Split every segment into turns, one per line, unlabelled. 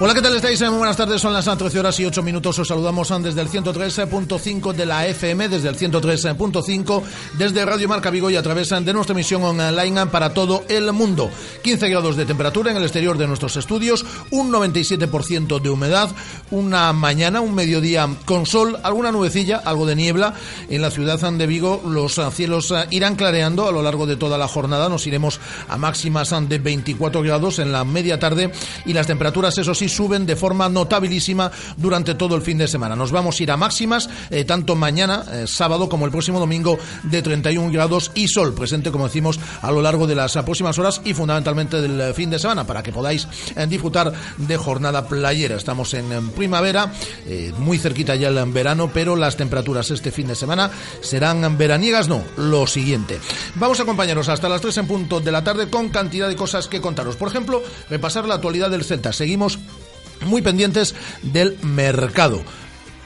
Hola, ¿qué tal estáis? Muy buenas tardes, son las 13 horas y 8 minutos. Os saludamos desde el 103.5 de la FM, desde el 103.5, desde Radio Marca Vigo y a través de nuestra emisión online para todo el mundo. 15 grados de temperatura en el exterior de nuestros estudios, un 97% de humedad, una mañana, un mediodía con sol, alguna nubecilla, algo de niebla. En la ciudad de Vigo los cielos irán clareando a lo largo de toda la jornada. Nos iremos a máximas de 24 grados en la media tarde y las temperaturas, eso sí, suben de forma notabilísima durante todo el fin de semana. Nos vamos a ir a máximas, eh, tanto mañana, eh, sábado, como el próximo domingo, de 31 grados y sol presente, como decimos, a lo largo de las próximas horas y fundamentalmente del fin de semana, para que podáis eh, disfrutar de jornada playera. Estamos en, primavera, muy cerquita ya el verano, pero las temperaturas este fin de semana serán veraniegas, no, lo siguiente. Vamos a acompañaros hasta las 3 en punto de la tarde con cantidad de cosas que contaros. Por ejemplo, repasar la actualidad del Celta. Seguimos muy pendientes del mercado.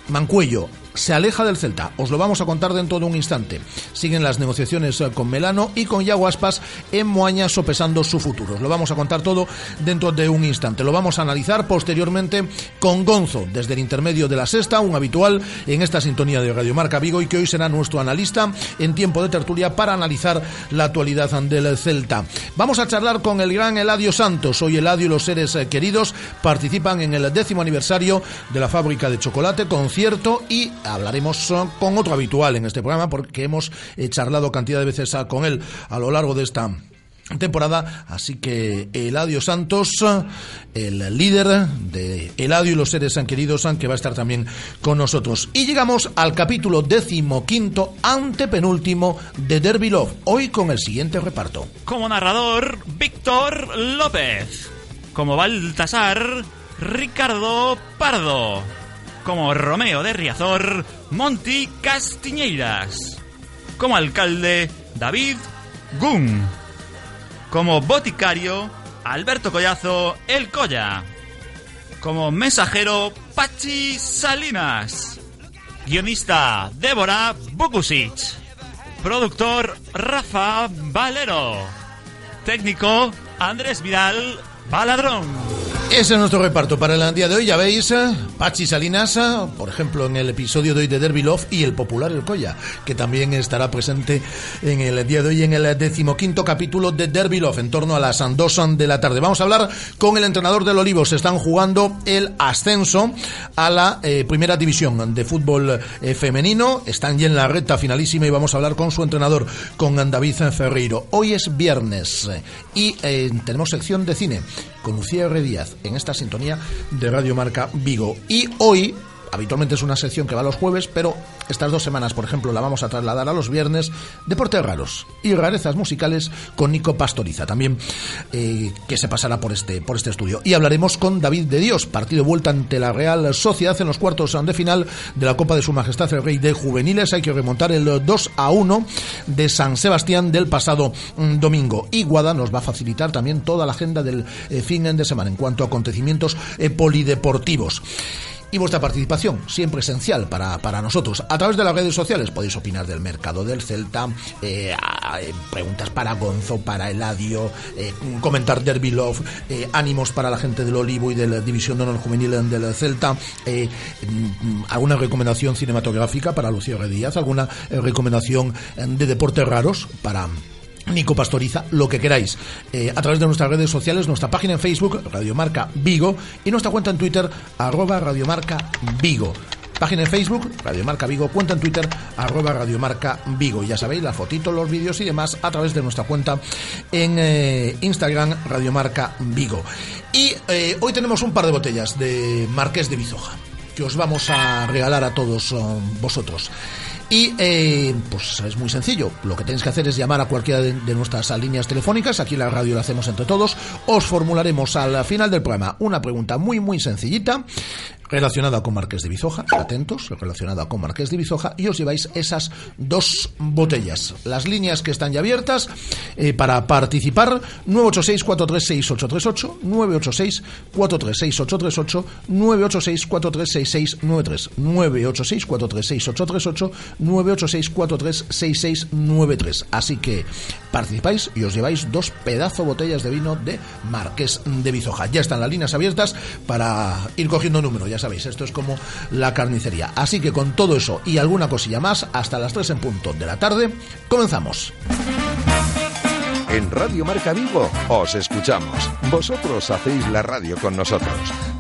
Mancuello, se aleja del Celta. Os lo vamos a contar dentro de un instante. Siguen las negociaciones eh, con Melano y con Yaguaspas en Moaña sopesando su futuro. Os lo vamos a contar todo dentro de un instante. Lo vamos a analizar posteriormente con Gonzo, desde el intermedio de la sexta, un habitual en esta sintonía de Radio Marca Vigo y que hoy será nuestro analista en tiempo de tertulia para analizar la actualidad del Celta. Vamos a charlar con el gran Eladio Santos. Hoy Eladio y los seres eh, queridos participan en el décimo aniversario de la fábrica de chocolate, concierto y hablaremos eh, con otro habitual en este programa porque hemos eh, charlado cantidad de veces ah, con él a lo largo de esta temporada, así que Eladio Santos, el líder de Eladio y los seres han queridos, que va a estar también con nosotros. Y llegamos al capítulo decimoquinto, antepenúltimo de Derby Love, hoy con el siguiente reparto.
Como narrador, Víctor López. Como Baltasar, Ricardo Pardo como Romeo de Riazor, Monty Castiñeiras, como alcalde David Gun, como boticario Alberto Collazo El Colla, como mensajero Pachi Salinas, guionista Débora Bukusic, productor Rafa Valero, técnico Andrés Vidal Baladrón.
Ese es nuestro reparto para el día de hoy. Ya veis, eh, Pachi Salinas, eh, por ejemplo, en el episodio de hoy de Derby Love y el popular El Colla, que también estará presente en el día de hoy en el decimoquinto capítulo de Derby Love, en torno a las 2 de la tarde. Vamos a hablar con el entrenador del Olivo. Están jugando el ascenso a la eh, primera división de fútbol femenino. Están ya en la recta finalísima y vamos a hablar con su entrenador, con David Ferreiro. Hoy es viernes y tenemos sección de cine con Lucía R. Díaz en esta sintonía de Radio Marca Vigo. Y hoy habitualmente es una sección que va los jueves, pero estas dos semanas, por ejemplo, la vamos a trasladar a los viernes. Deportes raros y rarezas musicales con Nico Pastoriza, también eh, que se pasará por este, por este estudio. Y hablaremos con David de Dios, partido vuelta ante la Real Sociedad en los cuartos de final de la Copa de Su Majestad el Rey de Juveniles. Hay que remontar el 2 a 1 de San Sebastián del pasado mm, domingo. Y Guada nos va a facilitar también toda la agenda del eh, fin de semana en cuanto a acontecimientos eh, polideportivos y vuestra participación, siempre esencial para, para, nosotros. A través de las redes sociales podéis opinar del mercado del Celta, eh, preguntas para Gonzo, para Eladio, eh, comentar Derby Love, eh, ánimos para la gente del Olivo y de la División de Honor Juvenil del Celta, mm, alguna recomendación cinematográfica para Lucio Díaz, alguna recomendación de deportes raros para Nico Pastoriza, lo que queráis, eh, a través de nuestras redes sociales, nuestra página en Facebook, Radiomarca Vigo, y nuestra cuenta en Twitter, arroba Radiomarca Vigo. Página en Facebook, Radiomarca Vigo, cuenta en Twitter, arroba Radiomarca Vigo. Ya sabéis, la fotito, los vídeos y demás a través de nuestra cuenta en eh, Instagram, Radiomarca Vigo. Y eh, hoy tenemos un par de botellas de Marqués de Bizoja, que os vamos a regalar a todos vosotros. Y eh, pues es muy sencillo. Lo que tenéis que hacer es llamar a cualquiera de, de nuestras líneas telefónicas. Aquí en la radio lo hacemos entre todos. Os formularemos al final del programa una pregunta muy, muy sencillita relacionada con Marqués de Bizoja, atentos, relacionada con Marqués de Bizoja, y os lleváis esas dos botellas. Las líneas que están ya abiertas eh, para participar, 986-436-838, 986-436-838, 986-436693, 986-436-838, 986-436693. Así que participáis y os lleváis dos pedazo botellas de vino de Marqués de Bizoja. Ya están las líneas abiertas para ir cogiendo número, ya sabéis, esto es como la carnicería. Así que con todo eso y alguna cosilla más, hasta las 3 en punto de la tarde, comenzamos.
En Radio Marca Vigo os escuchamos. Vosotros hacéis la radio con nosotros.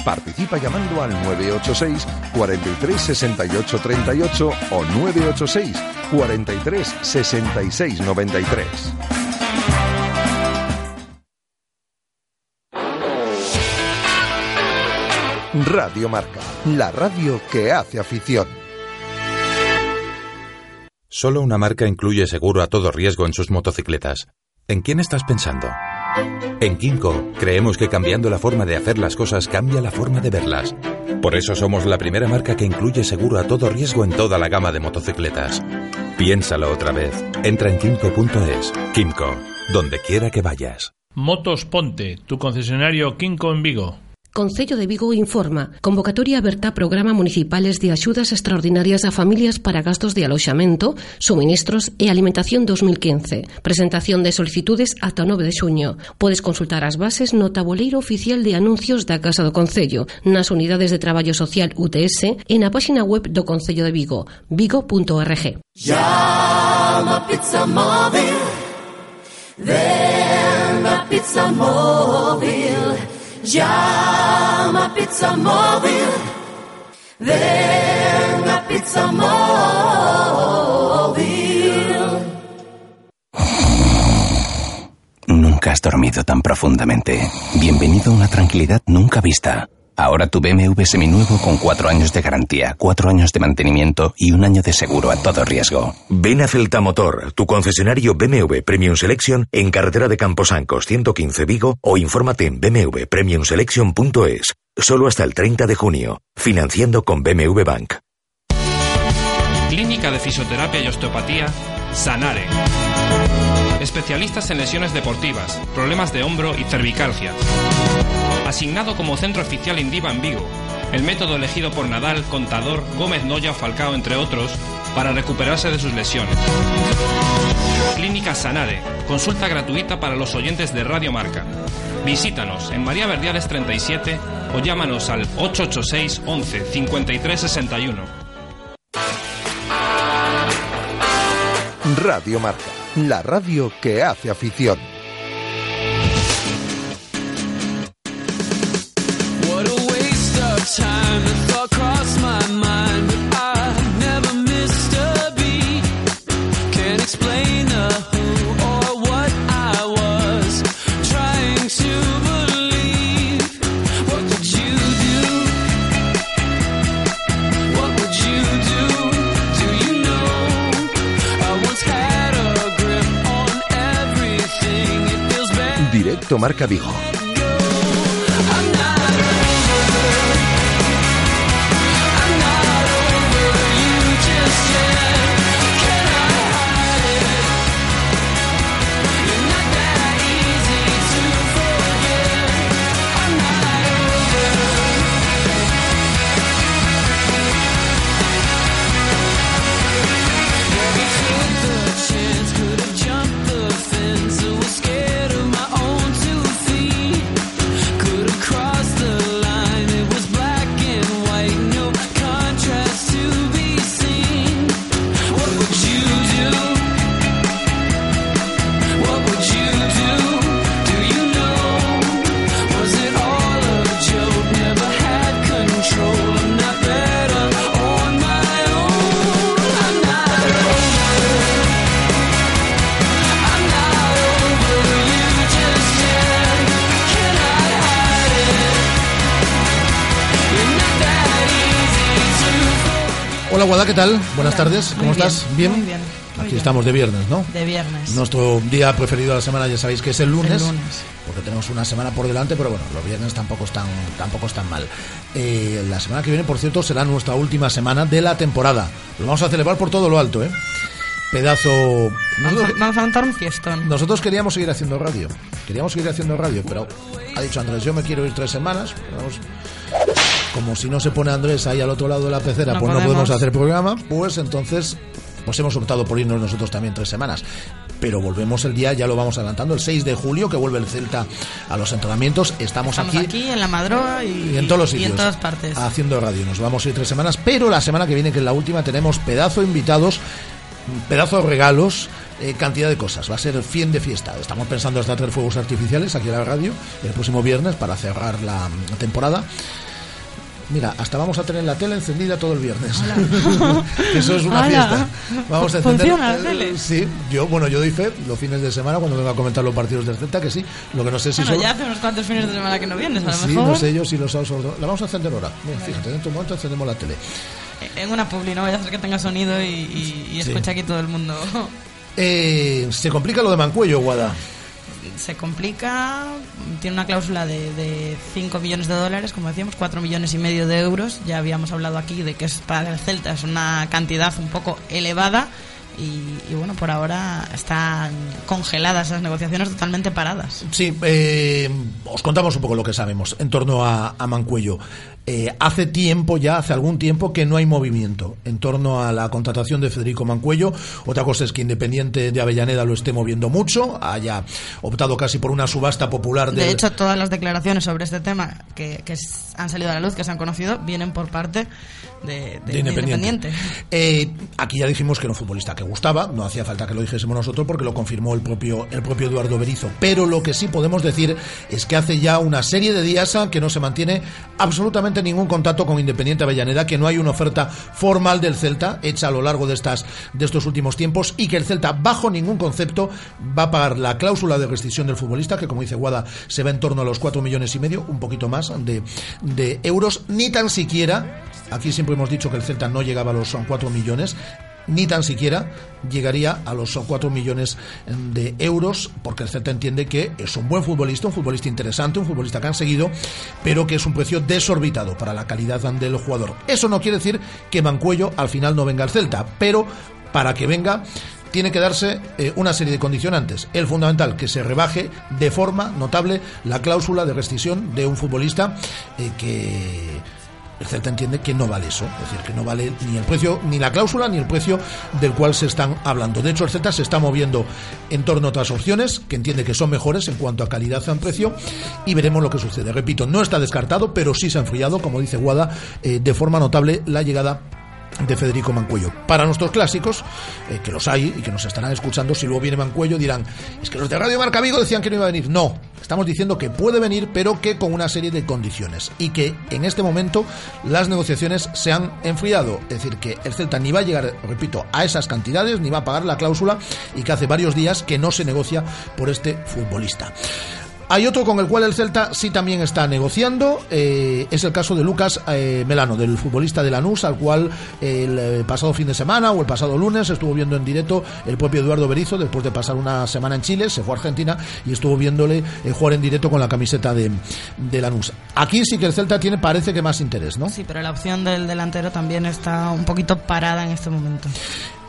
Participa llamando al 986 43 68 38 o 986 43 66 93. Radio Marca, la radio que hace afición.
Solo una marca incluye seguro a todo riesgo en sus motocicletas. ¿En quién estás pensando? En Kimco creemos que cambiando la forma de hacer las cosas cambia la forma de verlas. Por eso somos la primera marca que incluye seguro a todo riesgo en toda la gama de motocicletas. Piénsalo otra vez. Entra en kimco.es. Kimco, donde quiera que vayas.
Motos Ponte, tu concesionario Kimco en Vigo.
Concello de Vigo informa. Convocatoria aberta a programa municipales de axudas extraordinarias a familias para gastos de aloxamento, suministros e alimentación 2015. Presentación de solicitudes ata o 9 de xuño. Podes consultar as bases no tabuleiro oficial de anuncios da Casa do Concello, nas unidades de traballo social UTS e na páxina web do Concello de Vigo, vigo.org.
Llama pizza móvil, ven a pizza móvil. Llama Pizza Móvil Pizza Móvil
Nunca has dormido tan profundamente. Bienvenido a una tranquilidad nunca vista. Ahora tu BMW seminuevo con cuatro años de garantía, cuatro años de mantenimiento y un año de seguro a todo riesgo.
Ven a Celta Motor, tu concesionario BMW Premium Selection en carretera de Camposancos 115 Vigo o infórmate en bmwpremiumselection.es. Solo hasta el 30 de junio. Financiando con BMW Bank.
Clínica de Fisioterapia y Osteopatía, Sanare. Especialistas en lesiones deportivas, problemas de hombro y cervicalgia. Asignado como centro oficial Indiva en Vigo. El método elegido por Nadal, Contador, Gómez Noya Falcao, entre otros, para recuperarse de sus lesiones. Clínica Sanare. Consulta gratuita para los oyentes de Radio Marca. Visítanos en María Verdiales 37 o llámanos al 886 11 53 61.
Radio Marca, la radio que hace afición.
Bad.
Directo Marca Vigo.
Hola, Guada, ¿qué tal? Buenas tardes, ¿cómo
Muy bien,
estás? ¿Bien?
muy bien, muy
Aquí
bien.
estamos de viernes, ¿no?
De viernes.
Nuestro día preferido de la semana ya sabéis que es el lunes,
El lunes.
porque tenemos una semana por delante, pero bueno, los viernes tampoco están, tampoco están mal. Eh, la semana que viene, por cierto, será nuestra última semana de la temporada. Lo vamos a celebrar por todo lo alto, ¿eh? Pedazo...
Vamos a,
Nosotros,
vamos a montar un fiestón.
nosotros queríamos seguir haciendo radio, queríamos seguir haciendo radio, pero ha dicho Andrés, yo me quiero ir tres semanas, vamos, como si no se pone Andrés ahí al otro lado de la pecera,
No
pues no
podemos.
hacer programa, pues entonces pues hemos optado por irnos nosotros también tres semanas. Pero volvemos el día, ya lo vamos adelantando, el 6 de julio, que vuelve el Celta a los entrenamientos. Estamos,
Estamos aquí, en la Madroa y,
y en todos los
y
sitios.
en todas partes.
Haciendo radio. Nos vamos a ir tres semanas, pero la semana que viene, que es la última, tenemos pedazo de invitados, pedazo de regalos, eh, cantidad de cosas. Va a ser fin de fiesta. Estamos pensando hasta traer fuegos artificiales aquí en la radio el próximo viernes para cerrar la mm, temporada. Mira, hasta vamos a tener la tele encendida todo el viernes. Eso es una fiesta. Vamos a encender.
¿Funciona la
eh,
tele?
Sí, yo, bueno, yo doy fe los fines de semana cuando vengo a comentar los partidos del Celta, que sí. Lo que no sé si
bueno,
son-
ya hace unos cuantos fines de semana que no vienes, a lo
Sí,
mejor.
no sé yo si los sábados La vamos a encender ahora. Mira, fíjate, dentro de un momento encendemos la tele.
En una publi, no vaya a ser que tenga sonido y, y, y
Sí.
escuche aquí todo el mundo.
Eh, se complica lo de Mancuello, Guada.
Se complica, tiene una cláusula de, de 5 millones de dólares, como decíamos, 4 millones y medio de euros. Ya habíamos hablado aquí de que es para el Celta es una cantidad un poco elevada. Y, bueno, por ahora están congeladas esas negociaciones totalmente paradas.
Sí, eh, os contamos un poco lo que sabemos en torno a Mancuello. Eh, hace tiempo ya, hace algún tiempo que no hay movimiento en torno a la contratación de Federico Mancuello. Otra cosa es que Independiente de Avellaneda lo esté moviendo mucho, haya optado casi por una subasta popular
De hecho, todas las declaraciones sobre este tema que, han salido a la luz, que se han conocido, vienen por parte de, de-
de Independiente.
de Independiente.
Eh, aquí ya dijimos que era un futbolista que gustaba, no hacía falta que lo dijésemos nosotros porque lo confirmó el propio, el propio Eduardo Berizo. Pero lo que sí podemos decir es que hace ya una serie de días que no se mantiene absolutamente ningún contacto con Independiente Avellaneda, que no hay una oferta formal del Celta hecha a lo largo de, estas, de estos últimos tiempos y que el Celta, bajo ningún concepto, va a pagar la cláusula de rescisión del futbolista, que como dice Guada, se va en torno a los 4 millones y medio, un poquito más de, de euros, ni tan siquiera Aquí siempre hemos dicho que el Celta no llegaba a los son 4 millones, ni tan siquiera llegaría a los son 4 millones de euros, porque el Celta entiende que es un buen futbolista, un futbolista interesante, un futbolista que han seguido, pero que es un precio desorbitado para la calidad del jugador. Eso no quiere decir que Mancuello al final no venga al Celta, pero para que venga tiene que darse eh, una serie de condicionantes. El fundamental, que se rebaje de forma notable la cláusula de rescisión de un futbolista eh, que el Celta entiende que no vale eso, es decir, que no vale ni el precio, ni la cláusula, ni el precio del cual se están hablando. De hecho, el Celta se está moviendo en torno a otras opciones que entiende que son mejores en cuanto a calidad en precio y veremos lo que sucede. Repito, no está descartado, pero sí se ha enfriado, como dice Guada, eh, de forma notable la llegada de Federico Mancuello. Para nuestros clásicos, eh, que los hay y que nos estarán escuchando, si luego viene Mancuello dirán, es que los de Radio Marca Vigo decían que no iba a venir. No, estamos diciendo que puede venir, pero que con una serie de condiciones. Y que en este momento las negociaciones se han enfriado. Es decir, que el Celta ni va a llegar, repito, a esas cantidades, ni va a pagar la cláusula, y que hace varios días que no se negocia por este futbolista. Hay otro con el cual el Celta sí también está negociando, eh, es el caso de Lucas eh, Melano, del futbolista de Lanús, al cual el eh, pasado fin de semana o el pasado lunes estuvo viendo en directo el propio Eduardo Berizo, después de pasar una semana en Chile, se fue a Argentina y estuvo viéndole eh, jugar en directo con la camiseta de, de Lanús. Aquí sí que el Celta tiene, parece que más interés, ¿no?
Sí, pero la opción del delantero también está un poquito parada en este momento.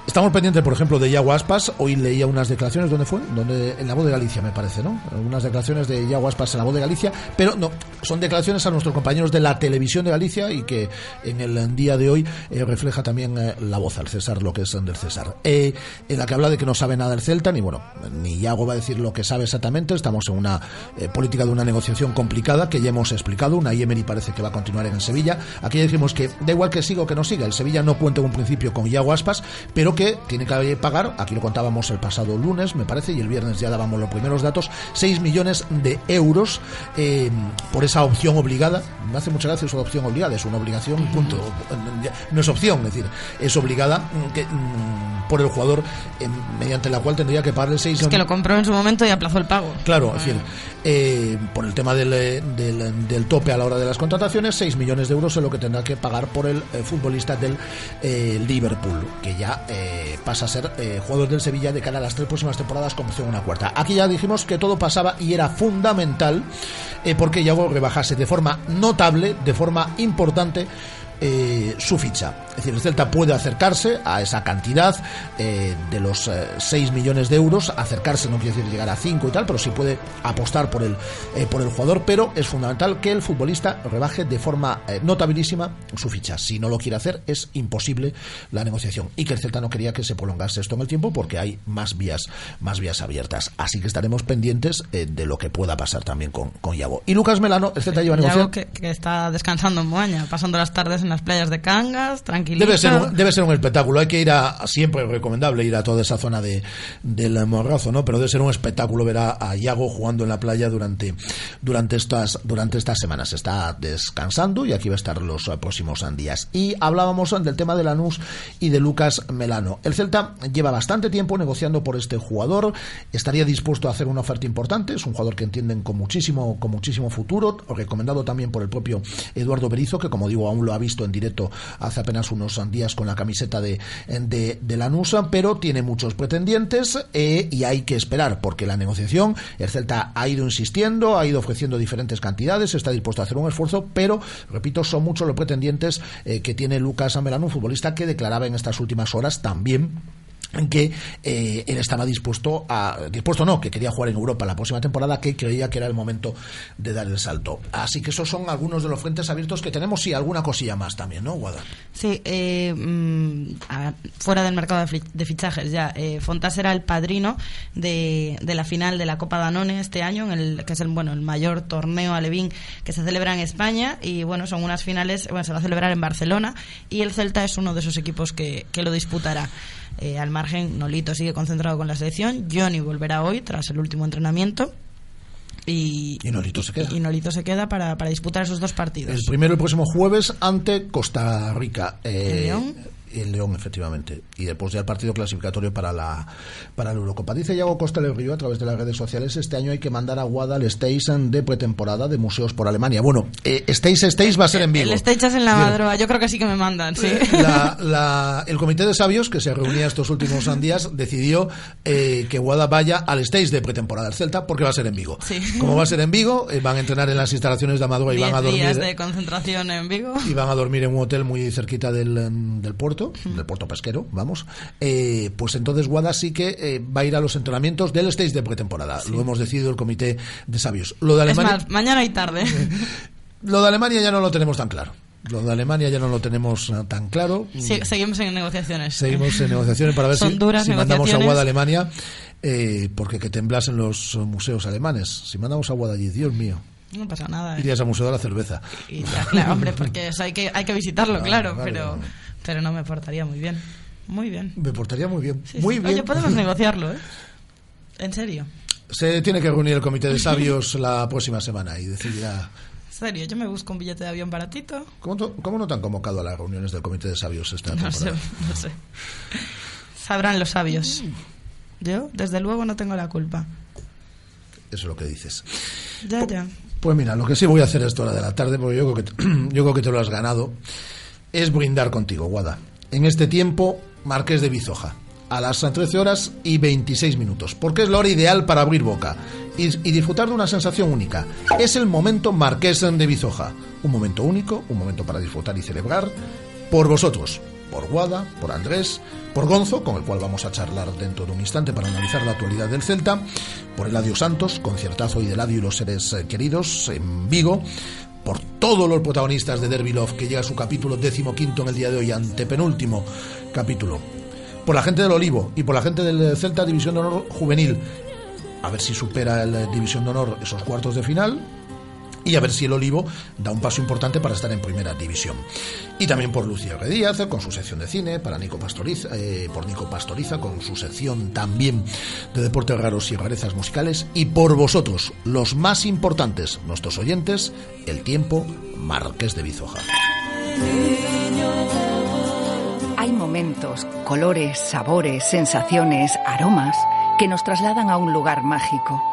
Estamos pendientes, por ejemplo, de Iago Aspas. Hoy leía unas declaraciones, ¿dónde fue? Donde, en la voz de Galicia, me parece, ¿no? Unas declaraciones de Iago Aspas en la voz de Galicia, pero no, son declaraciones a nuestros compañeros de la televisión de Galicia y que en el día de hoy eh, refleja también eh, la voz al César, lo que es del César. Eh, en la que habla de que no sabe nada del Celta, ni bueno, ni Iago va a decir lo que sabe exactamente. Estamos en una eh, política de una negociación complicada que ya hemos explicado. Una Emery parece que va a continuar en el Sevilla. Aquí ya dijimos que da igual que siga o que no siga. El Sevilla no cuenta en un principio con Iago Aspas, pero pero que tiene que pagar, aquí lo contábamos el pasado lunes, me parece, y el viernes ya dábamos los primeros datos, 6 millones de euros eh, por esa opción obligada. Me hace mucha gracia esa opción obligada, es una obligación, punto. No es opción, es decir, es obligada mm, que, mm, por el jugador eh, mediante la cual tendría que pagarle 6
Es que lo compró en su momento y aplazó el pago.
Claro, es decir, eh, por el tema del, eh, del, del tope a la hora de las contrataciones, 6 millones de euros es lo que tendrá que pagar por el eh, futbolista del eh, Liverpool, que ya eh, pasa a ser eh, jugador del Sevilla de cara a las tres próximas temporadas como opción una cuarta. Aquí ya dijimos que todo pasaba y era fundamental eh, porque Yago rebajase de forma notable, de forma importante, eh, su ficha. Es decir, el Celta puede acercarse a esa cantidad eh, de los eh, 6 millones de euros. Acercarse no quiere decir llegar a 5 y tal, pero sí puede apostar por el, eh, por el jugador. Pero es fundamental que el futbolista rebaje de forma eh, notabilísima su ficha. Si no lo quiere hacer, es imposible la negociación. Y que el Celta no quería que se prolongase esto en el tiempo porque hay más vías, más vías abiertas. Así que estaremos pendientes de lo que pueda pasar también con, con Yago. Y Lucas Melano, el Celta lleva.
Yago que, que está descansando en Moaña, pasando las tardes en las playas de Cangas, tranquilito.
Debe ser, un, debe ser un espectáculo. Hay que ir a, siempre es recomendable ir a toda esa zona de, del Morrazo, ¿no? Pero debe ser un espectáculo ver a, a Iago jugando en la playa durante, durante, estas, durante estas semanas. Está descansando y aquí va a estar los próximos días. Y hablábamos del tema de Lanús y de Lucas Melano. El Celta lleva bastante tiempo negociando por este jugador. Estaría dispuesto a hacer una oferta importante. Es un jugador que entienden con muchísimo, con muchísimo futuro. Recomendado también por el propio Eduardo Berizo, que como digo, aún lo ha visto en directo hace apenas unos días con la camiseta de, de, de Lanusa, pero tiene muchos pretendientes eh, y hay que esperar, porque la negociación, el Celta ha ido insistiendo, ha ido ofreciendo diferentes cantidades, está dispuesto a hacer un esfuerzo, pero, repito, son muchos los pretendientes eh, que tiene Lucas Amelano, un futbolista que declaraba en estas últimas horas también que eh, él estaba dispuesto a dispuesto no que quería jugar en Europa la próxima temporada que creía que era el momento de dar el salto así que esos son algunos de los frentes abiertos que tenemos y alguna cosilla más también no Guada
Sí, eh, mm, fuera del mercado de fichajes ya. Eh, Fontas era el padrino de, de la final de la Copa Danone este año, en el, que es el, bueno, el mayor torneo alevín que se celebra en España. Y bueno, son unas finales, bueno, se va a celebrar en Barcelona. Y el Celta es uno de esos equipos que, que lo disputará. Eh, al margen, Nolito sigue concentrado con la selección. Johnny volverá hoy tras el último entrenamiento. Y,
Y Nolito se queda.
y Nolito se queda para, para disputar esos dos partidos.
el primero el próximo jueves ante Costa Rica eh,
¿El León?
El León efectivamente y después ya el partido clasificatorio para la para la Eurocopa dice Iago Costa del Río a través de las redes sociales este año hay que mandar a Guada al Station de pretemporada de museos por Alemania bueno eh, Stage Stage va a ser en Vigo
El Stechas en la madroa, yo creo que sí que me mandan, sí.
La- la- el comité de sabios que se reunía estos últimos días decidió eh, que Guada vaya al stage de pretemporada del Celta porque va a ser en Vigo.
Sí.
Como va a ser en Vigo, eh, van a entrenar en las instalaciones de Amadora y van a
días
dormir
de concentración en Vigo.
y van a dormir en un hotel muy cerquita del, del puerto, del puerto pesquero, vamos. Eh, pues entonces Guada sí que eh, va a ir a los entrenamientos del stage de pretemporada. Lo hemos decidido el comité de sabios. Lo de
Es
Alemania,
más, mañana y tarde.
lo de Alemania ya no lo tenemos tan claro. Lo de Alemania ya no lo tenemos eh, tan claro.
Sí, seguimos en negociaciones.
Seguimos en negociaciones para ver
Son
si,
duras
si mandamos a
negociaciones.
Guada a Alemania, eh, porque que temblasen los museos alemanes. Si mandamos a Guada allí, Dios mío,
No pasa nada. ¿eh?
irías al Museo de la Cerveza.
Y ya, claro, hombre, porque eso hay que, hay que visitarlo, claro, pero. Pero no me portaría muy bien. Muy bien.
Me portaría muy bien.
Sí,
muy
sí.
bien.
Oye, podemos negociarlo, ¿eh? En serio.
Se tiene que reunir el comité de sabios la próxima semana y decidirá.
En serio, yo me busco un billete de avión baratito.
¿Cómo, cómo no te han convocado a las reuniones del comité de sabios esta
No sé,
temporada?
no sé. Sabrán los sabios. Yo, desde luego, no tengo la culpa.
Eso es lo que dices.
Ya, ya.
Pues mira, lo que sí voy a hacer esta hora de la tarde, porque yo creo que yo creo que te lo has ganado, es brindar contigo, Guada. En este tiempo, Marqués de Bizoja, a las 13 horas y 26 minutos, porque es la hora ideal para abrir boca y, disfrutar de una sensación única. Es el momento Marqués de Bizoja. Un momento único, un momento para disfrutar y celebrar por vosotros, por Guada, por Andrés, por Gonzo, con el cual vamos a charlar dentro de un instante para analizar la actualidad del Celta, por Eladio Santos, conciertazo y de Eladio y los seres eh, queridos en Vigo, por todos los protagonistas de Derby Love, que llega a su capítulo decimoquinto en el día de hoy, antepenúltimo capítulo, por la gente del Olivo y por la gente del Celta División de Honor Juvenil, a ver si supera el División de Honor esos cuartos de final, y a ver si el Olivo da un paso importante para estar en primera división. Y también por Lucía R. Díaz con su sección de cine, para Nico Pastoriza, eh, por Nico Pastoriza con su sección también de deportes raros y rarezas musicales y por vosotros, los más importantes, nuestros oyentes, el tiempo Marqués de Bizoja.
Hay momentos, colores, sabores, sensaciones, aromas que nos trasladan a un lugar mágico.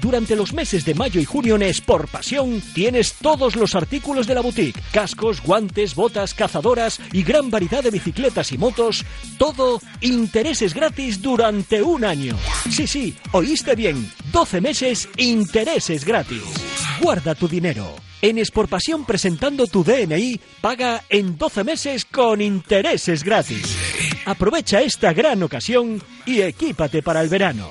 Durante los meses de mayo y junio en Sport Pasión tienes todos los artículos de la boutique, cascos, guantes, botas, cazadoras y gran variedad de bicicletas y motos, todo intereses gratis durante un año. Sí, sí, oíste bien, 12 meses intereses gratis. Guarda tu dinero. En Exportación presentando tu DNI, paga en 12 meses con intereses gratis. Aprovecha esta gran ocasión y equípate para el verano.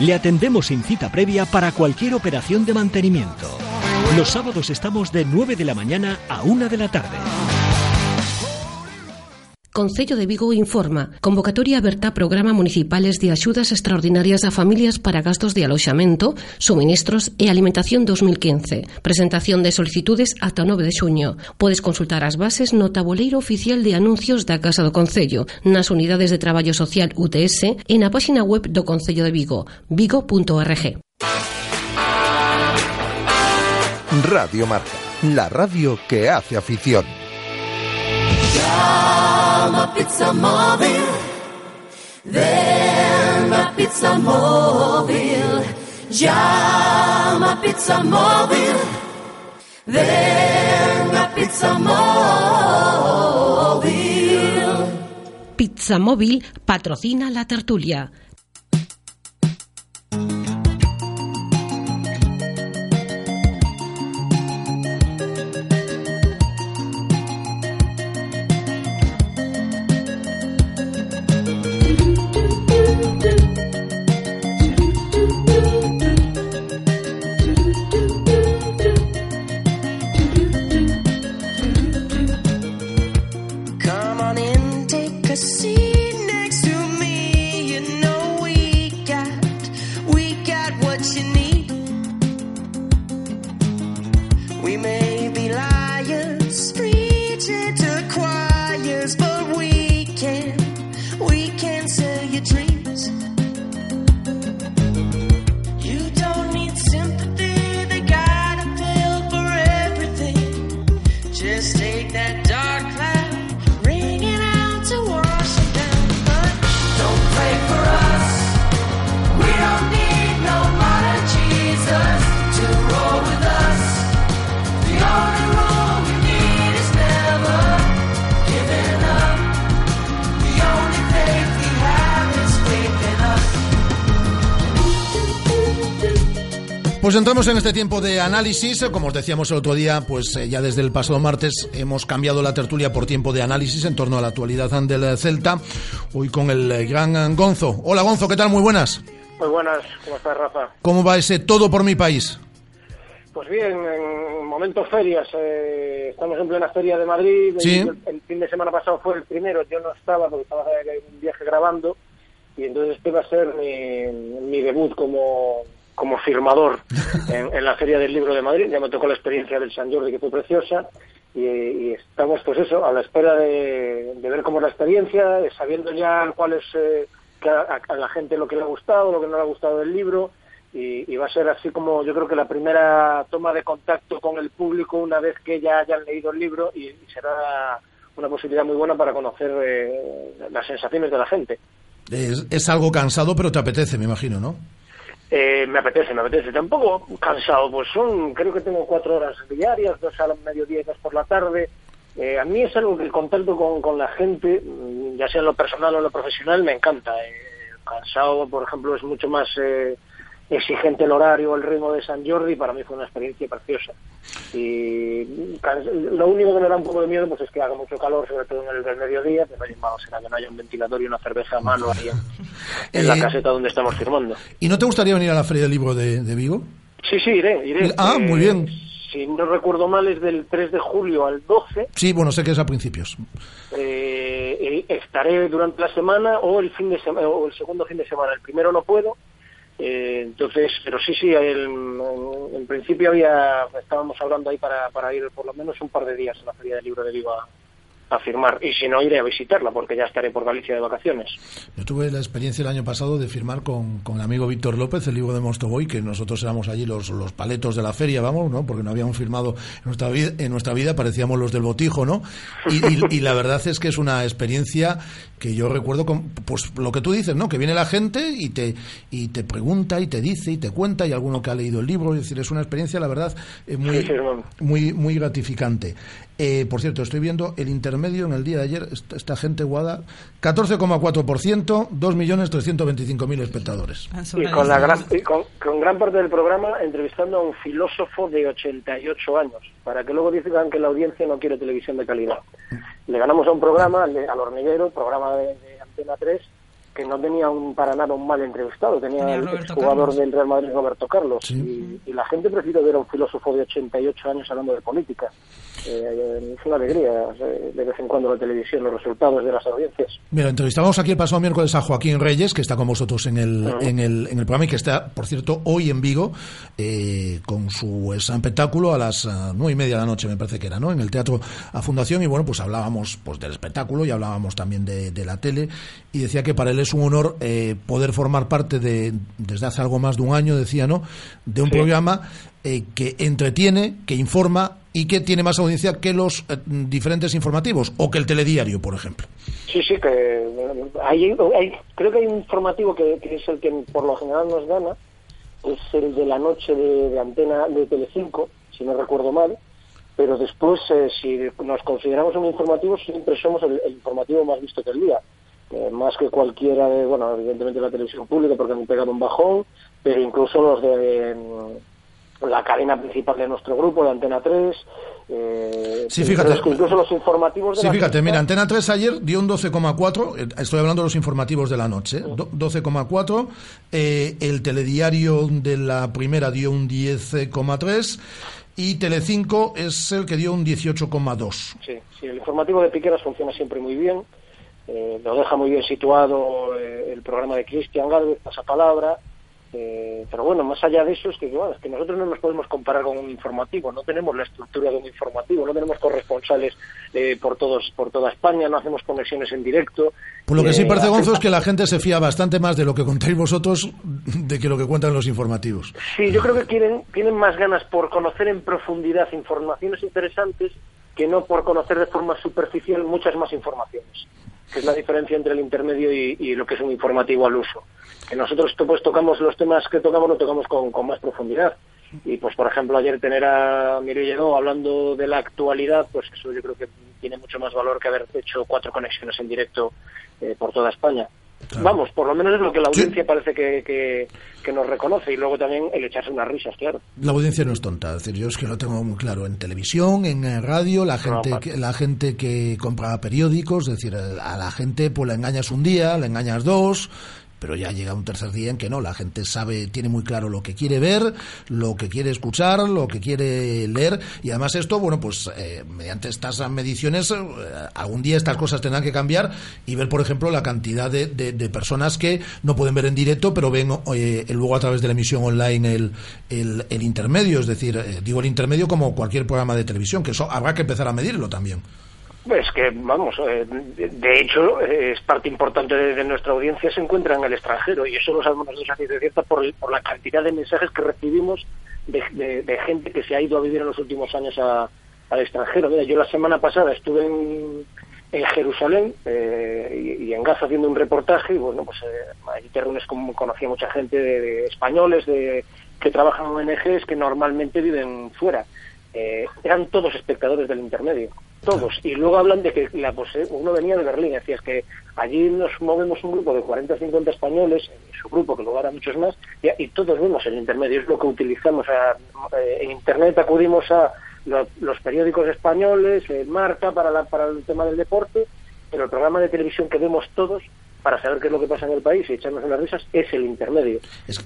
Le atendemos sin cita previa para cualquier operación de mantenimiento. Los sábados estamos de 9 de la mañana a 1 de la tarde.
Concello de Vigo informa. Convocatoria aberta programa municipales de axudas extraordinarias a familias para gastos de aloxamento, suministros e alimentación 2015. Presentación de solicitudes ata o 9 de xuño. Podes consultar as bases no tabuleiro oficial de anuncios da Casa do Concello, nas unidades de traballo social UTS e na páxina web do Concello de Vigo, vigo.org.
Radio Marca, la radio que hace afición.
Llama Pizza Móvil. Ven a Pizza Móvil. Llama Pizza. Ven a Pizza Móvil.
Pizza Móvil patrocina la tertulia.
Pues entramos en este tiempo de análisis. Como os decíamos el otro día, pues eh, ya desde el pasado martes hemos cambiado la tertulia por tiempo de análisis en torno a la actualidad del Celta. Hoy con el eh, gran Gonzo. Hola Gonzo, ¿qué tal? Muy buenas.
Muy buenas, ¿cómo estás, Rafa?
¿Cómo va ese todo por mi país?
Pues bien, en momentos ferias, eh, estamos en plena feria de Madrid.
Sí.
El, el fin de semana pasado fue el primero, yo no estaba porque estaba en un viaje grabando y entonces este va a ser mi, mi debut como, como firmador en, en la Feria del Libro de Madrid. Ya me tocó la experiencia del San Jordi que fue preciosa y, estamos pues eso, a la espera de, ver cómo es la experiencia, sabiendo ya cuál es eh, a, la gente lo que le ha gustado, lo que no le ha gustado del libro y, va a ser así como yo creo que la primera toma de contacto con el público una vez que ya hayan leído el libro y, será una posibilidad muy buena para conocer eh, las sensaciones de la gente.
Es algo cansado, pero te apetece, me imagino, ¿no?
Eh, me apetece, me apetece. Tampoco cansado, pues son, creo que tengo cuatro horas diarias, dos al mediodía y dos por la tarde. Eh, a mí es algo que el contacto con, con la gente, mm, ya sea en lo personal o en lo profesional, me encanta. Eh, cansado, por ejemplo, es mucho más eh, exigente el horario, el ritmo de San Jordi, para mí fue una experiencia preciosa. Y lo único que me da un poco de miedo pues es que haga mucho calor, sobre todo en el del mediodía, pero oye, vamos, será que no haya un ventilador y una cerveza a mano ahí en, en la
Eh,
caseta donde estamos firmando.
¿Y no te gustaría venir a la Feria del Libro de, de Vigo?
Sí, sí, iré, iré.
Ah,
Eh,
muy bien.
Si no recuerdo mal, es del 3 de julio al 12.
Sí, bueno, sé que es a principios.
Eh, estaré durante la semana o el fin de semana o el segundo fin de semana. El primero no puedo. Eh, entonces, pero sí, sí, el- en, principio había estábamos hablando ahí para, para ir por lo menos un par de días a la Feria del Libro de Vigo a firmar. Y si no, iré a visitarla porque ya estaré por Galicia de vacaciones.
Yo tuve la experiencia el año pasado de firmar con, con el amigo Víctor López el libro de Mostoboy, que nosotros éramos allí los, los paletos de la feria, vamos, ¿no? Porque no habíamos firmado en nuestra vida, en nuestra vida parecíamos los del botijo, ¿no? Y, y- y la verdad es que es una experiencia que yo recuerdo, con, pues lo que tú dices, ¿no? Que viene la gente y te, y te pregunta y te dice y te cuenta y alguno que ha leído el libro, es decir, es una experiencia, la verdad, eh, muy, muy, muy gratificante. Eh, por cierto, estoy viendo el intermedio en el día de ayer, esta, esta gente guada, 14,4%, 2.325.000 espectadores.
Y con, la gran, y con, con gran parte del programa entrevistando a un filósofo de 88 años, para que luego digan que la audiencia no quiere televisión de calidad. Le ganamos a un programa, al hormiguero, programa de, de Antena 3, que no tenía un, para nada un mal entrevistado, tenía, el
Roberto
jugador
Carlos.
del Real Madrid, Roberto Carlos. Y, y la gente prefiere ver a un filósofo de 88 años hablando de política. Eh, es una alegría de vez en cuando la televisión, los resultados de las audiencias.
Mira, entrevistamos aquí el pasado miércoles a Joaquín Reyes, que está con vosotros en el, en el, en el programa y que está, por cierto, hoy en Vigo eh, con su espectáculo a las ah, nueve y media de la noche, me parece que era, ¿no? En el Teatro A Fundación y bueno, pues hablábamos pues del espectáculo y hablábamos también de, de la tele y decía que para él es un honor eh, poder formar parte de, desde hace algo más de un año, decía, ¿no? De un
Sí.
programa eh, que entretiene, que informa y que tiene más audiencia que los eh, diferentes informativos o que el telediario, por ejemplo.
Sí, sí, que eh, hay, hay- creo que hay un informativo que, que es el que por lo general nos gana, es el de la noche de, de antena de Telecinco, si no recuerdo mal, pero después, eh, si nos consideramos un informativo, siempre somos el, el informativo más visto del día. Eh, más que cualquiera de, bueno, evidentemente la televisión pública porque han pegado un bajón, pero incluso los de mm, la cadena principal de nuestro grupo, de Antena 3. Eh,
Sí, fíjate.
incluso los informativos de
Sí,
la
fíjate, mira, Antena 3 ayer dio un 12,4, eh, estoy hablando de los informativos de la noche, ¿eh? Do- 12,4, eh, el telediario de la primera dio un 10,3 y Telecinco es el que dio un 18,2.
Sí, sí, el informativo de Piqueras funciona siempre muy bien. Eh, lo deja muy bien situado eh, el programa de Cristian Galvez, pasapalabra. Eh, pero bueno, más allá de eso, es que, bueno, es que nosotros no nos podemos comparar con un informativo. No tenemos la estructura de un informativo, no tenemos corresponsales eh, por, todos, por toda España, no hacemos conexiones en directo.
Por lo que sí
Eh,
parece, Gonzo, es que la gente se fía bastante más de lo que contáis vosotros de que lo que cuentan los informativos.
Sí, yo creo que quieren, tienen más ganas por conocer en profundidad informaciones interesantes que no por conocer de forma superficial muchas más informaciones, que es la diferencia entre el intermedio y, lo que es un informativo al uso. Que nosotros pues tocamos los temas que tocamos, lo tocamos con, con más profundidad. Y pues por ejemplo ayer tener a Mireia Lledó hablando de la actualidad, pues eso yo creo que tiene mucho más valor que haber hecho cuatro conexiones en directo eh, por toda España. Vamos, por lo menos es lo que la audiencia parece que, que, que nos reconoce y luego también el echarse unas risas, claro.
La audiencia no es tonta, es decir, yo es que lo tengo muy claro en televisión, en eh, radio, la gente, que, la gente que compra periódicos, es decir, a la gente pues la engañas un día, la engañas dos, pero ya llega un tercer día en que no, la gente sabe, tiene muy claro lo que quiere ver, lo que quiere escuchar, lo que quiere leer, y además esto, bueno, pues eh, mediante estas mediciones, eh, algún día estas cosas tendrán que cambiar y ver, por ejemplo, la cantidad de, de- personas que no pueden ver en directo, pero ven eh, luego a través de la emisión online el, el, el intermedio, es decir, eh, digo el intermedio como cualquier programa de televisión, que eso habrá que empezar a medirlo también.
Es que, vamos, eh, de, de hecho, eh, es parte importante de, de nuestra audiencia se encuentra en el extranjero y eso lo sabemos ciencia cierta por, por la cantidad de mensajes que recibimos de, de- de gente que se ha ido a vivir en los últimos años a- al extranjero. Yo la semana pasada estuve en, en Jerusalén eh, y, en Gaza haciendo un reportaje y bueno, pues eh, ahí te reúnes con, conocí a mucha gente de, de españoles de, que trabajan en ONGs que normalmente viven fuera. Eran todos espectadores del intermedio, todos. Y luego hablan de que la pose- uno venía de Berlín, decía es que allí nos movemos un grupo de 40 o 50 españoles, su grupo, que luego hará muchos más, y, y todos vemos el intermedio, es lo que utilizamos. a- eh, en internet acudimos a lo- los periódicos españoles, eh, Marca para, la, para el tema del deporte, pero el programa de televisión que vemos todos para saber qué es lo que pasa en el país y echarnos unas risas es el intermedio.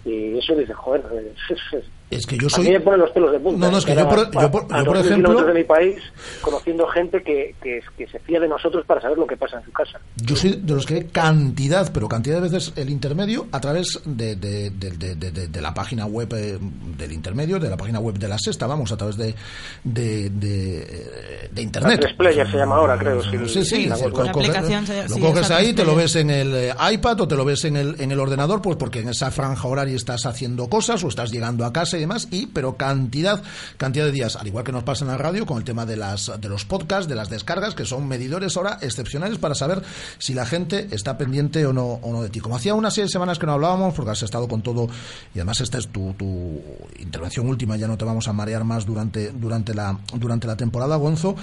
Y eso dice, joder, es, es-
Es que yo
a mí
soy...
me pone los pelos de punta.
No, no, es que
Era
yo por-
a-
yo por-
a
yo por
2.000
ejemplo-
de mi país, conociendo gente que, que, que se fía de nosotros para saber lo que pasa en su casa.
Yo soy de los que ve cantidad, pero cantidad de veces el intermedio a través de, de- de- de- de- de- de la página web eh, del intermedio, de la página web de la sexta, vamos, a través de, de, de, de internet.
Player se llama ahora, creo. Sí,
Sí, sí,
la
es coges- lo coges ahí, te lo ves en el eh, iPad o te lo ves en el, en el ordenador, pues porque en esa franja horaria estás haciendo cosas o estás llegando a casa y demás, y pero cantidad, cantidad de días, al igual que nos pasa en la radio con el tema de las de los podcasts, de las descargas, que son medidores ahora excepcionales para saber si la gente está pendiente o no, o no de ti. Como hacía unas seis semanas que no hablábamos, porque has estado con todo, y además esta es tu, tu intervención última, ya no te vamos a marear más durante, durante la durante la temporada, Gonzo,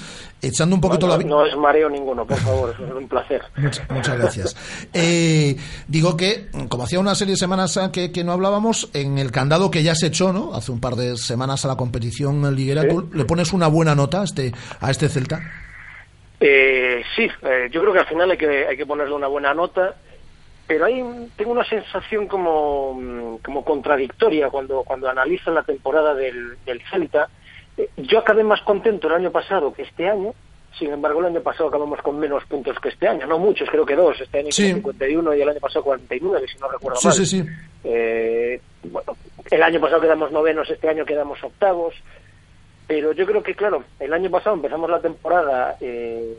echando un poquito
no,
la
no es mareo ninguno, por favor, es un placer.
Muchas, muchas gracias. Eh, digo que, como hacía una serie de semanas que, que no hablábamos, en el candado que ya se echó, ¿no? Hace un par de semanas a la competición liguera. ¿tú le pones una buena nota a este, a este Celta?
Eh, sí, eh, yo creo que al final hay que, hay que ponerle una buena nota, pero hay, tengo una sensación como, mm, como contradictoria cuando, cuando analizo la temporada del, del Celta. Eh, yo acabé más contento el año pasado que este año, sin embargo el año pasado acabamos con menos puntos que este año, no muchos, creo que dos, este año
Sí.
51 y el año pasado 49, si no recuerdo
Sí,
mal.
sí, sí.
Eh, bueno, el año pasado quedamos novenos, este año quedamos octavos. Pero yo creo que, claro, el año pasado empezamos la temporada eh,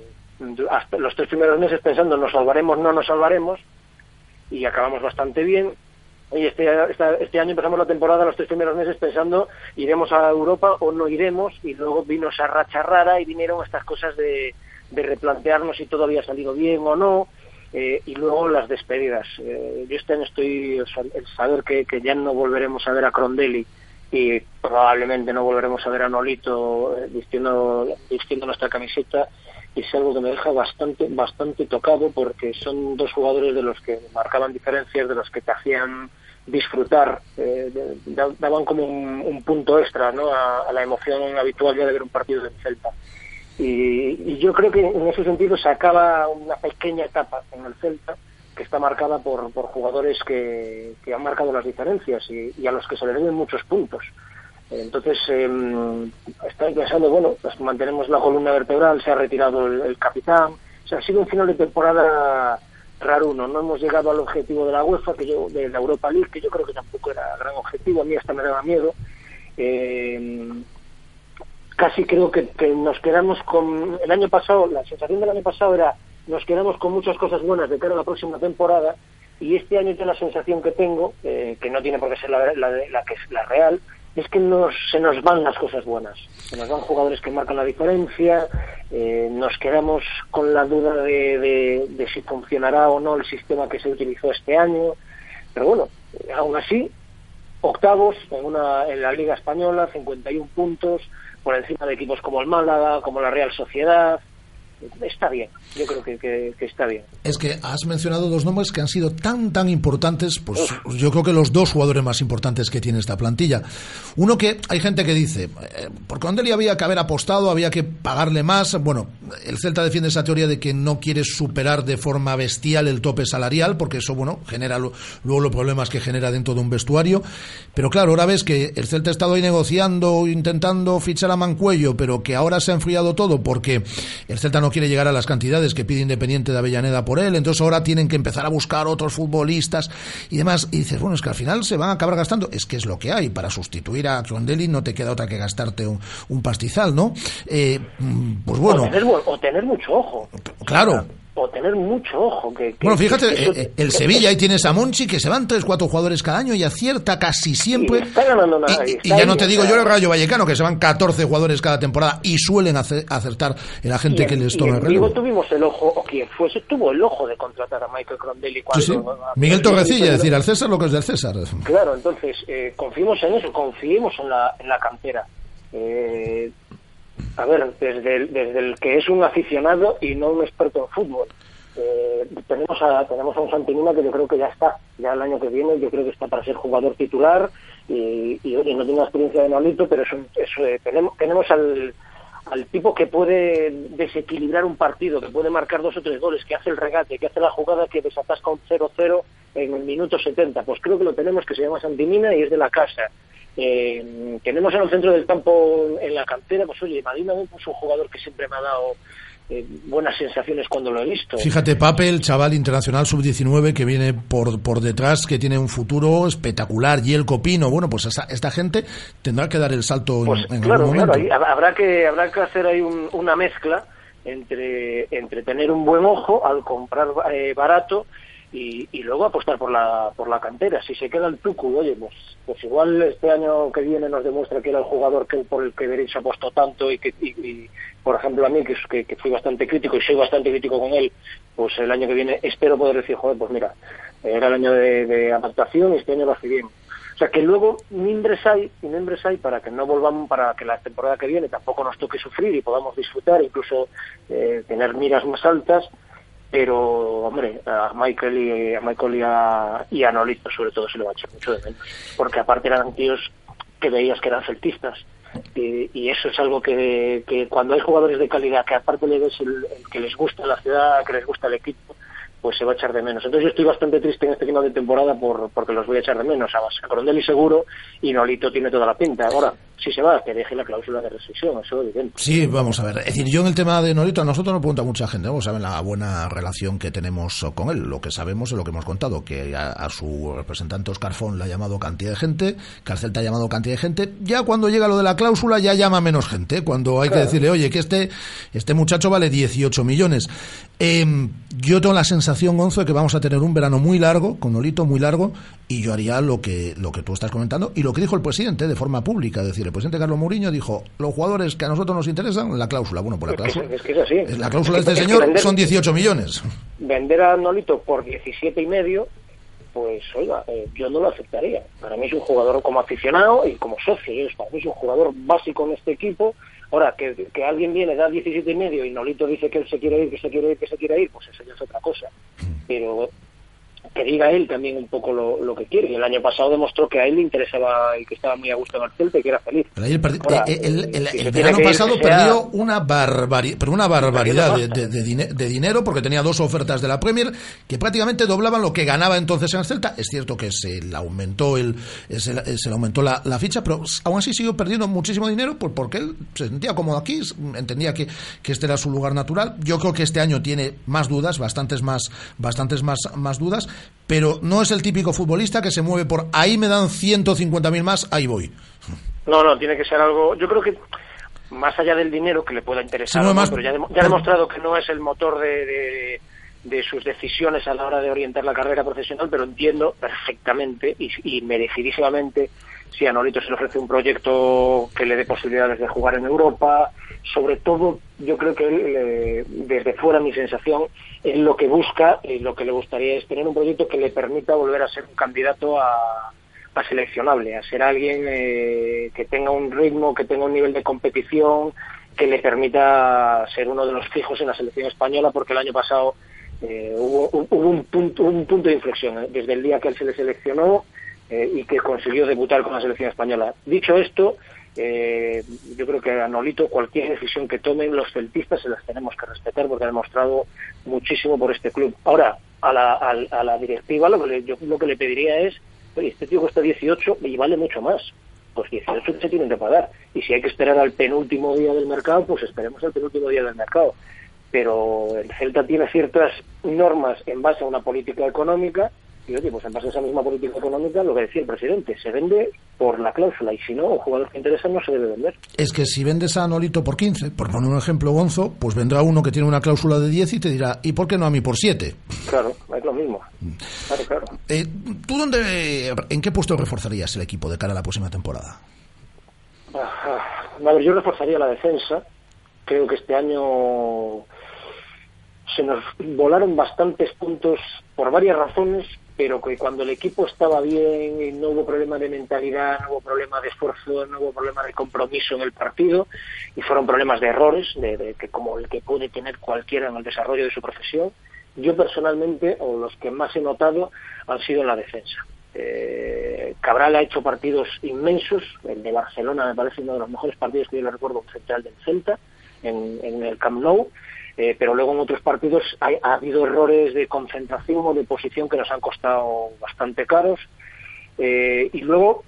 hasta los tres primeros meses pensando nos salvaremos, no nos salvaremos, y acabamos bastante bien. Y este, este año empezamos la temporada los tres primeros meses pensando iremos a Europa o no iremos, y luego vino esa racha rara y vinieron estas cosas de, de replantearnos si todo había salido bien o no. eh, y luego las despedidas. Eh, yo este año estoy, el saber que, ya no volveremos a ver a Crondelli y probablemente no volveremos a ver a Nolito eh, vistiendo, vistiendo nuestra camiseta es algo que me deja bastante bastante tocado porque son dos jugadores de los que marcaban diferencias, de los que te hacían disfrutar, eh, daban como un, un punto extra ¿no? a, a la emoción habitual ya de ver un partido del Celta. Y, y yo creo que en ese sentido se acaba una pequeña etapa en el Celta que está marcada por, por jugadores que, han marcado las diferencias y, y a los que se le deben muchos puntos. Entonces, eh, estoy pensando, bueno, pues mantenemos la columna vertebral, se ha retirado el, el capitán. O sea, ha sido un final de temporada raro uno. No hemos llegado al objetivo de la UEFA, que yo, de la Europa League, que yo creo que tampoco era gran objetivo. A mí hasta me daba miedo. Eh, casi creo que, nos quedamos con el año pasado la sensación del año pasado era nos quedamos con muchas cosas buenas de cara a la próxima temporada y este año yo la sensación que tengo eh, que no tiene por qué ser la, la, la que es la real es que nos, se nos van las cosas buenas se nos van jugadores que marcan la diferencia eh, nos quedamos con la duda de, de, de si funcionará o no el sistema que se utilizó este año pero bueno eh, aún así octavos en, una, en la Liga Española, 51 puntos, por encima de equipos como el Málaga, como la Real Sociedad. Está bien, yo creo que, que, que está bien.
Es que has mencionado dos nombres que han sido tan, tan importantes, pues yo creo que los dos jugadores más importantes que tiene esta plantilla. Uno que hay gente que dice, eh, por Condelli había que haber apostado, había que pagarle más. Bueno, el Celta defiende esa teoría de que no quiere superar de forma bestial el tope salarial, porque eso, bueno, genera lo- luego los problemas que genera dentro de un vestuario. Pero claro, ahora ves que el Celta ha estado ahí negociando, intentando fichar a Mancuello, pero que ahora se ha enfriado todo porque el Celta no quiere llegar a las cantidades que pide Independiente de Avellaneda por él, entonces ahora tienen que empezar a buscar otros futbolistas y demás. Y dices, bueno, es que al final se van a acabar gastando. Es que es lo que hay. Para sustituir a Crondelli no te queda otra que gastarte un, un pastizal, ¿no? Eh, mm, pues bueno.
O tener mucho ojo.
Claro.
O tener mucho ojo. Que, que-
Bueno, fíjate,
que eso-
eh, el Sevilla ahí tienes a Monchi que se van tres, cuatro jugadores cada año y acierta casi siempre.
Y está ganando nada, y
Y,
está
y ya no te digo yo el Rayo Vallecano, que se van 14 jugadores cada temporada y suelen ace- acertar en la gente que les toma el.
Vigo tuvimos el ojo, o quien fuese, tuvo el ojo de contratar a Michael Crondelli cuando...
Sí, Miguel Torrecilla, es decir, al César lo que es del César.
Claro, entonces, eh, confiemos en eso, confiemos en la, en la cantera. Eh, a ver, desde el, desde el que es un aficionado y no un experto en fútbol. Eh, tenemos a tenemos a un Santimina que yo creo que ya está, ya el año que viene yo creo que está para ser jugador titular y, y no tiene experiencia de Nolito, pero es un- es, eh, tenemos, tenemos al, al tipo que puede desequilibrar un partido, que puede marcar dos o tres goles, que hace el regate, que hace la jugada que desatasca un 0-0 en el minuto 70. Pues creo que lo tenemos, que se llama Santimina y es de la casa. Eh, tenemos en el centro del campo, en la cantera, pues oye, Madina es un jugador que siempre me ha dado eh, buenas sensaciones cuando lo he visto.
Fíjate, Pape, el chaval internacional sub-19 que viene por, por detrás, que tiene un futuro espectacular, y el Copino, bueno, pues esa- esta gente tendrá que dar el salto en-
Pues
en,
claro,
algún
claro, ahí hab- habrá que habrá que hacer ahí un- una mezcla entre entre tener un buen ojo al comprar eh, barato y, y luego apostar por la por la cantera. Si se queda el Tucu, oye, pues pues igual este año que viene nos demuestra que era el jugador que por el que Berizzo apostó tanto y que y, y, por ejemplo a mí que, que, fui bastante crítico y soy bastante crítico con él, pues el año que viene espero poder decir, joder, pues mira, era el año de, de adaptación y este año lo hace. O sea que luego mimbres hay y mimbres hay para que no volvamos, para que la temporada que viene tampoco nos toque sufrir y podamos disfrutar, incluso eh, tener miras más altas. Pero, hombre, a Michael y a Michael y a, y a Nolito sobre todo se lo va a echar mucho de menos. Porque aparte eran tíos que veías que eran celtistas. Y, y eso es algo que, que cuando hay jugadores de calidad que aparte le ves el, el que les gusta la ciudad, que les gusta el equipo, pues se va a echar de menos. Entonces yo estoy bastante triste en este final de temporada por, porque los voy a echar de menos. A Corondelli seguro y Nolito tiene toda la pinta. Ahora, si se va, que deje la cláusula de rescisión, eso es evidente.
Sí, vamos a ver. Es decir, yo en el tema de Norito, a nosotros nos pregunta mucha gente, vamos saben la buena relación que tenemos con él. Lo que sabemos es lo que hemos contado, que a, a su representante Oscar Font le ha llamado cantidad de gente, que al Celta ha llamado cantidad de gente. Ya cuando llega lo de la cláusula, ya llama menos gente. Cuando hay que decirle, oye, que este, este muchacho vale 18 millones. Em, yo tengo la sensación, Gonzo, de que vamos a tener un verano muy largo, con Nolito muy largo, y yo haría lo que, lo que tú estás comentando y lo que dijo el presidente de forma pública. Es decir, el presidente Carlos Mourinho dijo, los jugadores que a nosotros nos interesan, la cláusula. Bueno, pues la cláusula,
es que es así.
la cláusula de este
es
señor
vender-
son 18 millones.
Vender a Nolito por 17 y medio, pues oiga, eh, yo no lo aceptaría. Para mí es un jugador como aficionado y como socio. ¿eh? Para mí es un jugador básico en este equipo. Ahora, que, que alguien viene, da 17 y medio y Nolito dice que él se quiere ir, que se quiere ir, que se quiere ir, pues eso ya es otra cosa. Pero que diga él también un poco lo, lo que quiere. El año pasado demostró que a él le interesaba y que estaba muy a gusto en el Celta y que era feliz.
El,
Ahora,
eh, el- el-
si
verano pasado
sea-
perdió una, barbari- pero una barbaridad de, de- de dine- de dinero porque tenía dos ofertas de la Premier que prácticamente doblaban lo que ganaba entonces en el Celta. Es cierto que se le aumentó, el, se, le- se le aumentó la, la ficha, pero aún así siguió perdiendo muchísimo dinero pues porque él se sentía cómodo aquí, entendía que, que este era su lugar natural. Yo creo que este año tiene más dudas, bastantes más, bastantes más, más dudas, pero no es el típico futbolista que se mueve por ahí me dan 150.000 más, ahí voy.
No, no, tiene que ser algo. Yo creo que más allá del dinero que le pueda interesar,
Sí, no, más-
pero ya, ha demo- ya ha demostrado que no es el motor de, de- de sus decisiones a la hora de orientar la carrera profesional, pero entiendo perfectamente y, y merecidísimamente si a Nolito se le ofrece un proyecto que le dé posibilidades de jugar en Europa. Sobre todo, yo creo que él, desde fuera mi sensación, él lo que busca y lo que le gustaría es tener un proyecto que le permita volver a ser un candidato a, a seleccionable, a ser alguien eh, que tenga un ritmo, que tenga un nivel de competición, que le permita ser uno de los fijos en la selección española, porque el año pasado eh, hubo, hubo un, punto, un punto de inflexión, ¿eh? desde el día que él se le seleccionó eh, y que consiguió debutar con la selección española. Dicho esto, eh, yo creo que a Nolito cualquier decisión que tomen los celtistas se las tenemos que respetar porque ha demostrado muchísimo por este club. Ahora, a la, al- a, la directiva lo que, le, yo lo que le pediría es, este tío cuesta 18 y vale mucho más. Pues 18 que se tienen que pagar. Y si hay que esperar al penúltimo día del mercado, pues esperemos al penúltimo día del mercado. Pero el Celta tiene ciertas normas en base a una política económica Y oye, pues en base a esa misma política económica, lo que decía el presidente, se vende por la cláusula y si no, un jugador que interesa no se debe vender.
Es que si vendes a Nolito por 15, por poner un ejemplo, Gonzo, pues vendrá uno que tiene una cláusula de 10 y te dirá, ¿y por qué no a mí por 7?
Claro, es lo mismo. Claro, claro.
Eh, ¿Tú dónde, en qué puesto reforzarías el equipo de cara a la próxima temporada?
A ver, yo reforzaría la defensa. Creo que este año se nos volaron bastantes puntos por varias razones, pero que cuando el equipo estaba bien y no hubo problema de mentalidad, no hubo problema de esfuerzo, no hubo problema de compromiso en el partido y fueron problemas de errores, de, que como el que puede tener cualquiera en el desarrollo de su profesión. Yo personalmente, o los que más he notado, han sido en la defensa. Eh, Cabral ha hecho partidos inmensos, el de Barcelona me parece uno de los mejores partidos que yo le recuerdo frente al del Celta, en, en el Camp Nou, eh, pero luego en otros partidos ha, ha habido errores de concentración o de posición que nos han costado bastante caros. Eh, y luego,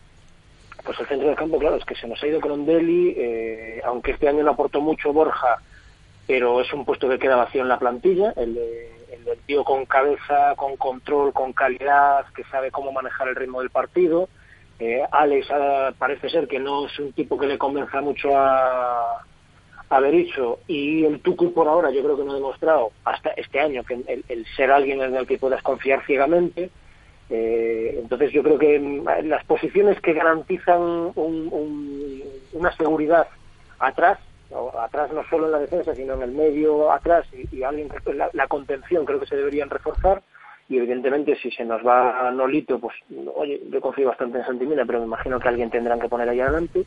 pues el centro del campo, claro, es que se nos ha ido Crondelli, eh, aunque este año no aportó mucho Borja, pero es un puesto que queda vacío en la plantilla, el, el del tío con cabeza, con control, con calidad, que sabe cómo manejar el ritmo del partido. Eh, Alex ah, parece ser que no es un tipo que le convenza mucho a, a Berizzo y el Tucu por ahora yo creo que no ha demostrado hasta este año que el, el ser alguien en el que puedas confiar ciegamente. Eh, entonces yo creo que mm, las posiciones que garantizan un- un- una seguridad atrás, atrás no solo en la defensa, sino en el medio, atrás y, alguien la, la contención creo que se deberían reforzar y evidentemente si se nos va Nolito, pues oye, yo confío bastante en Santimina, pero me imagino que alguien tendrán que poner ahí adelante.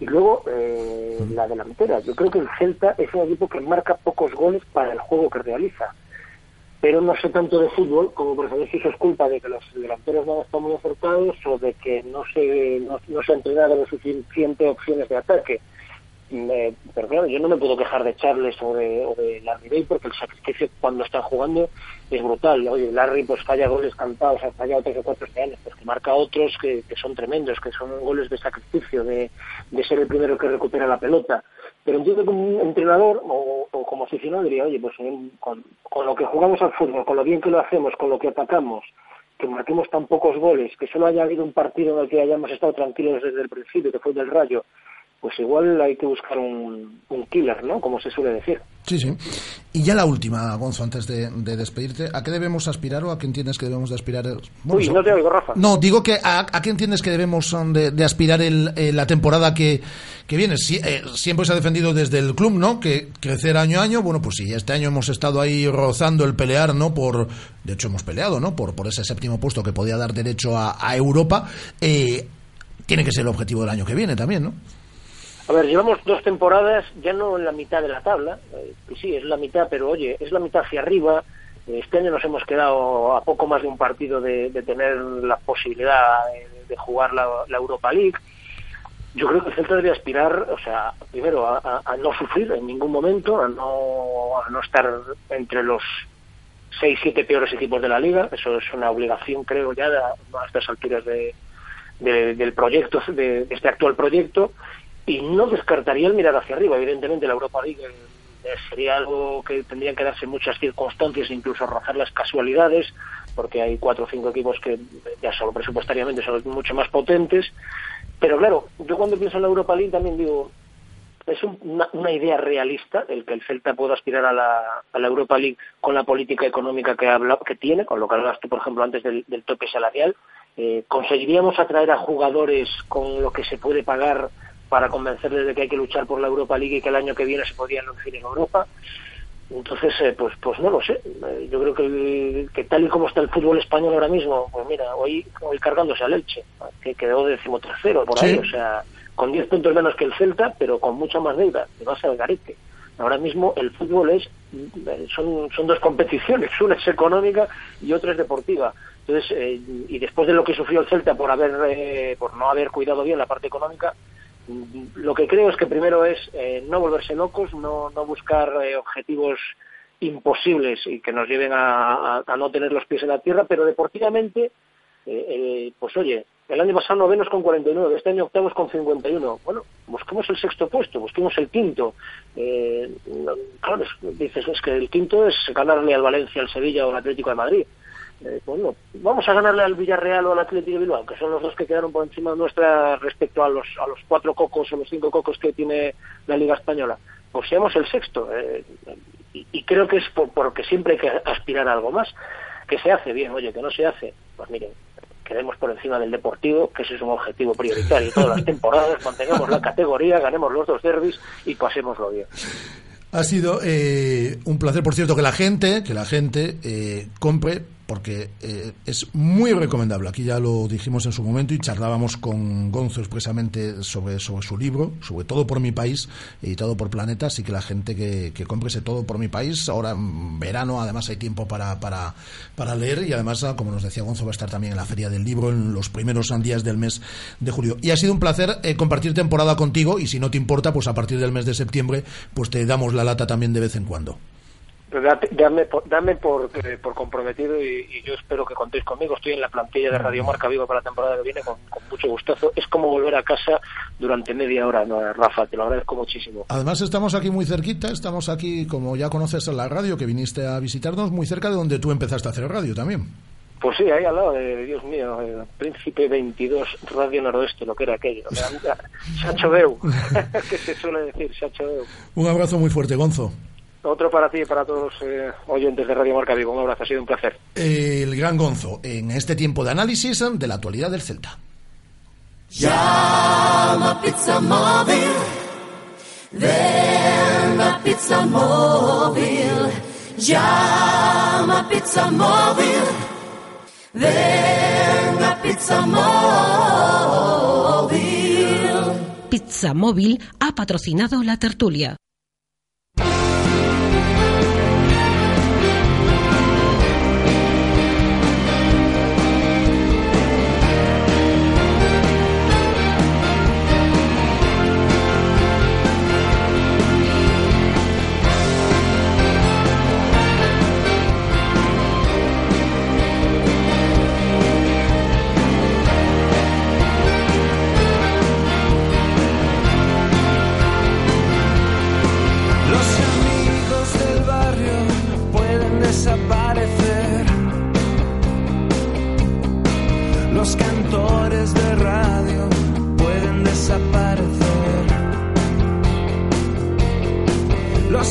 Y luego eh, la delantera. Yo creo que el Celta es un equipo que marca pocos goles para el juego que realiza. Pero no sé tanto de fútbol como por saber si eso es culpa de que los delanteros no están muy acertados o de que no se, no, se han entrenado lo suficiente opciones de ataque. Me- pero claro, yo no me puedo quejar de Charles o de, o de Larry Bay porque el sacrificio cuando están jugando es brutal. Oye, Larry pues falla goles cantados, ha fallado tres o cuatro este año, pues que marca otros que, que son tremendos, que son goles de sacrificio, de, de ser el primero que recupera la pelota. Pero entiendo que un entrenador o, o como aficionado diría, oye, pues con, con lo que jugamos al fútbol, con lo bien que lo hacemos, con lo que atacamos, que marquemos tan pocos goles, que solo haya habido un partido en el que hayamos estado tranquilos desde el principio, que fue el del Rayo, pues igual hay que buscar un, un killer, ¿no? Como se suele decir.
Sí, sí. Y ya la última, Gonzo, antes de, de despedirte. ¿A qué debemos aspirar o a qué entiendes que debemos de aspirar? Bueno,
Uy, no te oigo, Rafa.
No, digo que a, a qué entiendes que debemos um, de, de aspirar el, eh, la temporada que, que viene. Si- eh, siempre se ha defendido desde el club, ¿no? Que crecer año a año. Bueno, pues sí, este año hemos estado ahí rozando el pelear, ¿no? Por, de hecho, hemos peleado, ¿no? Por, por ese séptimo puesto que podía dar derecho a, a Europa. Eh, tiene que ser el objetivo del año que viene también, ¿no?
A ver, llevamos dos temporadas ya no en la mitad de la tabla, eh, sí, es la mitad, pero oye, es la mitad hacia arriba. Este año nos hemos quedado a poco más de un partido de, tener la posibilidad de, jugar la, Europa League. Yo creo que el Celta debe aspirar, o sea, primero a, a- a no sufrir en ningún momento, a no, a no estar entre los seis, siete peores equipos de la liga. Eso es una obligación, creo, ya de- a estas alturas de- del proyecto, de este actual proyecto. Y no descartaría el mirar hacia arriba. Evidentemente, la Europa League eh, sería algo que tendrían que darse muchas circunstancias, incluso rozar las casualidades, porque hay cuatro o cinco equipos que ya solo presupuestariamente son mucho más potentes. Pero claro, yo cuando pienso en la Europa League también digo, es un- una, idea realista el que el Celta pueda aspirar a la, a la Europa League con la política económica que, habla, que tiene, con lo que hablas tú, por ejemplo, antes del, del tope salarial. Eh, ¿Conseguiríamos atraer a jugadores con lo que se puede pagar para convencerles de que hay que luchar por la Europa League y que el año que viene se podrían lucir en Europa? Entonces, eh, pues pues no lo sé. Eh, yo creo que, que tal y como está el fútbol español ahora mismo, pues mira, hoy, hoy cargándose al Elche, que quedó decimotercero por ahí,
Sí.
o sea, con 10 puntos menos que el Celta, pero con mucha más deuda, que va a ser el garete. Ahora mismo el fútbol es eh, son, son dos competiciones, una es económica y otra es deportiva. Entonces, eh, y después de lo que sufrió el Celta por haber eh, por no haber cuidado bien la parte económica, lo que creo es que primero es eh, no volverse locos, no, no buscar eh, objetivos imposibles y que nos lleven a, a- no tener los pies en la tierra, pero deportivamente, eh, pues oye, el año pasado novenos con 49, este año octavos con 51. Bueno, busquemos el sexto puesto, busquemos el quinto. Eh, claro, es- dices, es que el quinto es ganarle al Valencia, al Sevilla o al Atlético de Madrid. Eh, bueno, vamos a ganarle al Villarreal o al Atlético de Bilbao, que son los dos que quedaron por encima nuestra respecto a los, a los cuatro cocos o los cinco cocos que tiene la Liga Española. Pues seamos el sexto. eh, y, y creo que es por, porque siempre hay que aspirar a algo más. Que se hace bien, oye, que no se hace, pues miren, quedemos por encima del Deportivo, que ese es un objetivo prioritario todas las temporadas, mantengamos la categoría, ganemos los dos derbis y pasémoslo bien.
Ha sido eh, un placer, por cierto, que la gente, que la gente eh, compre, porque eh, es muy recomendable. Aquí ya lo dijimos en su momento y charlábamos con Gonzo expresamente sobre, sobre su libro, sobre todo por mi país, editado por Planeta. Así que la gente que, que compre ese todo por mi país, ahora en verano, además hay tiempo para, para, para leer y además, ah, como nos decía Gonzo, va a estar también en la Feria del Libro en los primeros días del mes de julio. Y ha sido un placer eh, compartir temporada contigo y si no te importa, pues a partir del mes de septiembre, pues te damos la lata también de vez en cuando.
Date- Dame, por- dame por, eh, por comprometido y, y yo espero que contéis conmigo. Estoy en la plantilla de Radio Marca Vigo para la temporada que viene con, con mucho gustazo. Es como volver a casa durante media hora, ¿no, Rafa? Te lo agradezco muchísimo.
Además estamos aquí muy cerquita, estamos aquí, como ya conoces la radio, que viniste a visitarnos, muy cerca de donde tú empezaste a hacer radio también.
Pues sí, ahí al lado de, Dios mío, eh, Príncipe 22, Radio Noroeste, lo que era aquello. Sacho Deu, que se suele decir, Sacho Deu.
Un abrazo muy fuerte, Gonzo.
Otro para ti y para todos los eh, oyentes de Radio Marca Vigo. Un abrazo, ha sido un placer.
El gran Gonzo, en este tiempo de análisis de la actualidad del Celta.
Llama Pizza Móvil. Ven a Pizza Móvil. Llama Pizza Móvil. Ven a Pizza Móvil.
Pizza Móvil ha patrocinado la tertulia.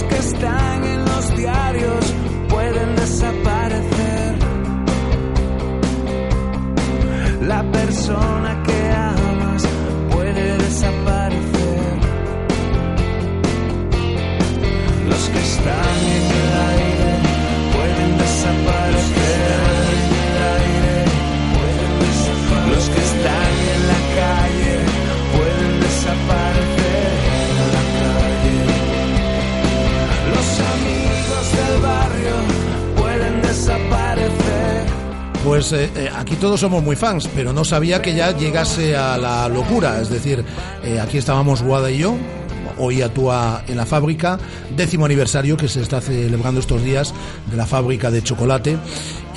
Que están en los diarios
Pues eh, eh, aquí todos somos muy fans, pero no sabía que ya llegase a la locura. Es decir, eh, aquí estábamos Guada y yo, hoy actúa en la fábrica, décimo aniversario que se está celebrando estos días de la fábrica de chocolate.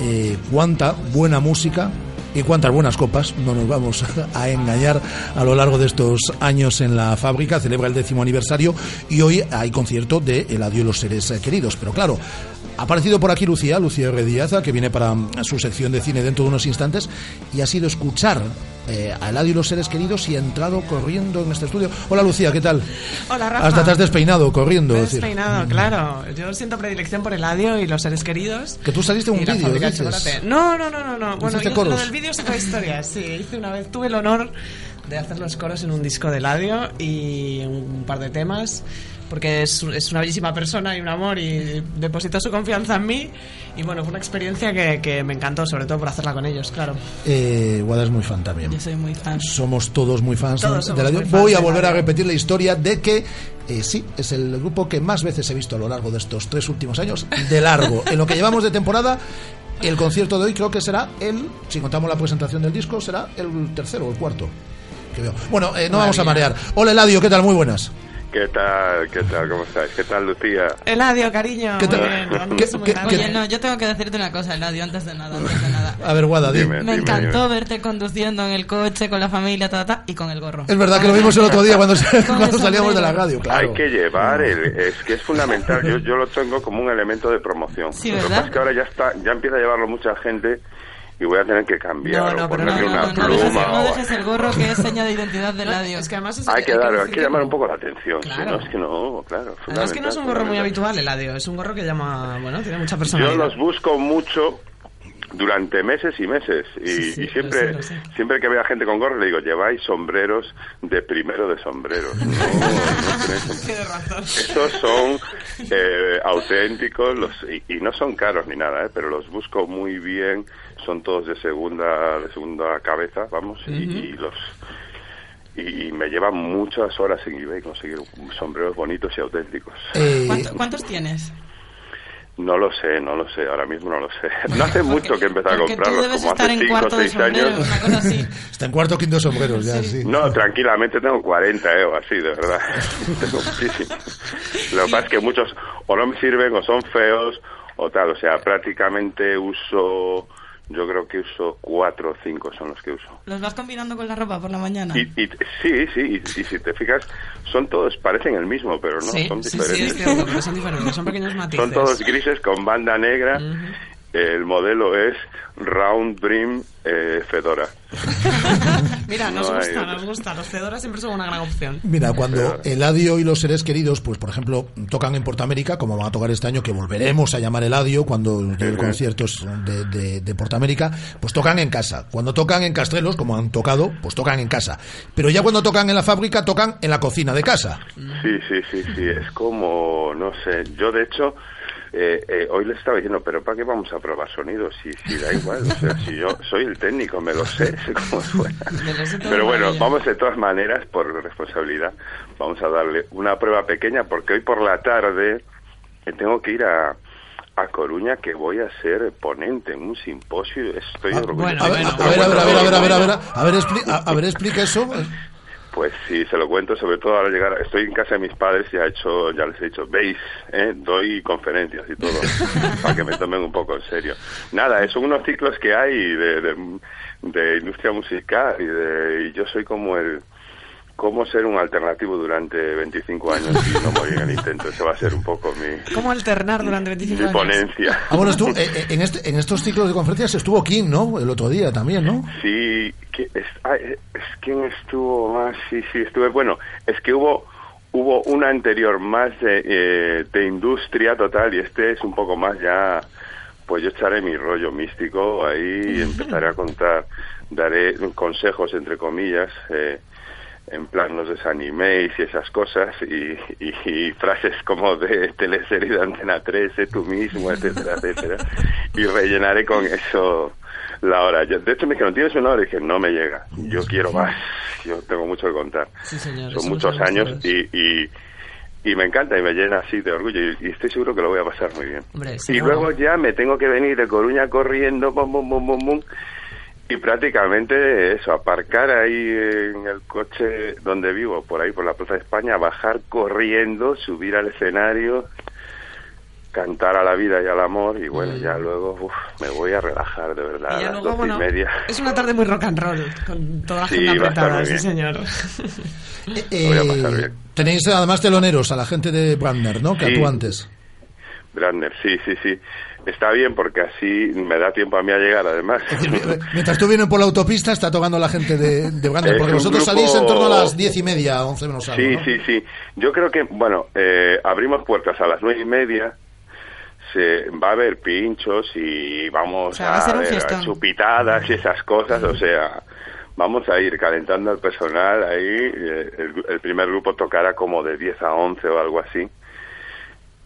Eh, cuánta buena música y cuántas buenas copas, no nos vamos a engañar a lo largo de estos años en la fábrica, celebra el décimo aniversario y hoy hay concierto de El Adiós los Seres Queridos. Pero claro, ha aparecido por aquí Lucía, Lucía R. Díaz, que viene para mm, su sección de cine dentro de unos instantes y ha sido escuchar eh, a Eladio y los seres queridos y ha entrado corriendo en este estudio. Hola Lucía, ¿qué tal?
Hola, Rafa.
Hasta te has despeinado corriendo.
Me he
es decir,
despeinado, claro. Yo siento predilección por Eladio y los seres queridos.
Que tú saliste un vídeo.
No, no, no, no. no. Bueno,
¿Hiciste
yo-
coros?
lo del vídeo es otra historia. Sí, hice una vez, tuve el honor de hacer los coros en un disco de Eladio y un par de temas. Porque es, es una bellísima persona y un amor y depositó su confianza en mí. Y bueno, fue una experiencia que, que me encantó, sobre todo por hacerla con ellos, claro.
Eh, Guada es muy fan también.
Yo soy muy fan.
Somos todos muy fans
Todos
de
muy fans
Voy a volver a
radio.
repetir la historia de que eh, sí, es el grupo que más veces he visto a lo largo de estos tres últimos años, de largo. en lo que llevamos de temporada, el concierto de hoy creo que será el, si contamos la presentación del disco, será el tercero o el cuarto. Que veo. Bueno, eh, no vamos a marear. Hola Eladio, ¿qué tal? Muy buenas.
¿Qué tal? ¿Qué tal? ¿Cómo estáis? ¿Qué tal, Lucía?
Eladio, cariño.
¿Qué
muy
tal?
bien, un
¿Qué-
beso muy
qué-
grande.
Oye, no, yo tengo que decirte una cosa, Eladio, antes de nada, antes de nada.
A ver, Guada, di.
Me encantó verte conduciendo en el coche con la familia, ta, ta, ta, y con el gorro.
Es verdad que lo vimos el otro día cuando, salíamos de la radio, claro.
Hay que llevar, el, es que es fundamental. Yo, yo lo tengo como un elemento de promoción.
Sí,
lo que
¿verdad?
pasa es que ahora ya está, ya empieza a llevarlo mucha gente y voy a tener que cambiar o ponerle
no,
una
no, no dejes,
pluma.
no dejes el gorro que es seña de identidad de Eladio.
Es que además es,
Hay que
hay
dar, hay que llamar un poco la atención. Si
Claro.
no, es que no, claro.
Además que no es un gorro muy habitual, Eladio. Es un gorro que llama, bueno, tiene mucha
Yo
personalidad.
los busco mucho durante meses y meses y,
Sí, sí,
y siempre
lo sé, lo sé.
siempre que vea gente con gorro le digo lleváis sombreros de primero de sombreros no, no estos son eh, auténticos los y, y no son caros ni nada ¿eh? pero los busco muy bien son todos de segunda de segunda cabeza vamos y, y los y me llevan muchas horas en eBay conseguir sombreros bonitos y auténticos
Eh,
¿Cuánto- ¿Cuántos tienes?
no lo sé, no lo sé, ahora mismo no lo sé. No hace mucho que empecé a comprarlos, como
estar
hace
en
5 o
cuarto de
6
sombrero,
años.
así.
Está en cuarto o quinto sombreros ya, sí.
No, tranquilamente tengo 40 eh, o así, de verdad. tengo muchísimos. Lo que pasa es que muchos o no me sirven o son feos o tal. O sea, prácticamente uso, yo creo que uso cuatro o cinco son los que uso.
¿Los vas combinando con la ropa por la mañana?
Y, y- sí, sí, y, y si te fijas, son todos, parecen el mismo, pero no,
sí,
son
sí,
diferentes.
sí, es cierto, pero son diferentes, son pequeños matices.
Son todos grises con banda negra. El modelo es Round Brim eh, Fedora.
Mira, nos
No
gusta, nos gusta. Los fedoras siempre son una gran opción.
Mira, cuando Eladio y los seres queridos, pues por ejemplo, tocan en Portamérica, como van a tocar este año, que volveremos a llamar Eladio cuando llegue conciertos de, de, de Portamérica, pues tocan en casa. Cuando tocan en Castrelos, como han tocado, pues tocan en casa. Pero ya cuando tocan en la fábrica, tocan en la cocina de casa.
Sí, sí, sí, sí, es como, no sé, yo de hecho, eh, hoy les estaba diciendo, pero ¿para qué vamos a probar sonidos? Si, si da igual, o sea, si yo soy el técnico, me lo sé, sé cómo suena. Pero bueno, vamos de todas maneras, por responsabilidad, vamos a darle una prueba pequeña, porque hoy por la tarde tengo que ir a, a Coruña que voy a ser ponente en un simposio. Estoy orgulloso.
Bueno, a, ver, a, ver, a ver, a ver, a ver, a ver, a ver, a ver, explica, a ver, explica eso.
Pues sí, se lo cuento, sobre todo al llegar. Estoy en casa de mis padres y ha hecho, ya les he dicho, veis, ¿eh? doy conferencias y todo, para que me tomen un poco en serio. Nada, eh, son unos ciclos que hay de, de, de industria musical y, de, y yo soy como el cómo ser un alternativo durante 25 años y no morir en el intento. Ese va a ser un poco mi,
¿Cómo alternar durante 25
mi
años?
ponencia.
Ah, bueno, estuvo, eh, eh, en, este, en estos ciclos de conferencias estuvo King, ¿no? El otro día también, ¿no?
Sí, que es, es quién estuvo más, sí, sí, estuve, bueno, es que hubo hubo una anterior más de, eh, de industria total y este es un poco más ya, pues yo echaré mi rollo místico ahí y empezaré a contar, daré consejos entre comillas, eh, en plan no os desaniméis y esas cosas y, y- y frases como de teleserie de Antena 3, sé tú mismo, etcétera, etcétera y rellenaré con eso la hora. Yo- de hecho me dijeron, ¿tienes una hora? Y dije, no me llega, yo quiero más, yo tengo mucho que contar.
Sí, señor.
Son muchos años y, y, y me encanta y me llena así de orgullo y, estoy seguro que lo voy a pasar muy bien.
Hombre,
y luego ya me tengo que venir de Coruña corriendo, bum, bum, bum, bum, bum, y prácticamente eso, aparcar ahí en el coche donde vivo, por ahí por la Plaza de España, bajar corriendo, subir al escenario, cantar a la vida y al amor y bueno, ya luego uf, me voy a relajar de verdad
Mm. Y
a
ya
las
luego, bueno,
y media.
es una tarde muy rock and roll, con toda la
Sí, estar
apretada, sí, señor.
Eh,
voy a pasar bien.
tenéis además teloneros a la gente de Brandner, ¿no? Que
Sí.
actúa antes.
Brandner, sí, sí, sí. Está bien porque así me da tiempo a mí a llegar además.
Mientras tú vienes por la autopista, está tocando la gente de, de porque vosotros
grupo-
salís en torno a las diez y media, once menos algo,
Sí,
¿no?
sí, sí. Yo creo que, bueno, eh, abrimos puertas a las nueve y media. Se, va a haber pinchos y vamos
O sea, va a
a, chupitadas y esas cosas. O sea, vamos a ir calentando al personal ahí. eh, El, el primer grupo tocará como de 10 a 11 o algo así.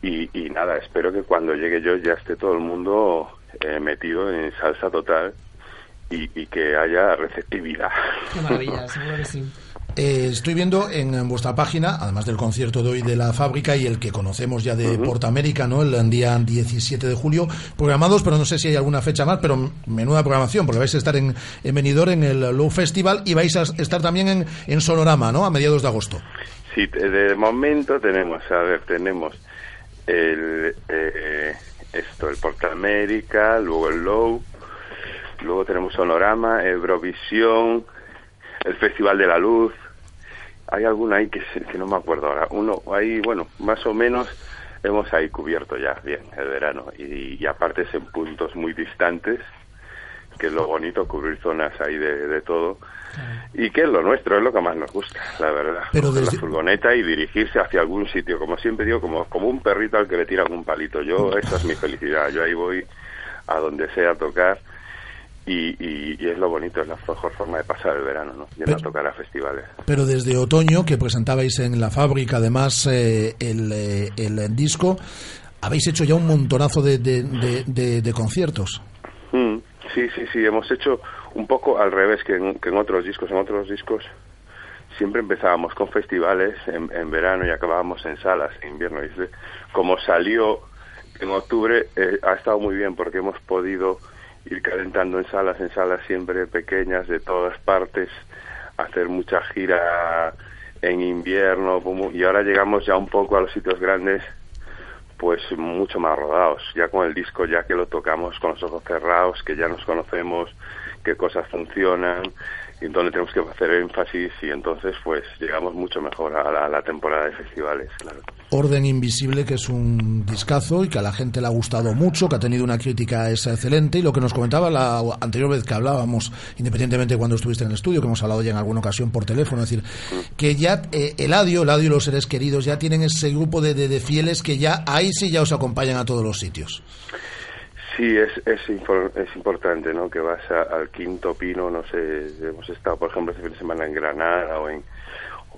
Y, y nada, espero que cuando llegue yo ya esté todo el mundo eh, metido en salsa total y, y que haya receptividad.
Qué maravilla, seguro que sí.
Eh, estoy viendo en, en vuestra página, además del concierto de hoy de la fábrica y el que conocemos ya de Portamérica, ¿no? El día 17 de julio, programados, pero no sé si hay alguna fecha más, pero menuda programación, porque vais a estar en, en Benidorm en el Low Festival y vais a estar también en, en Sonorama, ¿no? A mediados de agosto.
sí, de momento tenemos, a ver, tenemos el eh, esto, el Porta América, luego el Low, luego tenemos Sonorama, Eurovisión, el Festival de la Luz. Hay alguna ahí que, que no me acuerdo ahora. Uno ahí, bueno, más o menos hemos ahí cubierto ya bien el verano y, y aparte es en puntos muy distantes que es lo bonito cubrir zonas ahí de, de todo. Y que es lo nuestro es lo que más nos gusta la verdad.
Pero desde-
la furgoneta y dirigirse hacia algún sitio. Como siempre digo como como un perrito al que le tiran un palito. Yo esa es mi felicidad. Yo ahí voy a donde sea a tocar y, y- y es lo bonito es la mejor forma de pasar el verano no yendo a tocar a festivales.
Pero desde otoño, que presentabais en la fábrica además eh, el, eh, el disco, habéis hecho ya un montonazo de, de- de- de- de conciertos.
Mm, sí, sí, sí, hemos hecho un poco al revés que en, que en otros discos. En otros discos siempre empezábamos con festivales en, en verano y acabábamos en salas en invierno. Como salió en octubre, eh, ha estado muy bien porque hemos podido ir calentando en salas, en salas siempre pequeñas de todas partes, hacer mucha gira en invierno y ahora llegamos ya un poco a los sitios grandes pues mucho más rodados, ya con el disco ya que lo tocamos con los ojos cerrados, que ya nos conocemos, qué cosas funcionan y donde tenemos que hacer énfasis y entonces pues llegamos mucho mejor a la, a la temporada de festivales, claro.
Orden Invisible, que es un discazo y que a la gente le ha gustado mucho, que ha tenido una crítica esa excelente. Y lo que nos comentaba la anterior vez que hablábamos, independientemente de cuando estuviste en el estudio, que hemos hablado ya en alguna ocasión por teléfono, es decir, que ya eh, Eladio, Eladio y los seres queridos ya tienen ese grupo de, de- fieles que ya ahí sí ya os acompañan a todos los sitios.
Sí, es, es, importante, ¿no? Que vas al Quinto Pino, no sé, hemos estado, por ejemplo, este fin de semana en Granada o en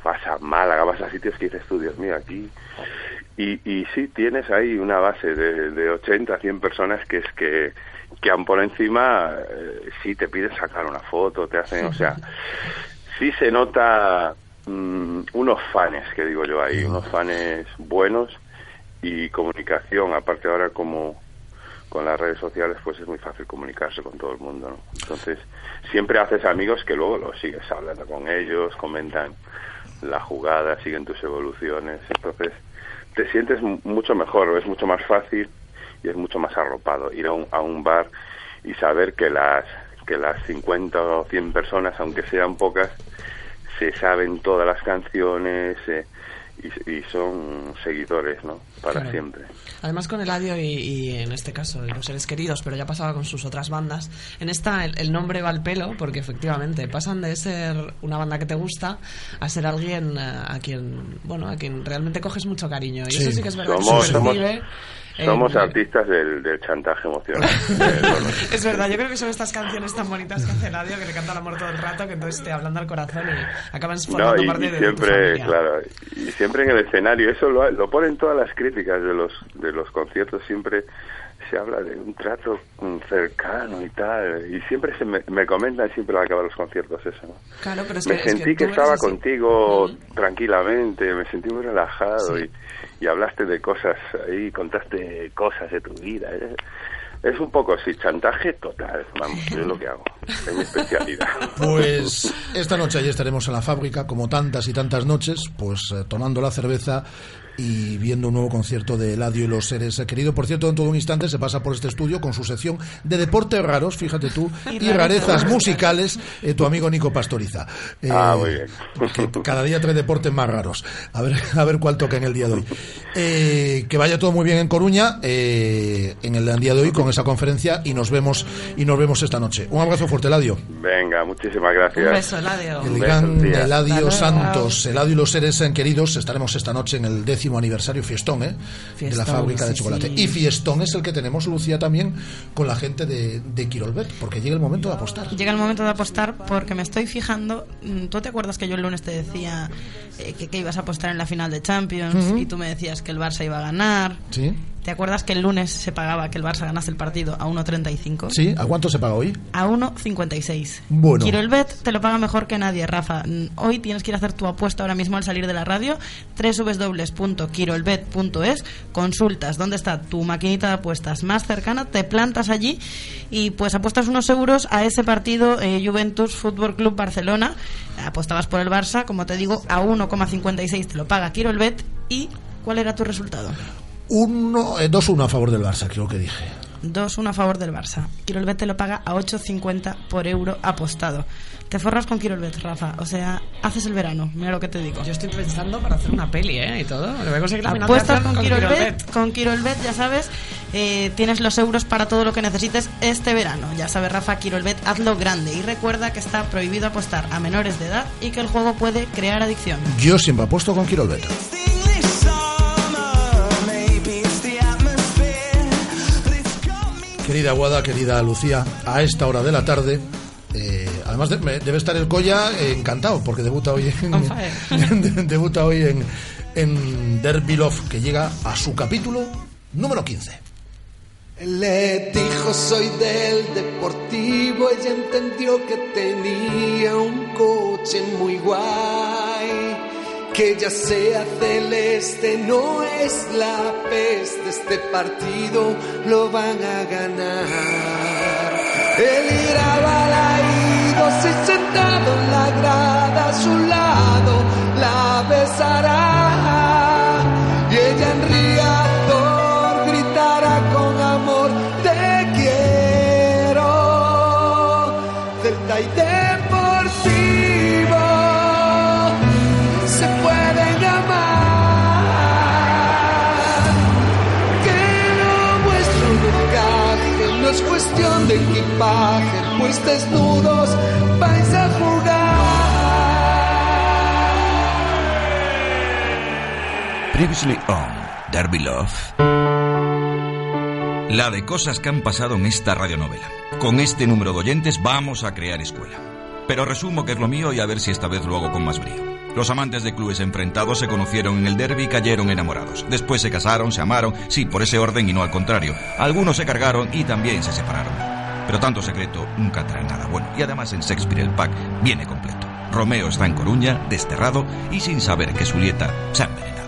vas a Málaga, vas a sitios que dices tú, Dios mío, aquí. Y, y sí, tienes ahí una base de, de 80, 100 personas que es que, que aun por encima, eh, sí te piden sacar una foto, te hacen, o sea, sí se nota mm, unos fans, que digo yo ahí, unos fans buenos y comunicación, aparte ahora como con las redes sociales pues es muy fácil comunicarse con todo el mundo, ¿no? Entonces, siempre haces amigos que luego los sigues hablando con ellos, comentan la jugada, siguen tus evoluciones, entonces te sientes mu- mucho mejor, es mucho más fácil y es mucho más arropado ir a un, a un bar y saber que las que las 50 o 100 personas, aunque sean pocas, se saben todas las canciones y, y son seguidores, ¿no? Para
Claro.
siempre.
Además con Eladio y, y en este caso los seres queridos, pero ya pasaba con sus otras bandas. En esta el, el nombre va al pelo porque efectivamente pasan de ser una banda que te gusta a ser alguien eh, a quien bueno a quien realmente coges mucho cariño y eso sí que es verdad. que
Somos, somos, somos artistas del, del chantaje emocional. Eh,
Es verdad, yo creo que son estas canciones tan bonitas que hace Eladio que le canta el amor todo el rato que entonces te hablan al corazón y acaban
no,
formando
y,
parte
y
de
siempre,
tu
claro, y siempre en el escenario, eso lo, lo ponen todas las críticas de los, de los conciertos, siempre se habla de un trato mm, cercano y tal, y siempre se me, me comentan siempre al acabar los conciertos eso, ¿no?
Claro, pero es
me
que, es
sentí
tú
que,
eres
estaba
así.
contigo tranquilamente, me sentí muy relajado y, y hablaste de cosas ahí, contaste cosas de tu vida. Es, es un poco así, chantaje total, vamos, es lo que hago, es mi especialidad.
Pues esta noche allí estaremos en la fábrica, como tantas y tantas noches, pues eh, tomando la cerveza y viendo un nuevo concierto de Eladio y los seres queridos. Por cierto, en todo un instante se pasa por este estudio con su sección de deportes raros, fíjate tú,
Y
y rarezas
rarezas.
musicales, eh, tu amigo Nico Pastoriza. Eh,
Ah, muy bien.
que cada día trae deportes más raros. A ver, a ver cuál toca en el día de hoy. Eh, que vaya todo muy bien en Coruña, eh, en el día de hoy con esa conferencia y nos vemos y nos vemos esta noche. Un abrazo fuerte, Eladio.
Venga, muchísimas gracias.
Un beso, Eladio.
El gran. Eladio. Santos, Eladio y los seres queridos, estaremos esta noche en el décimo aniversario fiestón, ¿eh? de la
Fiestón,
fábrica de
sí,
chocolate.
sí.
Y fiestón es el que tenemos, Lucía, también con la gente de, de Quirolbet, porque llega el momento de apostar.
Llega el momento de apostar porque me estoy fijando. mm, ¿Tú te acuerdas que yo el lunes te decía eh, que, que ibas a apostar en la final de Champions
Ujú.
y tú me decías que el Barça iba a ganar?
¿Sí?
Te ¿Te acuerdas que el lunes se pagaba que el Barça ganase el partido a 1.35?
¿Sí? ¿A cuánto se paga hoy?
A 1.56.
Bueno.
Kirolbet te lo paga mejor que nadie, Rafa. Hoy tienes que ir a hacer tu apuesta ahora mismo al salir de la radio. www.kirolbet.es Consultas dónde está tu maquinita de apuestas más cercana, te plantas allí y pues apuestas unos euros a ese partido eh, Juventus Fútbol Club Barcelona. Apostabas por el Barça, como te digo, a 1,56 te lo paga Kirolbet. ¿Y cuál era tu resultado?
Uno, eh, 2-1 a favor del Barça, creo que dije.
2-1 a favor del Barça. Kirolbet te lo paga a 8.50 por euro apostado. Te forras con Kirolbet, Rafa. O sea, haces el verano. Mira lo que te digo.
Yo estoy pensando para hacer una peli, ¿eh? Y todo. Lo voy a conseguir la
Apuestas con.
Kirolbet,
con Kirolbet, ya sabes, eh, tienes los euros para todo lo que necesites este verano. Ya sabes, Rafa, Kirolbet, hazlo grande. Y recuerda que está prohibido apostar a menores de edad y que el juego puede crear adicción.
Yo siempre apuesto con Kirolbet. Querida Guada, querida Lucía, a esta hora de la tarde, eh, además de- debe estar el Colla eh, encantado porque debuta hoy en, debuta hoy en, en Derby Love, que llega a su capítulo número 15.
Le dijo soy del deportivo, ella entendió que tenía un coche muy guay. Que ya sea celeste no es la peste, este partido lo van a ganar. Él irá balaído, si sentado en la grada a su lado, la besará. Pues desnudos vais a jugar.
Previously on Derby Love. La de cosas que han pasado en esta radionovela. Con este número de oyentes vamos a crear escuela. Pero resumo que es lo mío y a ver si esta vez lo hago con más brío. Los amantes de clubes enfrentados se conocieron en el derby y cayeron enamorados. Después se casaron, se amaron, sí, por ese orden y no al contrario. Algunos se cargaron y también se separaron. Pero tanto secreto nunca trae nada bueno. Y además en Shakespeare el pack viene completo. Romeo está en Coruña, desterrado y sin saber que Julieta se ha envenenado.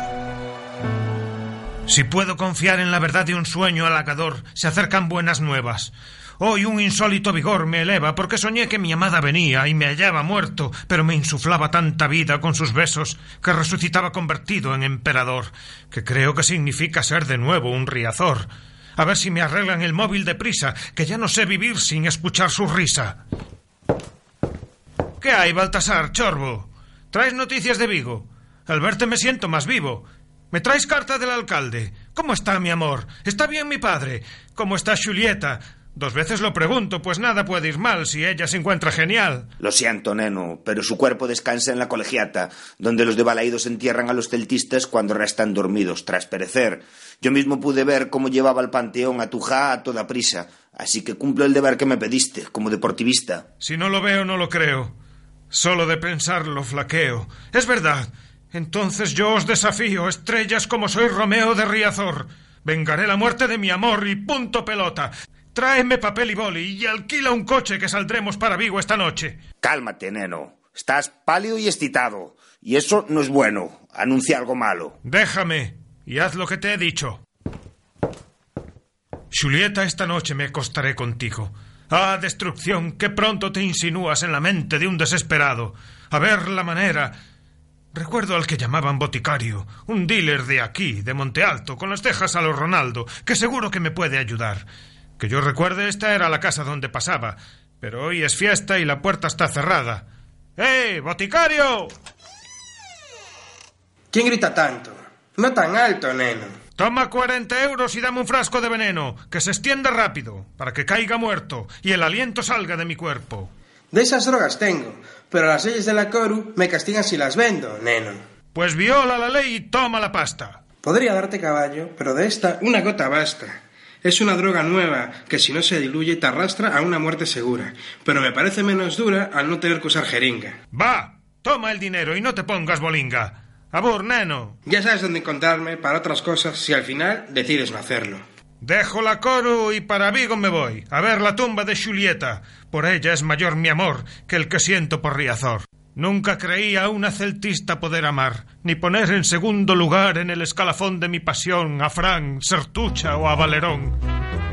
Si puedo confiar en la verdad de un sueño halagador, se acercan buenas nuevas. Hoy un insólito vigor me eleva porque soñé que mi amada venía y me hallaba muerto, pero me insuflaba tanta vida con sus besos que resucitaba convertido en emperador, que creo que significa ser de nuevo un riazor. A ver si me arreglan el móvil de prisa, que ya no sé vivir sin escuchar su risa. ¿Qué hay, Baltasar, Chorbo? ¿Traes noticias de Vigo? Al verte me siento más vivo. ¿Me traes carta del alcalde? ¿Cómo está mi amor? ¿Está bien mi padre? ¿Cómo está Julieta? Dos veces lo pregunto, pues nada puede ir mal si ella se encuentra genial.
Lo siento, neno, pero su cuerpo descansa en la colegiata, donde los de Balaídos entierran a los celtistas cuando restan dormidos tras perecer. Yo mismo pude ver cómo llevaba al panteón a Tujá a toda prisa, así que cumplo el deber que me pediste, como deportivista.
Si no lo veo, no lo creo. Solo de pensarlo flaqueo. Es verdad. Entonces yo os desafío, estrellas como soy Romeo de Riazor. Vengaré la muerte de mi amor y punto pelota. Tráeme papel y boli y alquila un coche que saldremos para Vigo esta noche.
Cálmate, neno. Estás pálido y excitado, y eso no es bueno. Anuncia algo malo.
Déjame y haz lo que te he dicho. Julieta, esta noche me acostaré contigo. Ah, destrucción, que pronto te insinúas en la mente de un desesperado. A ver la manera. Recuerdo al que llamaban boticario, un dealer de aquí, de Monte Alto, con las cejas a lo Ronaldo, que seguro que me puede ayudar. Que yo recuerde, esta era la casa donde pasaba, pero hoy es fiesta y la puerta está cerrada. ¡Eh, boticario!
¿Quién grita tanto? No tan alto, neno.
Toma 40 euros y dame un frasco de veneno, que se extienda rápido, para que caiga muerto y el aliento salga de mi cuerpo.
De esas drogas tengo, pero las leyes de la Coru me castigan si las vendo, neno.
Pues viola la ley y toma la pasta.
Podría darte caballo, pero de esta una gota basta. Es una droga nueva que si no se diluye te arrastra a una muerte segura, pero me parece menos dura al no tener que usar jeringa.
Va, toma el dinero y no te pongas bolinga. Abur, neno.
Ya sabes dónde encontrarme para otras cosas si al final decides no hacerlo.
Dejo la Coru y para Vigo me voy, a ver la tumba de Julieta. Por ella es mayor mi amor que el que siento por Riazor. Nunca creí a una celtista poder amar, ni poner en segundo lugar en el escalafón de mi pasión a Fran, Sertucha o a Valerón.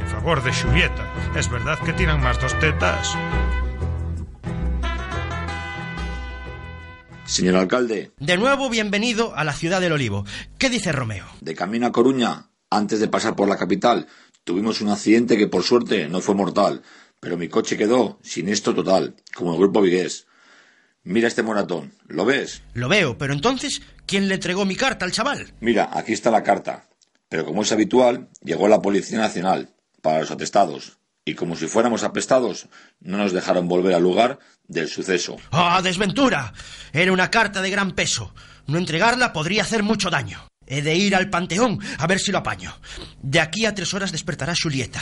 En favor de Julieta, ¿es verdad que tiran más dos tetas?
Señor alcalde,
De nuevo, bienvenido a la ciudad del olivo. ¿Qué dice Romeo?
de camino a Coruña, antes de pasar por la capital, tuvimos un accidente que por suerte no fue mortal, pero mi coche quedó siniestro total, como el grupo Vigués. Mira este moratón, ¿lo ves?
Lo veo, pero entonces, ¿quién le entregó mi carta al chaval?
Mira, aquí está la carta. Pero como es habitual, llegó la Policía Nacional para los atestados. Y como si fuéramos apestados, no nos dejaron volver al lugar del suceso.
¡Ah, desventura! Era una carta de gran peso. No entregarla podría hacer mucho daño. He de ir al panteón a ver si lo apaño. De aquí a tres horas despertará Julieta.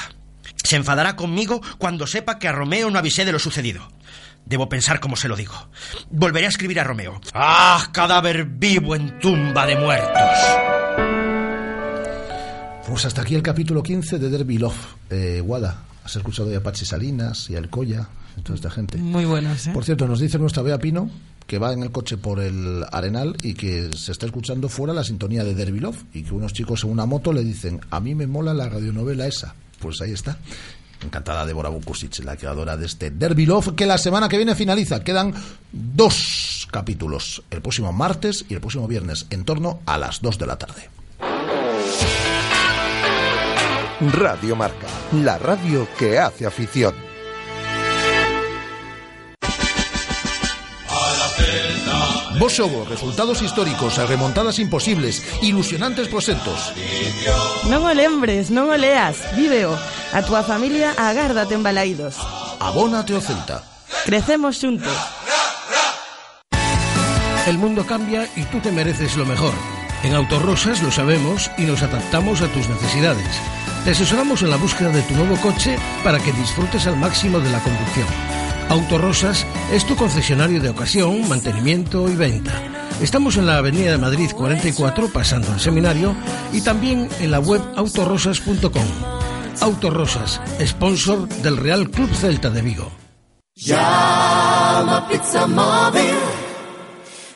Se enfadará conmigo cuando sepa que a Romeo no avisé de lo sucedido. Debo pensar cómo se lo digo. Volveré a escribir a Romeo. ¡Ah, cadáver vivo en tumba de muertos!
Pues hasta aquí el capítulo 15 de Derby Love. Eh, Guada, has escuchado de Apache Salinas y Alcoya y toda esta gente.
Muy buenas, ¿eh?
Por cierto, nos dice nuestra Bea Pino que va en el coche por el Arenal y que se está escuchando fuera la sintonía de Derby Love y que unos chicos en una moto le dicen, a mí me mola la radionovela esa. Pues ahí está. Encantada Débora Bukusic, la creadora de este Derby Love, que la semana que viene finaliza. Quedan dos capítulos, el próximo martes y el próximo viernes, en torno a las 2 de la tarde.
Radio Marca, la radio que hace afición.
Vos resultados históricos, remontadas imposibles, ilusionantes proxectos.
Non o lembres, non o leas, víveo. A túa familia agárdate en Balaídos.
Abónate o Celta.
Crecemos xuntos.
El mundo cambia y tú te mereces lo mejor. En Autorosas lo sabemos y nos adaptamos a tus necesidades. Te asesoramos en la búsqueda de tu nuevo coche para que disfrutes al máximo de la conducción. Autorosas es tu concesionario de ocasión, mantenimiento y venta. Estamos en la Avenida de Madrid 44, pasando el seminario, y también en la web autorosas.com. Autorosas, sponsor del Real Club Celta de Vigo.
Llama Pizza Móvil.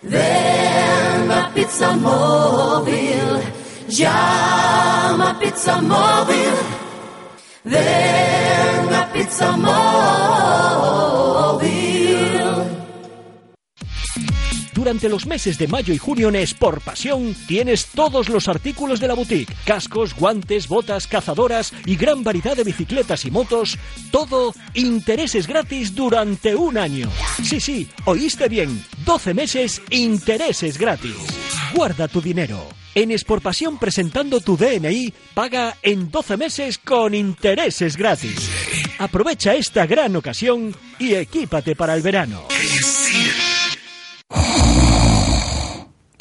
Ven a Pizza Móvil. Llama Pizza Móvil. Ven a Pizza Móvil.
Durante los meses de mayo y junio en Sport Pasión tienes todos los artículos de la boutique, cascos, guantes, botas, cazadoras y gran variedad de bicicletas y motos, todo intereses gratis durante un año. Sí, sí, oíste bien, 12 meses intereses gratis. Guarda tu dinero. En Exportación presentando tu DNI, paga en 12 meses con intereses gratis. Aprovecha esta gran ocasión y equípate para el verano.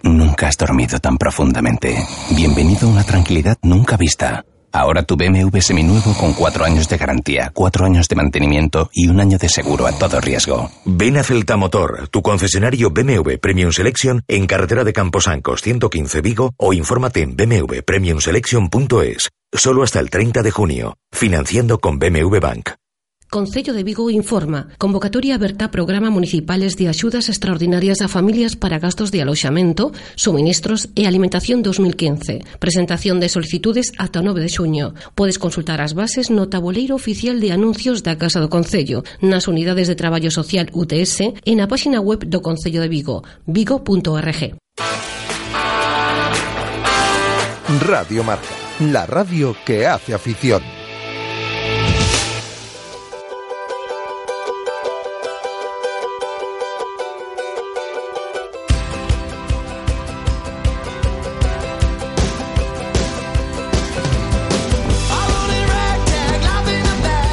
Nunca has dormido tan profundamente. Bienvenido a una tranquilidad nunca vista. Ahora tu BMW seminuevo con cuatro años de garantía, cuatro años de mantenimiento y un año de seguro a todo riesgo.
Ven a Celta Motor, tu concesionario BMW Premium Selection en carretera de Camposancos 115 Vigo o infórmate en bmwpremiumselection.es. Solo hasta el 30 de junio. Financiando con BMW Bank.
Concello de Vigo informa. Convocatoria aberta Programa Municipales de Axudas Extraordinarias a Familias para Gastos de Aloxamento, Suministros e Alimentación 2015 Presentación de solicitudes ata o 9 de xuño. Podes consultar as bases no tabuleiro oficial de anuncios da Casa do Concello nas unidades de traballo social UTS e na páxina web do Concello de Vigo vigo.org
Radio Marca, la radio que hace afición.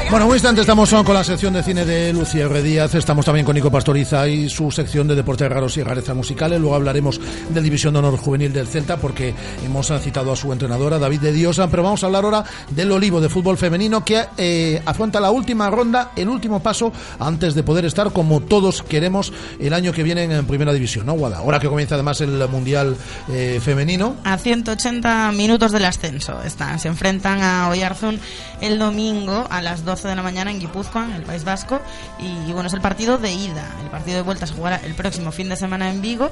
Bueno, un instante estamos con la sección de cine de Lucía R. Díaz, estamos también con Nico Pastoriza y su sección de deportes raros y rarezas musicales. Luego hablaremos del División de Honor Juvenil del Celta porque hemos citado a su entrenadora David de Diosa, pero vamos a hablar ahora del Olivo de fútbol femenino que eh, afronta la última ronda, el último paso antes de poder estar como todos queremos el año que viene en Primera División, ¿no, Guada? Ahora que comienza además el Mundial eh, Femenino.
A 180 minutos del ascenso están. Se enfrentan a Oyarzún el domingo a las 12 de la mañana en Guipúzcoa, en el País Vasco. Y, bueno, es el partido de ida. El partido de vuelta se jugará el próximo fin de semana en Vigo.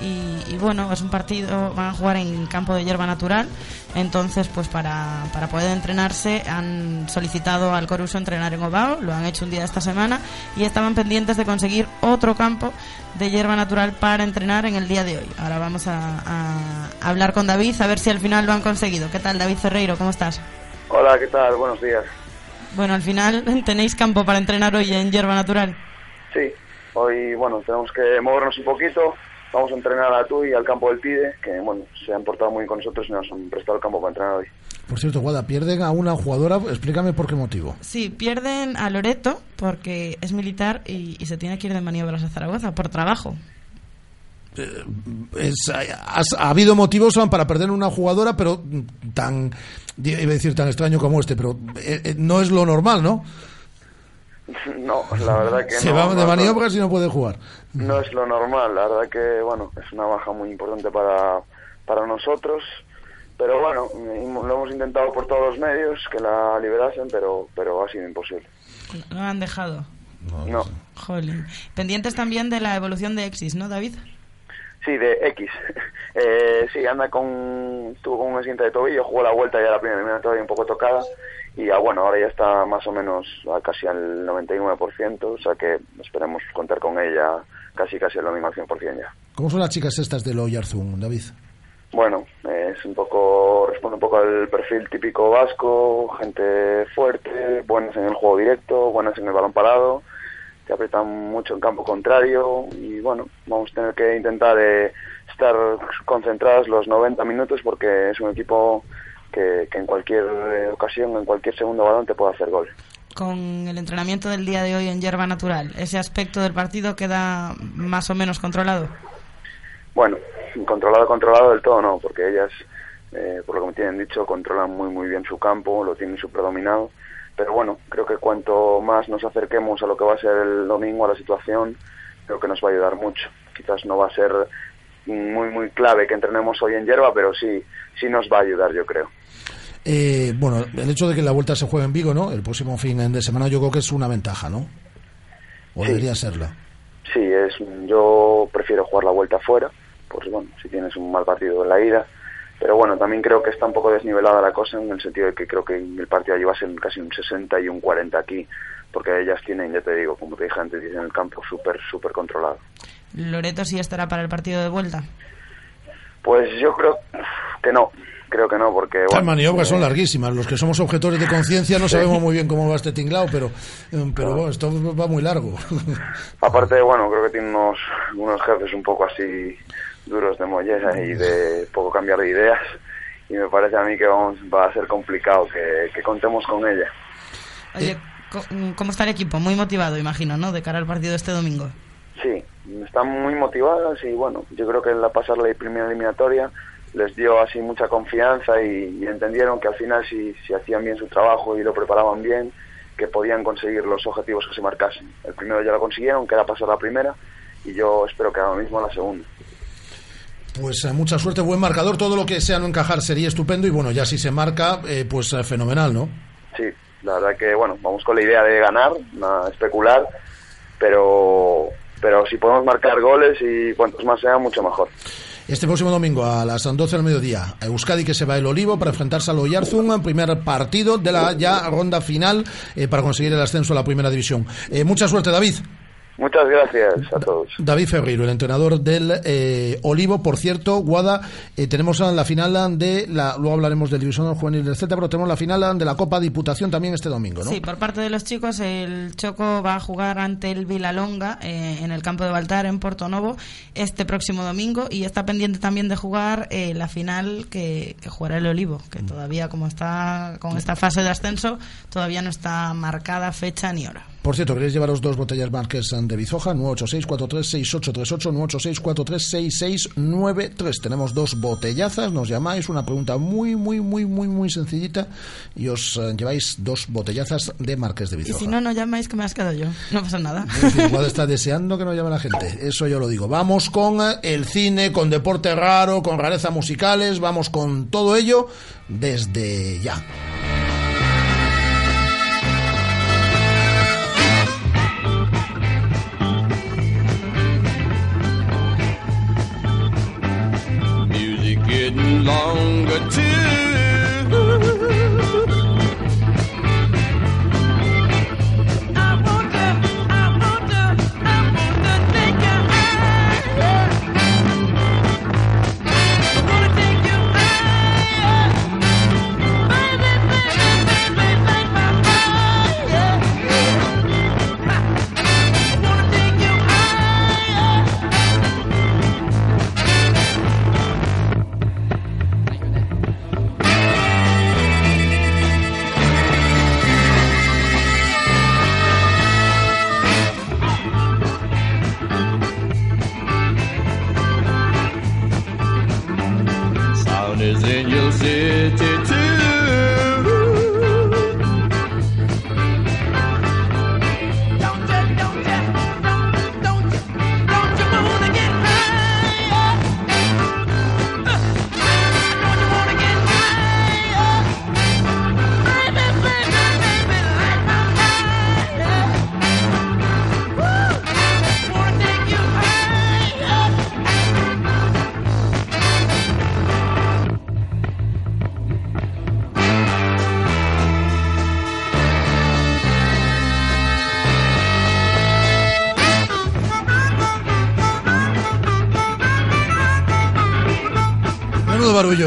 Y, bueno, es un partido, van a jugar en campo de hierba natural. Entonces, pues para, para poder entrenarse han solicitado al Coruso entrenar en Ovao, lo han hecho un día esta semana y estaban pendientes de conseguir otro campo de hierba natural para entrenar en el día de hoy. Ahora vamos a, a hablar con David a ver si al final lo han conseguido. ¿Qué tal, David Ferreiro? ¿Cómo estás?
Hola, ¿qué tal? Buenos días.
Bueno, al final tenéis campo para entrenar hoy en hierba natural.
Sí, hoy, bueno, tenemos que movernos un poquito. Vamos a entrenar a tú y al campo del PIDE, que, bueno, se han portado muy bien con nosotros y nos han prestado el campo para entrenar hoy.
Por cierto, Guada, pierden a una jugadora, explícame por qué motivo.
Sí, pierden a Loreto porque es militar y, y se tiene que ir de maniobras a Zaragoza por trabajo.
Es- has- ha habido motivos para perder una jugadora, pero tan, iba a decir tan extraño como este, pero eh, eh, no es lo normal, ¿no?
No, la verdad que
Se
no.
va
no,
de
no.
maniobras y no puede jugar.
No es lo normal, la verdad que, bueno, es una baja muy importante para, para nosotros. Pero bueno, mm, lo hemos intentado por todos los medios que la liberasen, pero, pero ha sido imposible.
Lo han dejado.
No.
Jolín. Pendientes también de la evolución de Exis, ¿no, David?
Sí, de X. Eh, sí, anda con. Tuvo con un accidente de tobillo, jugó la vuelta ya la primera eliminatoria un poco tocada. Y ah, bueno, ahora ya está más o menos a casi al 99%, o sea que esperemos contar con ella casi casi al mismo al 100% ya.
¿Cómo son las chicas estas de Loyarzún, David?
Bueno, eh, es un poco, responde un poco al perfil típico vasco, gente fuerte, buenas en el juego directo, buenas en el balón parado, que aprietan mucho en campo contrario y bueno, vamos a tener que intentar eh, estar concentradas los 90 minutos porque es un equipo que, que en cualquier eh, ocasión, en cualquier segundo balón te puede hacer gol.
Con el entrenamiento del día de hoy en hierba natural, ¿ese aspecto del partido queda más o menos controlado?
Bueno, controlado, controlado del todo no, porque ellas, eh, por lo que me tienen dicho, controlan muy, muy bien su campo, lo tienen súper dominado. Pero bueno, creo que cuanto más nos acerquemos a lo que va a ser el domingo, a la situación, creo que nos va a ayudar mucho. Quizás no va a ser muy, muy clave que entrenemos hoy en hierba, pero sí, sí nos va a ayudar, yo creo.
Eh, bueno, el hecho de que la vuelta se juegue en Vigo, ¿no? El próximo fin de semana yo creo que es una ventaja, ¿no? O
Sí.
debería serla.
Sí, es, yo prefiero jugar la vuelta fuera, pues bueno, si tienes un mal partido en la ida. Pero bueno, también creo que está un poco desnivelada la cosa en el sentido de que creo que el partido allí va a ser casi un 60 y un 40 aquí, porque ellas tienen, ya te digo, como te dije antes, tienen el campo súper, súper controlado.
¿Loreto sí estará para el partido de vuelta?
Pues yo creo que no, creo que no, porque
Las
bueno,
maniobras son
eh,
larguísimas. Los que somos objetores de conciencia no sabemos muy bien cómo va este tinglao, pero, eh, pero bueno, esto va muy largo.
Aparte, bueno, creo que tiene unos, unos jefes un poco así duros de mollera y de poco cambiar de ideas. Y me parece a mí que vamos, va a ser complicado que, que contemos con ella.
Oye, co- mm, ¿cómo está el equipo? Muy motivado, imagino, ¿no? De cara al partido de este domingo.
Sí, están muy motivadas y bueno, yo creo que en la pasar la primera eliminatoria les dio así mucha confianza y, y entendieron que al final si, si hacían bien su trabajo y lo preparaban bien, que podían conseguir los objetivos que se marcasen. El primero ya lo consiguieron, que era pasar la primera, y yo espero que lo mismo la segunda.
Pues eh, mucha suerte, buen marcador. Todo lo que sea no encajar sería estupendo. Y bueno, ya si se marca, eh, pues eh, fenomenal, ¿no?
Sí, la verdad que bueno, vamos con la idea de ganar, nada, especular, pero pero si podemos marcar goles y cuantos más sean, mucho mejor.
Este próximo domingo a las 12 del mediodía, Euskadi que se va el Olivo para enfrentarse al Oyarzún, primer partido de la ya ronda final eh, para conseguir el ascenso a la primera división. Eh, mucha suerte, David.
Muchas gracias a todos.
David Ferreiro, el entrenador del eh, Olivo. Por cierto, Guada, eh, tenemos la final de la. Luego hablaremos del División Juvenil del Celta, pero tenemos la final de la Copa Diputación también este domingo, ¿no?
Sí, por parte de los chicos, el Choco va a jugar ante el Vilalonga eh, en el campo de Baltar, en Porto Novo, este próximo domingo. Y está pendiente también de jugar eh, la final que, que jugará el Olivo, que todavía, como está con esta fase de ascenso, todavía no está marcada fecha ni hora.
Por cierto, queréis llevaros dos botellas Marques de Bizoja, 986-436838, 986-436693. Tenemos dos botellazas, nos llamáis, una pregunta muy, muy, muy, muy, muy sencillita y os eh, lleváis dos botellazas de Marques de
Y
Bizoja.
si no, no llamáis que me has quedado yo. No pasa nada.
Igual está deseando que no llame la gente, eso yo lo digo. Vamos con eh, el cine, con deporte raro, con rareza musicales, vamos con todo ello desde ya.
Getting longer too.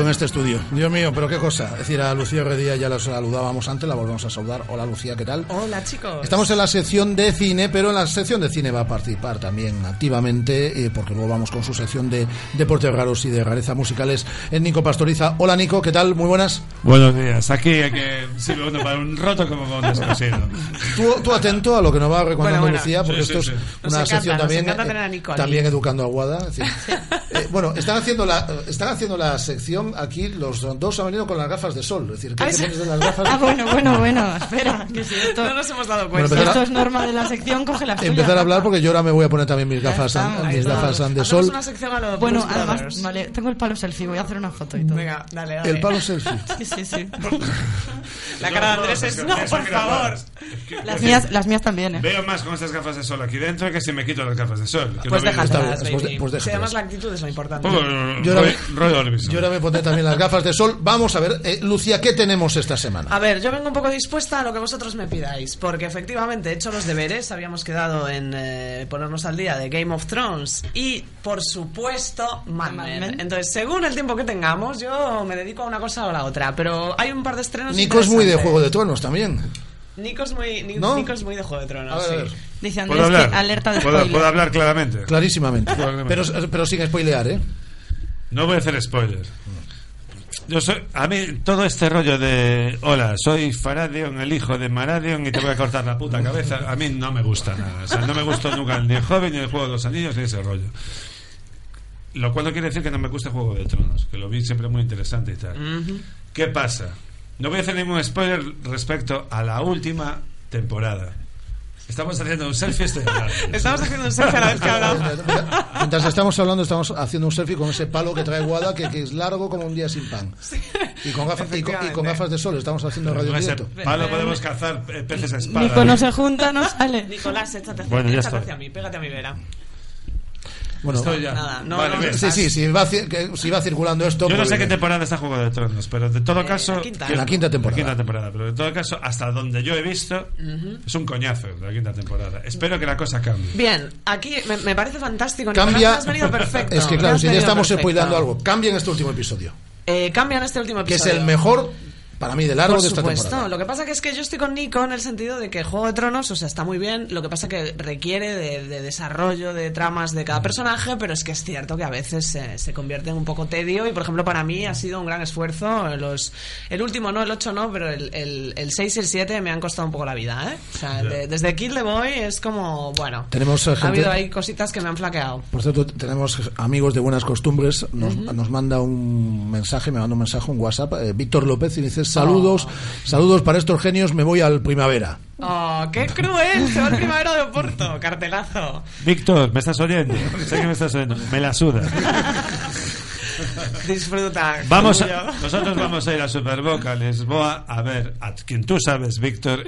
En este estudio. Dios mío, pero qué cosa. Es decir, a Lucía Redía ya la saludábamos antes, la volvemos a saludar. Hola Lucía, ¿qué tal?
Hola chicos.
Estamos en la sección de cine, pero en la sección de cine va a participar también activamente, eh, porque luego vamos con su sección de deportes raros y de rareza musicales, en Nico Pastoriza. Hola Nico, ¿qué tal? Muy buenas.
Buenos días. Aquí hay que sirve uno para un roto como un descosido.
Tú, tú atento a lo que nos va recordando
Bueno, bueno.
Lucía, porque
Sí,
esto
sí,
es
sí.
Una sección también,
encanta
eh,
tener a Nico ahí.
también educando a Guada. Eh, bueno, están haciendo la están haciendo la sección aquí, los dos han venido con las gafas de sol. Es decir, ¿qué
Ah,
te
sí.
pones de las gafas?
Ah, bueno, bueno, bueno, espera. Que si esto,
No nos hemos dado
Bueno,
cuenta.
a-
esto es norma de la sección, coge las tuyas.
Empezar a hablar porque yo ahora me voy a poner también mis gafas,
estamos,
an-
ahí
mis
estamos.
gafas an de sol.
una sección a lo
Bueno, además,
Brothers.
vale, tengo el palo selfie, voy a hacer una foto y todo.
Venga, dale, dale.
El palo selfie.
Sí, sí, sí.
La cara de Andrés es... No, por favor.
Las mías, las mías también, ¿eh?
Veo más con estas gafas de sol aquí dentro que si me quito las gafas de sol.
Pues déjatelas,
pues pues déjatelas.
además la actitud es lo importante.
Oh,
Yo ahora,
Roy- Roy Orbison.
yo ahora me pondré también las gafas de sol. Vamos a ver, eh, Lucía, ¿qué tenemos esta semana?
A ver, yo vengo un poco dispuesta a lo que vosotros me pidáis, porque efectivamente he hecho los deberes, habíamos quedado en eh, ponernos al día de Game of Thrones y, por supuesto, Mad. Men. Entonces, según el tiempo que tengamos, yo me dedico a una cosa o a la otra, pero hay un par de estrenos
Nico es muy de. Juego de Tronos también.
Nico es muy, Ni-
¿No?
Nico es muy de Juego de Tronos,
A ver, a ver.
sí.
Dice
¿Puedo
Andrés
hablar?
que alerta de
¿Puedo,
spoiler.
puedo hablar claramente?
Clarísimamente.
Claramente.
Pero, pero sin spoilear, ¿eh?
No voy a hacer spoiler. Yo soy, a mí todo este rollo de hola, soy Faradion, el hijo de Maradion y te voy a cortar la puta cabeza, a mí no me gusta nada. O sea, no me gustó nunca ni el joven ni el juego de los anillos ni ese rollo. Lo cual no quiere decir que no me guste Juego de Tronos, que lo vi siempre muy interesante y tal.
Ujú.
¿Qué pasa? No voy a hacer ningún spoiler respecto a la última temporada. Estamos haciendo un selfie hablando.
Estamos haciendo un selfie a la vez que hablamos.
Mientras estamos hablando, estamos haciendo un selfie con ese palo que trae Guada, que, que es largo como un día sin pan. Y con, gafas, y, con, y con gafas de sol, estamos haciendo radio
Con
en
ese
directo.
palo podemos cazar eh, peces a espada.
Nico no se junta, no sale.
Nicolás, échate,
Bueno, ya
échate hacia mí, pégate a mi vera.
Bueno,
Estoy ya.
Nada, no,
Vale,
no,
bien.
Sí, sí, si va, si circulando esto.
Yo no
pues,
sé qué temporada está Juego de Tronos, pero de todo caso.
la quinta. La quinta temporada.
La quinta temporada, pero de todo caso, hasta donde yo he visto, es un coñazo la quinta temporada. Espero que la cosa cambie.
Bien, aquí me, me parece fantástico.
Cambia.
has venido perfecto.
Es que claro, si ya estamos
perfecto.
spoilando algo, cambia en este último episodio.
Eh, cambia en este último
Que es
episodio.
el mejor, para mí, de largo
Por
de esta
supuesto.
temporada.
Lo que pasa que es que yo estoy con Nico en el sentido de que Juego de Tronos, o sea, está muy bien. Lo que pasa que requiere de, de desarrollo de tramas de cada personaje, pero es que es cierto que a veces se, se convierte en un poco tedio. Y por ejemplo, para mí ha sido un gran esfuerzo. Los, el último no, el 8 no, pero el, el, el 6 y el 7 me han costado un poco la vida, ¿eh? O sea, de- desde Kill the Boy es como, bueno.
Tenemos, eh,
Ha habido ahí cositas que me han flaqueado.
Por cierto, tenemos amigos de buenas costumbres. Nos, nos manda un mensaje, me manda un mensaje, un WhatsApp. eh, Víctor López y dice: Saludos, saludos para estos genios, me voy al primavera.
¡Oh, qué cruel! Se va el primavera de Oporto, cartelazo.
Víctor, ¿me estás oyendo? sé que me estás oyendo. Me la suda.
Disfruta.
Vamos a- nosotros vamos a ir a Superboca, Lisboa, a ver a quien tú sabes, Víctor.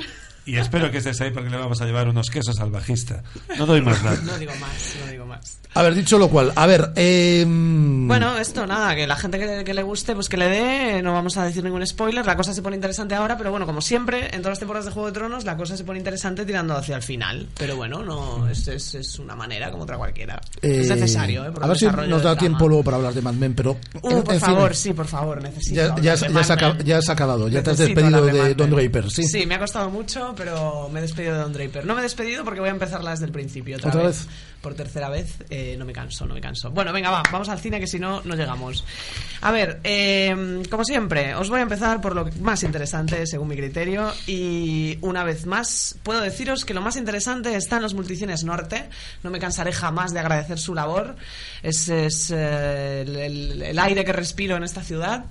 Y espero que estés ahí porque le vamos a llevar unos quesos al bajista. No doy más nada.
No digo más, no digo más.
A ver, dicho lo cual, a ver. Eh,
Bueno, esto nada, que la gente que, que le guste, pues que le dé, no vamos a decir ningún spoiler, la cosa se pone interesante ahora, pero bueno, como siempre, en todas las temporadas de Juego de Tronos, la cosa se pone interesante tirando hacia el final. Pero bueno, no es, es, es una manera como otra cualquiera.
eh,
es necesario, ¿eh?
a ver si nos da tiempo luego para hablar de Mad Men, pero.
Uh,
en-
por
en
favor,
fin,
sí, por favor, necesito.
Ya, ya, ya has acabado, ya te has despedido
de
Don. Draper, sí.
me ha costado mucho, pero me he despedido de Don Draper. No me he despedido porque voy a empezarla desde el principio. Otra,
¿Otra
vez,
vez?
Por tercera vez. eh, no me canso, no me canso. Bueno, venga, va, vamos al cine que si no, no llegamos. A ver, eh, como siempre, os voy a empezar por lo más interesante según mi criterio. Y una vez más, puedo deciros que lo más interesante está en los multicines norte. No me cansaré jamás de agradecer su labor. Es, es, eh, el aire que respiro en esta ciudad.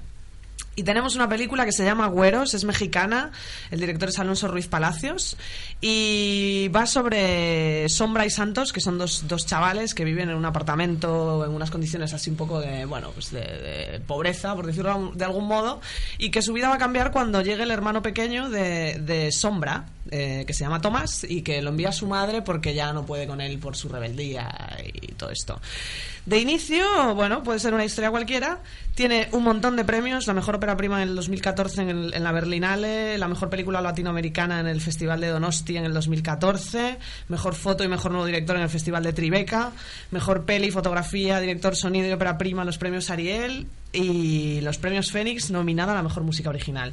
Y tenemos una película que se llama Güeros, es mexicana, el director es Alonso Ruiz Palacios, y va sobre Sombra y Santos, que son dos, dos chavales que viven en un apartamento en unas condiciones así un poco de, bueno, pues de, pobreza, por decirlo de algún modo, y que su vida va a cambiar cuando llegue el hermano pequeño de, de Sombra, eh, que se llama Tomás, y que lo envía a su madre porque ya no puede con él por su rebeldía y todo esto. De inicio, bueno, puede ser una historia cualquiera. Tiene un montón de premios, la mejor ópera prima en el 2014 en, el- en la Berlinale, la mejor película latinoamericana en el Festival de Donosti en el 2014, mejor foto y mejor nuevo director en el Festival de Tribeca, mejor peli, fotografía, director, sonido y ópera prima en los premios Ariel y los premios Fénix nominada a la mejor música original.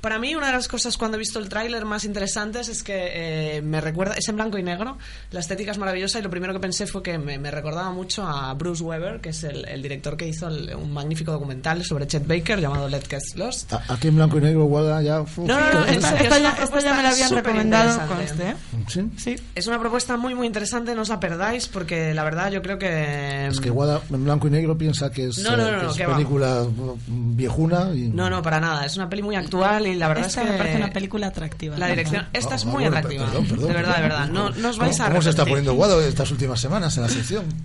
Para mí, una de las cosas cuando he visto el tráiler más interesantes es que eh, me recuerda, es en blanco y negro, la estética es maravillosa y lo primero que pensé fue que me, me recordaba mucho a Bruce Weber, que es el, el director que hizo el- un magnífico documental sobre Chet Baker llamado Let Get Lost.
A- Aquí en blanco y negro, Guada, ya. uf,
No, no, no,
Esta- esta
es
ya- esta ya me la habían recomendado,
superinteresante.
conste, ¿eh?
¿Sí?
Es una propuesta muy, muy interesante, no os la perdáis, porque la verdad yo creo que...
Es que Guada en blanco y negro piensa que es,
No, no,
eh,
no,
que
no,
es
que va.
Película mm, viejuna. Y...
No, no, para nada. Es una peli muy actual y la verdad
Esta
es que...
me parece una película atractiva.
La dirección... Esta
Ah,
es
ah,
muy
bueno,
atractiva.
perdón, perdón,
de verdad, de
perdón.
verdad. No, no os vais a
¿Cómo se está
arrepentir.
poniendo Guado estas últimas semanas en la sección?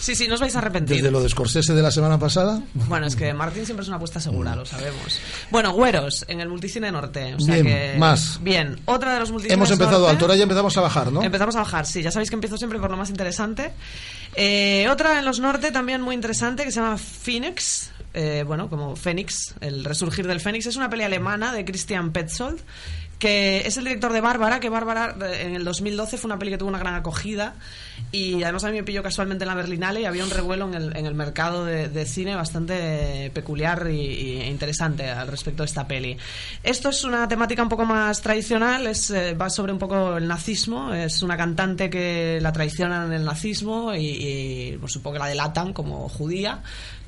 Sí, sí, no os vais a arrepentir.
Desde lo de Scorsese de la semana pasada.
Bueno, es que Martín siempre es una apuesta segura, lo sabemos. Bueno, Güeros, en el Multicine Norte. O sea
Bien,
que...
más.
Bien, otra de los multicines
Hemos empezado
Norte.
alto, ahora ya empezamos a bajar, ¿no?
Empezamos a bajar, sí. Ya sabéis que empiezo siempre por lo más interesante. Eh, otra en los norte también muy interesante que se llama Phoenix. Eh, bueno, como Fénix, el resurgir del Fénix. Es una peli alemana de Christian Petzold que es el director de Bárbara, que Bárbara eh, en el 2012 fue una peli que tuvo una gran acogida y además a mí me pilló casualmente en la Berlinale y había un revuelo en el, en el mercado de, cine bastante peculiar e interesante al respecto de esta peli. Esto es una temática un poco más tradicional, es, eh, va sobre un poco el nazismo, es una cantante que la traicionan en el nazismo y, y, pues, supongo que la delatan como judía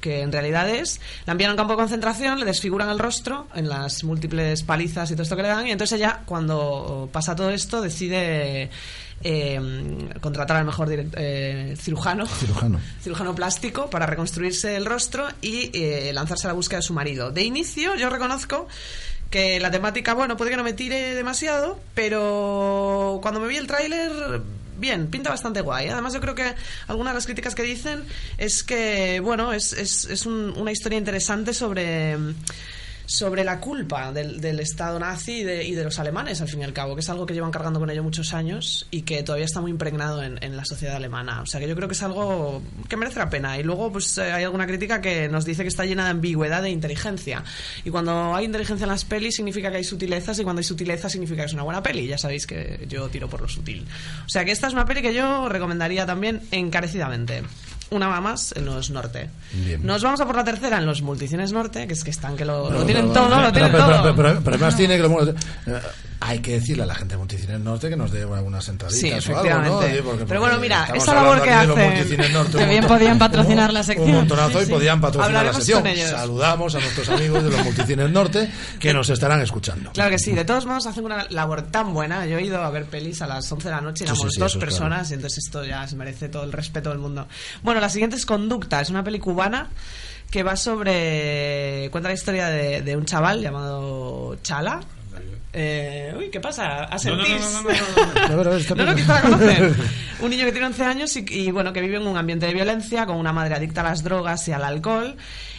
que en realidad es, la envían a un campo de concentración, le desfiguran el rostro en las múltiples palizas y todo esto que le dan, y entonces ella, cuando pasa todo esto, decide eh, contratar al mejor eh, cirujano,
Cirujano.
cirujano plástico para reconstruirse el rostro y eh, lanzarse a la búsqueda de su marido. De inicio, yo reconozco que la temática, bueno, puede que no me tire demasiado, pero cuando me vi el tráiler, bien, pinta bastante guay. Además, yo creo que algunas de las críticas que dicen es que, bueno, es, es, es un- una historia interesante sobre sobre la culpa del, del Estado nazi y de, y de los alemanes, al fin y al cabo, que es algo que llevan cargando con ello muchos años y que todavía está muy impregnado en, en la sociedad alemana. O sea que yo creo que es algo que merece la pena. Y luego, pues eh, hay alguna crítica que nos dice que está llena de ambigüedad de inteligencia. Y cuando hay inteligencia en las pelis significa que hay sutilezas y cuando hay sutileza significa que es una buena peli. Ya sabéis que yo tiro por lo sutil. O sea que esta es una peli que yo recomendaría también encarecidamente. Una más en los norte.
Bien.
Nos vamos a por la tercera en los multicines norte, que es que están que lo, lo tienen todo, lo
pero-
tienen
pero-
todo.
Pero, pero- pero además tiene que lo- eh, hay que decirle a la gente de Multicines Norte que nos dé algunas entraditas
Sí,
o algo, ¿no?
efectivamente.
Porque-
Pero bueno, mira, esa labor que hacen-
Norte, un montón-
podían patrocinar la
un
sección.
montonazo
Sí,
y podían patrocinar la sección. Saludamos a nuestros amigos de los Multicines Norte que nos estarán escuchando.
Claro que sí, de todos modos hacen una labor tan buena. Yo he ido a ver pelis a las 11 de la noche y éramos dos personas
claro.
y entonces esto ya se merece todo el respeto del mundo. Bueno, la siguiente es Conducta, es una peli cubana que va sobre... cuenta la historia de, de un chaval llamado Chala. Eh, uy, ¿qué pasa? ¿Asentís?
A ver, está
No, no,
bien.
quizá la conocen. Un niño que tiene 11 años y, y, bueno, que vive en un ambiente de violencia, con una madre adicta a las drogas y al alcohol.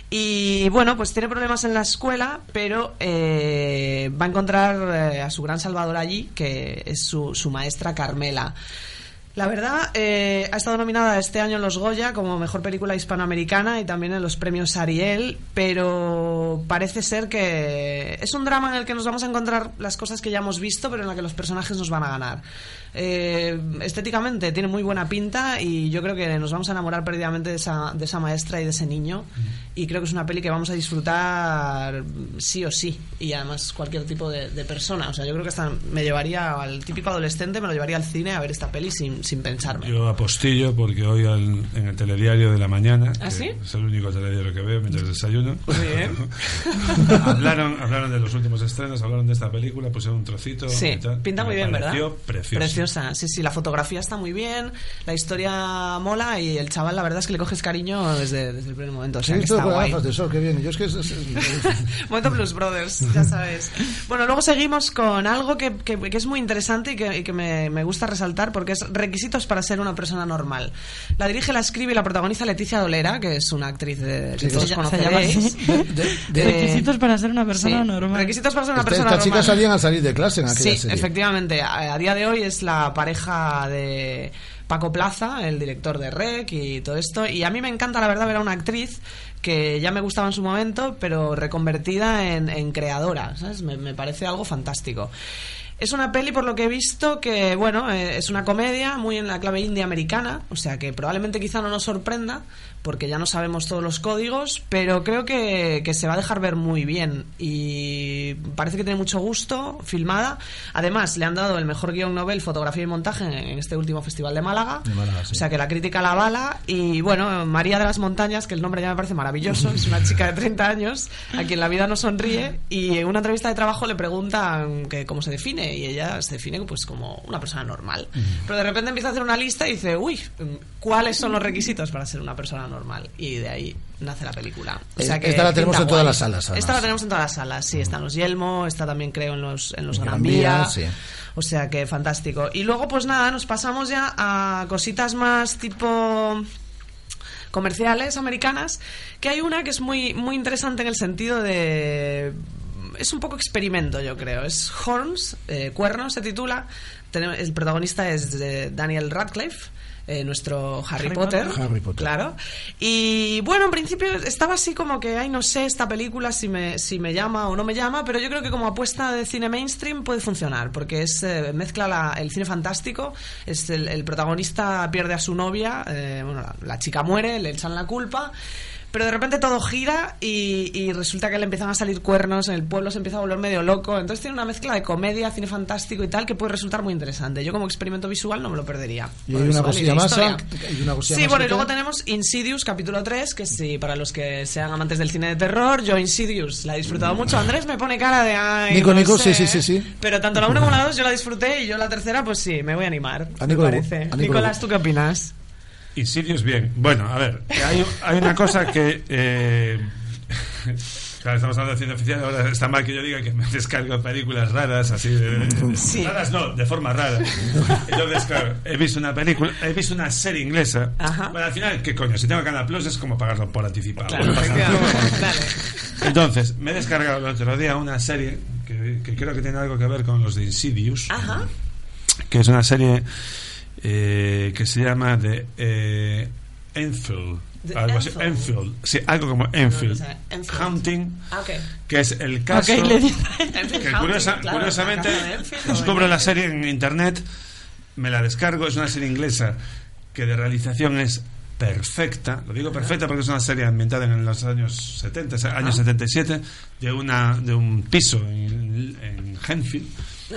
Y bueno, pues tiene problemas en la escuela, pero eh, va a encontrar eh, a su gran salvador allí, que es su, su maestra Carmela. La verdad, eh, ha estado nominada este año en los Goya como mejor película hispanoamericana y también en los premios Ariel, pero parece ser que es un drama en el que nos vamos a encontrar las cosas que ya hemos visto, pero en la que los personajes nos van a ganar. Eh, estéticamente tiene muy buena pinta y yo creo que nos vamos a enamorar perdidamente de esa, de esa maestra y de ese niño. Y creo que es una peli que vamos a disfrutar sí o sí. Y además cualquier tipo de, de persona. O sea, yo creo que hasta me llevaría al típico adolescente, me lo llevaría al cine a ver esta peli sin, sin pensarme.
Yo apostillo porque hoy al- en el telediario de la mañana,
¿Ah, sí?
es el único telediario que veo mientras desayuno,
Muy bien.
hablaron, hablaron de los últimos estrenos, hablaron de esta película, pusieron un trocito.
Sí,
y tal,
pinta muy
me
bien, ¿verdad?
pareció Preciosa.
Sí, sí, la fotografía está muy bien, la historia mola y el chaval la verdad es que le coges cariño desde, desde el primer momento, o sea
Sí,
que está guay.
de sol, qué bien. Yo es que es- es- es-
Momento Blues Brothers, ya sabes. Bueno, luego seguimos con algo que, que- que es muy interesante y que, y que me, me gusta resaltar porque es requisitos para ser una persona normal. La dirige, la escribe y la protagoniza Leticia Dolera, que es una actriz de, que
Sí,
todos
se llama-
conoceréis.
llama así.
De-
Requisitos para ser una persona
sí,
normal.
Requisitos para ser una persona
Estas
normal.
chicas salían al salir de clase en aquella
Sí,
serie.
efectivamente. A, a día de hoy es la pareja de Paco Plaza, el director de REC y todo esto. Y a mí me encanta, la verdad, ver a una actriz que ya me gustaba en su momento, pero reconvertida en, creadora. me parece algo fantástico. Es una peli, por lo que he visto, que, bueno, eh, es una comedia muy en la clave india americana, o sea que probablemente quizá no nos sorprenda, porque ya no sabemos todos los códigos, pero creo que, que se va a dejar ver muy bien y parece que tiene mucho gusto, filmada. Además, le han dado el mejor guion Nobel, fotografía y montaje en este último festival de Málaga.
De Málaga, sí.
O sea que la crítica la bala. Y bueno, María de las Montañas, que el nombre ya me parece maravilloso, es una chica de 30 años a quien la vida no sonríe. Y en una entrevista de trabajo le preguntan que cómo se define. Y ella se define pues como una persona normal. Pero de repente empieza a hacer una lista y dice, uy, ¿cuáles son los requisitos para ser una persona normal? Y de ahí nace la película. O sea
Eh,
que
esta la tenemos en todas las salas, además.
Esta la tenemos en todas las salas, sí. Está en los Yelmo, está también creo en los, en los Gran
Gran Vía,
Vía.
sí.
O sea que fantástico. Y luego, pues nada, nos pasamos ya a cositas más tipo comerciales americanas, que hay una que es muy, muy interesante en el sentido de... Es un poco experimento, yo creo. Es Horns, eh, Cuernos se titula. El protagonista es Daniel Radcliffe, eh, nuestro Harry,
Harry
Potter.
Potter. Harry Potter.
Claro. Y bueno, en principio estaba así como que, ay, no sé, esta película si me, si me llama o no me llama, pero yo creo que como apuesta de cine mainstream puede funcionar, porque es eh, mezcla la- el cine fantástico, es el, el protagonista pierde a su novia, eh, bueno, la, la chica muere, le echan la culpa. Pero de repente todo gira y, y resulta que le empiezan a salir cuernos, en el pueblo se empieza a volver medio loco. Entonces tiene una mezcla de comedia, cine fantástico y tal que puede resultar muy interesante. Yo como experimento visual no me lo perdería.
Y hay una cosilla
la
más.
Sí, bueno, y luego tenemos Insidious capítulo 3, que sí, para los que sean amantes del cine de terror, yo Insidious la he disfrutado mucho. Andrés me pone cara de ay,
Nico,
no
Nico,
sé".
sí, sí, sí, sí.
Pero tanto la 1 como la 2 yo la disfruté y yo la tercera, pues sí, me voy a animar.
A
Nicolás, ¿tú qué opinas?
Insidious, bien. Bueno, a ver, hay, hay una cosa que. eh, claro, estamos hablando de cine oficial, ahora está mal que yo diga que me descargo películas raras, así de.
Sí.
Raras no, de forma rara. Entonces, claro, he visto una película, he visto una serie inglesa. Bueno, al final, ¿qué coño? Si tengo Canal Plus es como pagarlo por anticipado.
Claro,
No. Entonces, me he descargado el otro día una serie que, que creo que tiene algo que ver con los de Insidious,
Ajá.
que es una serie eh, que se llama The eh, Enfield. Algo así,
Enfield.
Sí, algo como Enfield.
No, no sé, Enfield.
Haunting,
Ah,
que es el caso. Que
Haunting,
curiosa-
claro,
curiosamente,
de
descubro la serie en internet, me la descargo, es una serie inglesa que de realización es perfecta, lo digo perfecta porque es una serie ambientada en los años 70, o sea, años 77, de una de un piso en, en Henfield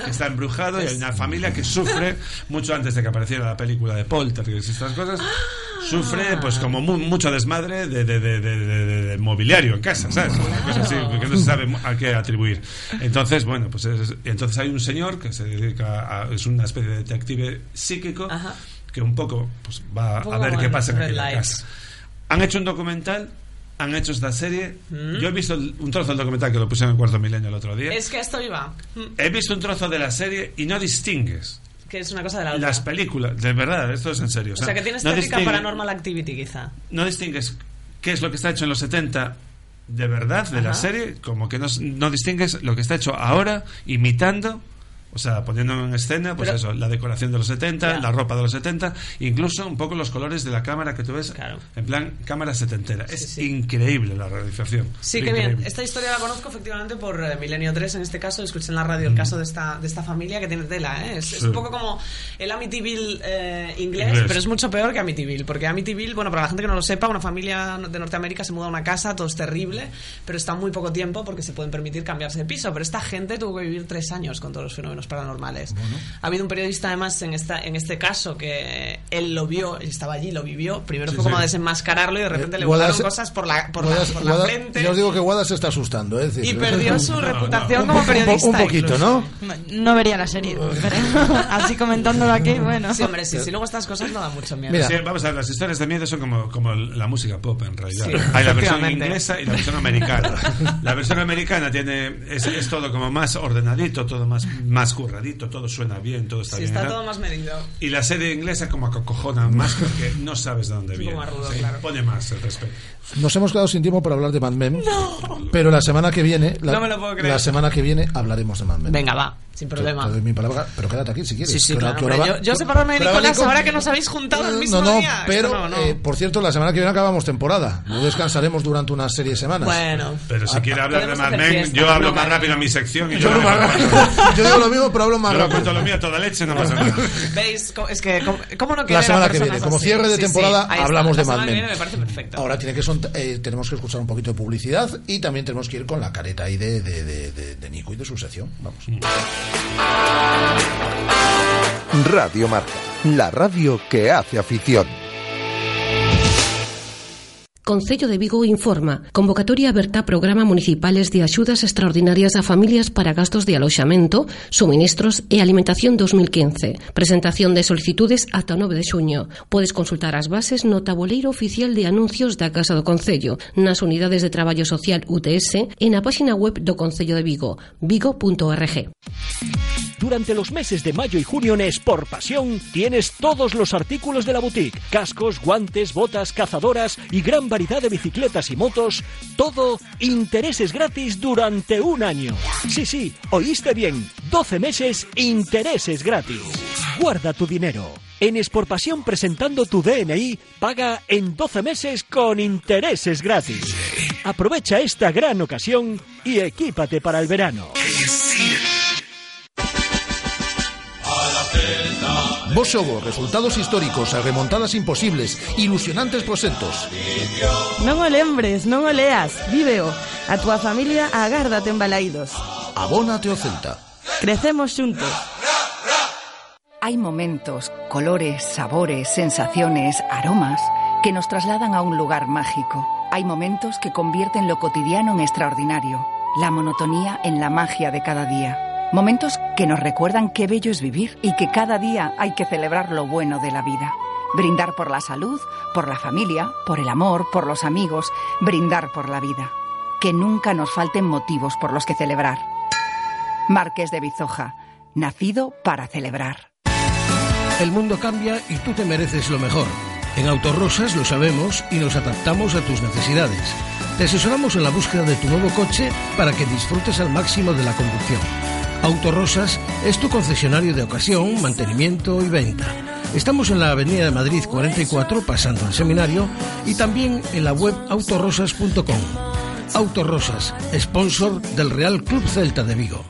que está embrujado y hay una familia que sufre mucho antes de que apareciera la película de Poltergeist y estas cosas sufre pues como mu- mucho desmadre de, de, de, de- mobiliario en casa ¿sabes? Una cosa así, que no se sabe a qué atribuir. Entonces bueno pues es- entonces hay un señor que se dedica a es una especie de detective psíquico que un poco pues va a ver qué pasa en aquella casa han hecho un documental han hecho esta serie
Mm.
yo he visto un trozo del documental que lo puse en el cuarto milenio el otro día
Es que esto iba. Mm,
he visto un trozo de la serie y no distingues
Que es una cosa de la otra.
las películas de verdad esto es en serio
o sea, que tiene
no distingue-
paranormal activity, quizá.
no distingues qué es lo que está hecho en los 70 de verdad de la
Ajá.
serie, como que no, no distingues lo que está hecho ahora imitando, o sea, poniendo en escena, pues
Pero-
eso, la decoración de los 70,
Ya.
la ropa de los 70, incluso un poco los colores de la cámara que tú ves, en plan cámara setentera. es increíble la realización.
Sí,
Increíble.
bien. Esta historia la conozco efectivamente por eh, Milenio 3, en este caso. Escuché en la radio el caso de esta, de esta familia que tiene tela. ¿eh? Es, es
Sí.
un poco como el Amityville eh, inglés,
Inglés.
pero es mucho peor que Amityville. Porque Amityville, bueno, para la gente que no lo sepa, una familia de Norteamérica se muda a una casa, todo es terrible, pero está muy poco tiempo porque se pueden permitir cambiarse de piso. Pero esta gente tuvo que vivir tres años con todos los fenómenos paranormales. Ha habido un periodista, además, en, esta, en este caso que él lo vio, él estaba allí, lo vivió. Primero
Sí,
fue como
sí.
desenmascararlo y de repente
Eh,
le volaron cosas por la, por la-
Guadas-
por la
Guadas-
frente.
Ya os digo que Guada se está asustando, ¿eh? Es decir,
Y perdió su reputación
un
como
po-
periodista.
Un, poquito, ¿no?
No vería la serie, pero así comentándolo aquí, bueno.
Sí, hombre, sí, sí, luego estas cosas no dan mucho miedo.
Sí, vamos a ver, las historias de miedo son como, como la música pop en realidad.
Sí,
Hay la versión inglesa y la versión americana. La versión americana tiene es, es todo como más ordenadito, todo más, más curradito, todo suena bien, todo está
Sí,
bien.
está
¿verdad?
todo más medido.
Y la serie inglesa como acocojona más porque no sabes de dónde viene.
poco más rudo,
Sí,
claro.
Pone más el respeto.
Nos hemos quedado sin tiempo para hablar de Mad Men. Pero la semana que viene, la,
No me lo puedo creer.
la semana que viene hablaremos de Mad Men.
Venga, va, sin problema.
Te doy mi palabra, pero quédate aquí si quieres.
Sí, sí, claro. hombre,
va-
yo, yo separarme de Nicolás
Nico-
ahora que nos habéis juntado el mismo
no, no,
día.
Pero
no, no.
eh, por cierto, la semana que viene acabamos temporada. No descansaremos durante una serie de semanas.
Bueno.
Pero si
Ah,
quiere
ah,
hablar de Mad Men, yo hablo
no,
más rápido en mi sección y
Yo.
Yo
digo lo mismo,
Yo
rápido.
cuento lo mío a toda leche, no pasa nada.
¿Veis? Co- Es que, ¿cómo, cómo no
La semana que viene, como cierre de
Sí, sí,
temporada, hablamos
La
de Mad
semana que
Men.
viene me parece perfecto.
Ahora tiene que son- eh, tenemos que escuchar un poquito de publicidad y también tenemos que ir con la careta ahí de, de, de, de- de Nico y de su sección. Vamos.
Radio Marca, la radio que hace afición.
Concello de Vigo informa. Convocatoria aberta programa municipales de axudas extraordinarias a familias para gastos de aloxamento, suministros e alimentación 2015. Presentación de solicitudes ata o 9 de xuño. Podes consultar as bases no tabuleiro oficial de anuncios da Casa do Concello, nas unidades de traballo social UTS e na páxina web do Concello de Vigo, vigo.org.
Durante los meses de mayo y junio en Sport Pasión tienes todos los artículos de la boutique, cascos, guantes, botas, cazadoras y gran variedad de bicicletas y motos, todo intereses gratis durante un año. Sí, sí, oíste bien, 12 meses intereses gratis. Guarda tu dinero. En Sport Pasión presentando tu DNI, paga en 12 meses con intereses gratis. Aprovecha esta gran ocasión y equípate para el verano.
Vos resultados históricos, remontadas imposibles, ilusionantes proxectos.
Non o lembres, non o leas, víveo. A túa familia agárdate en Balaídos.
Abónate ao Celta.
Crecemos xuntos.
Hay momentos, colores, sabores, sensaciones, aromas que nos trasladan a un lugar mágico. Hay momentos que convierten lo cotidiano en extraordinario, la monotonía en la magia de cada día. Momentos que nos recuerdan qué bello es vivir y que cada día hay que celebrar lo bueno de la vida. Brindar por la salud, por la familia, por el amor, por los amigos, brindar por la vida. Que nunca nos falten motivos por los que celebrar. Marqués de Bizoja, nacido para celebrar.
El mundo cambia y tú te mereces lo mejor. En Autorosas lo sabemos y nos adaptamos a tus necesidades. Te asesoramos en la búsqueda de tu nuevo coche para que disfrutes al máximo de la conducción. Autorosas es tu concesionario de ocasión, mantenimiento y venta. Estamos en la Avenida de Madrid 44, pasando el seminario, y también en la web autorosas.com. Autorosas, sponsor del Real Club Celta de Vigo.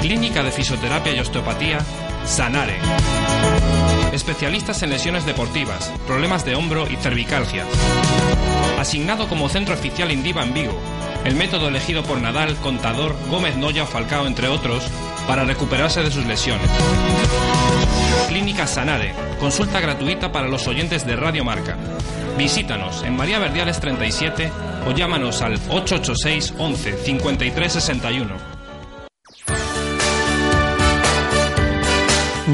Clínica de Fisioterapia y Osteopatía, Sanare. Especialistas en lesiones deportivas, problemas de hombro y cervicalgia. Asignado como centro oficial Indiva en Vigo. El método elegido por Nadal, Contador, Gómez Noya Falcao, entre otros, para recuperarse de sus lesiones. Clínica Sanare. Consulta gratuita para los oyentes de Radio Marca. Visítanos en María Verdiales 37 o llámanos al 886 11 53 61.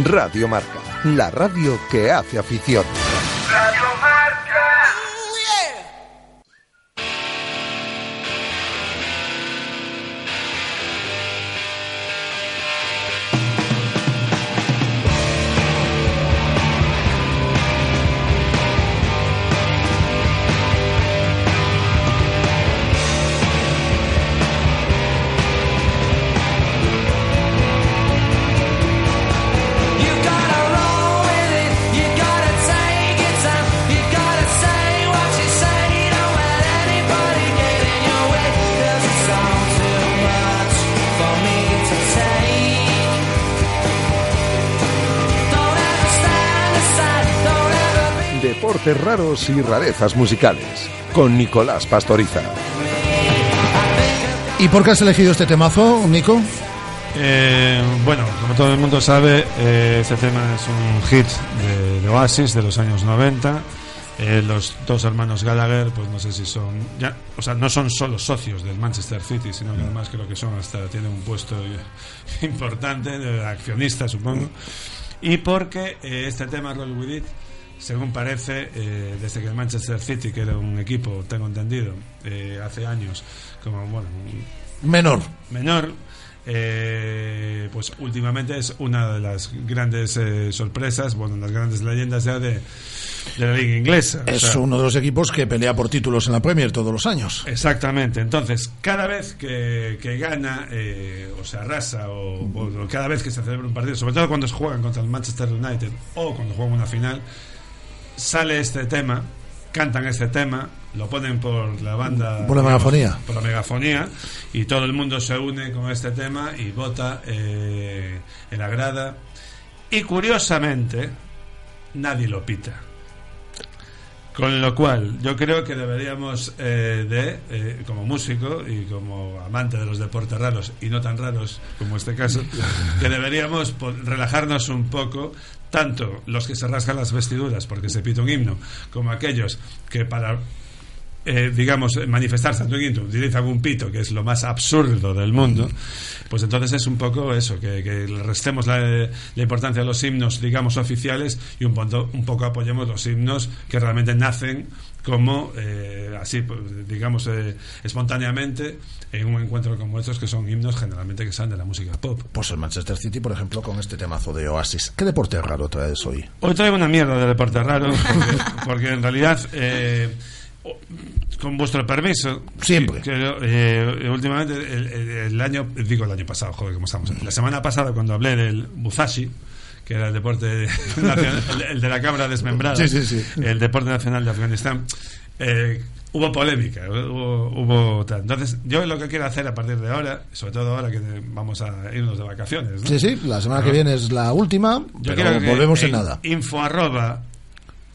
Radio Marca, la radio que hace afición. Deportes raros y rarezas musicales. Con Nicolás Pastoriza.
¿Y por qué has elegido este temazo, Nico?
Eh, bueno, como todo el mundo sabe, eh, este tema es un hit de, de Oasis de los años 90. Eh, los dos hermanos Gallagher, pues no sé si son, ya, o sea, no son solo socios del Manchester City, sino que además creo que son hasta tienen un puesto importante de accionista, supongo. Y porque eh, este tema Roll With It, según parece, eh, desde que el Manchester City, que era un equipo, tengo entendido, eh, hace años, como bueno,
Menor.
menor, eh, pues últimamente es una de las grandes eh, sorpresas, bueno, las grandes leyendas ya de, de la liga inglesa. O
Es
sea,
uno de los equipos que pelea por títulos en la Premier todos los años.
Exactamente, entonces cada vez que, que gana eh, o se arrasa o, o cada vez que se celebra un partido, sobre todo cuando se juegan contra el Manchester United o cuando juegan una final, sale este tema, cantan este tema, lo ponen por la banda...
Por la megafonía.
Por la megafonía y todo el mundo se une con este tema y vota eh, en la grada y curiosamente nadie lo pita. Con lo cual, yo creo que deberíamos eh, de, eh, como músico y como amante de los deportes raros y no tan raros como este caso, que deberíamos relajarnos un poco, tanto los que se rasgan las vestiduras porque se pita un himno, como aquellos que para eh, digamos, manifestarse ante un himno, utilizan un pito, que es lo más absurdo del mundo, pues entonces es un poco eso, que, que restemos la, la importancia a los himnos, digamos, oficiales y un, punto- un poco apoyemos los himnos que realmente nacen como, eh, así, pues, digamos, eh, espontáneamente en un encuentro como estos, que son himnos generalmente que salen de la música pop.
Pues el Manchester City, por ejemplo, con este temazo de Oasis. ¿Qué deporte raro traes hoy?
Hoy traigo una mierda de deporte raro, porque, porque en realidad, eh, con vuestro permiso,
Siempre.
que, eh, últimamente, el, el- el año, digo el año pasado, joder, ¿cómo estamos? La semana pasada, cuando hablé del Buzashi, que era el deporte nacional, el, el de la cámara desmembrada,
Sí, sí, sí.
el deporte nacional de Afganistán, eh, hubo polémica, hubo, hubo tal. Entonces, yo lo que quiero hacer a partir de ahora, sobre todo ahora que vamos a irnos de vacaciones, ¿no?
Sí, sí, la semana que viene es la última,
Yo
pero
que
volvemos en nada.
Info arroba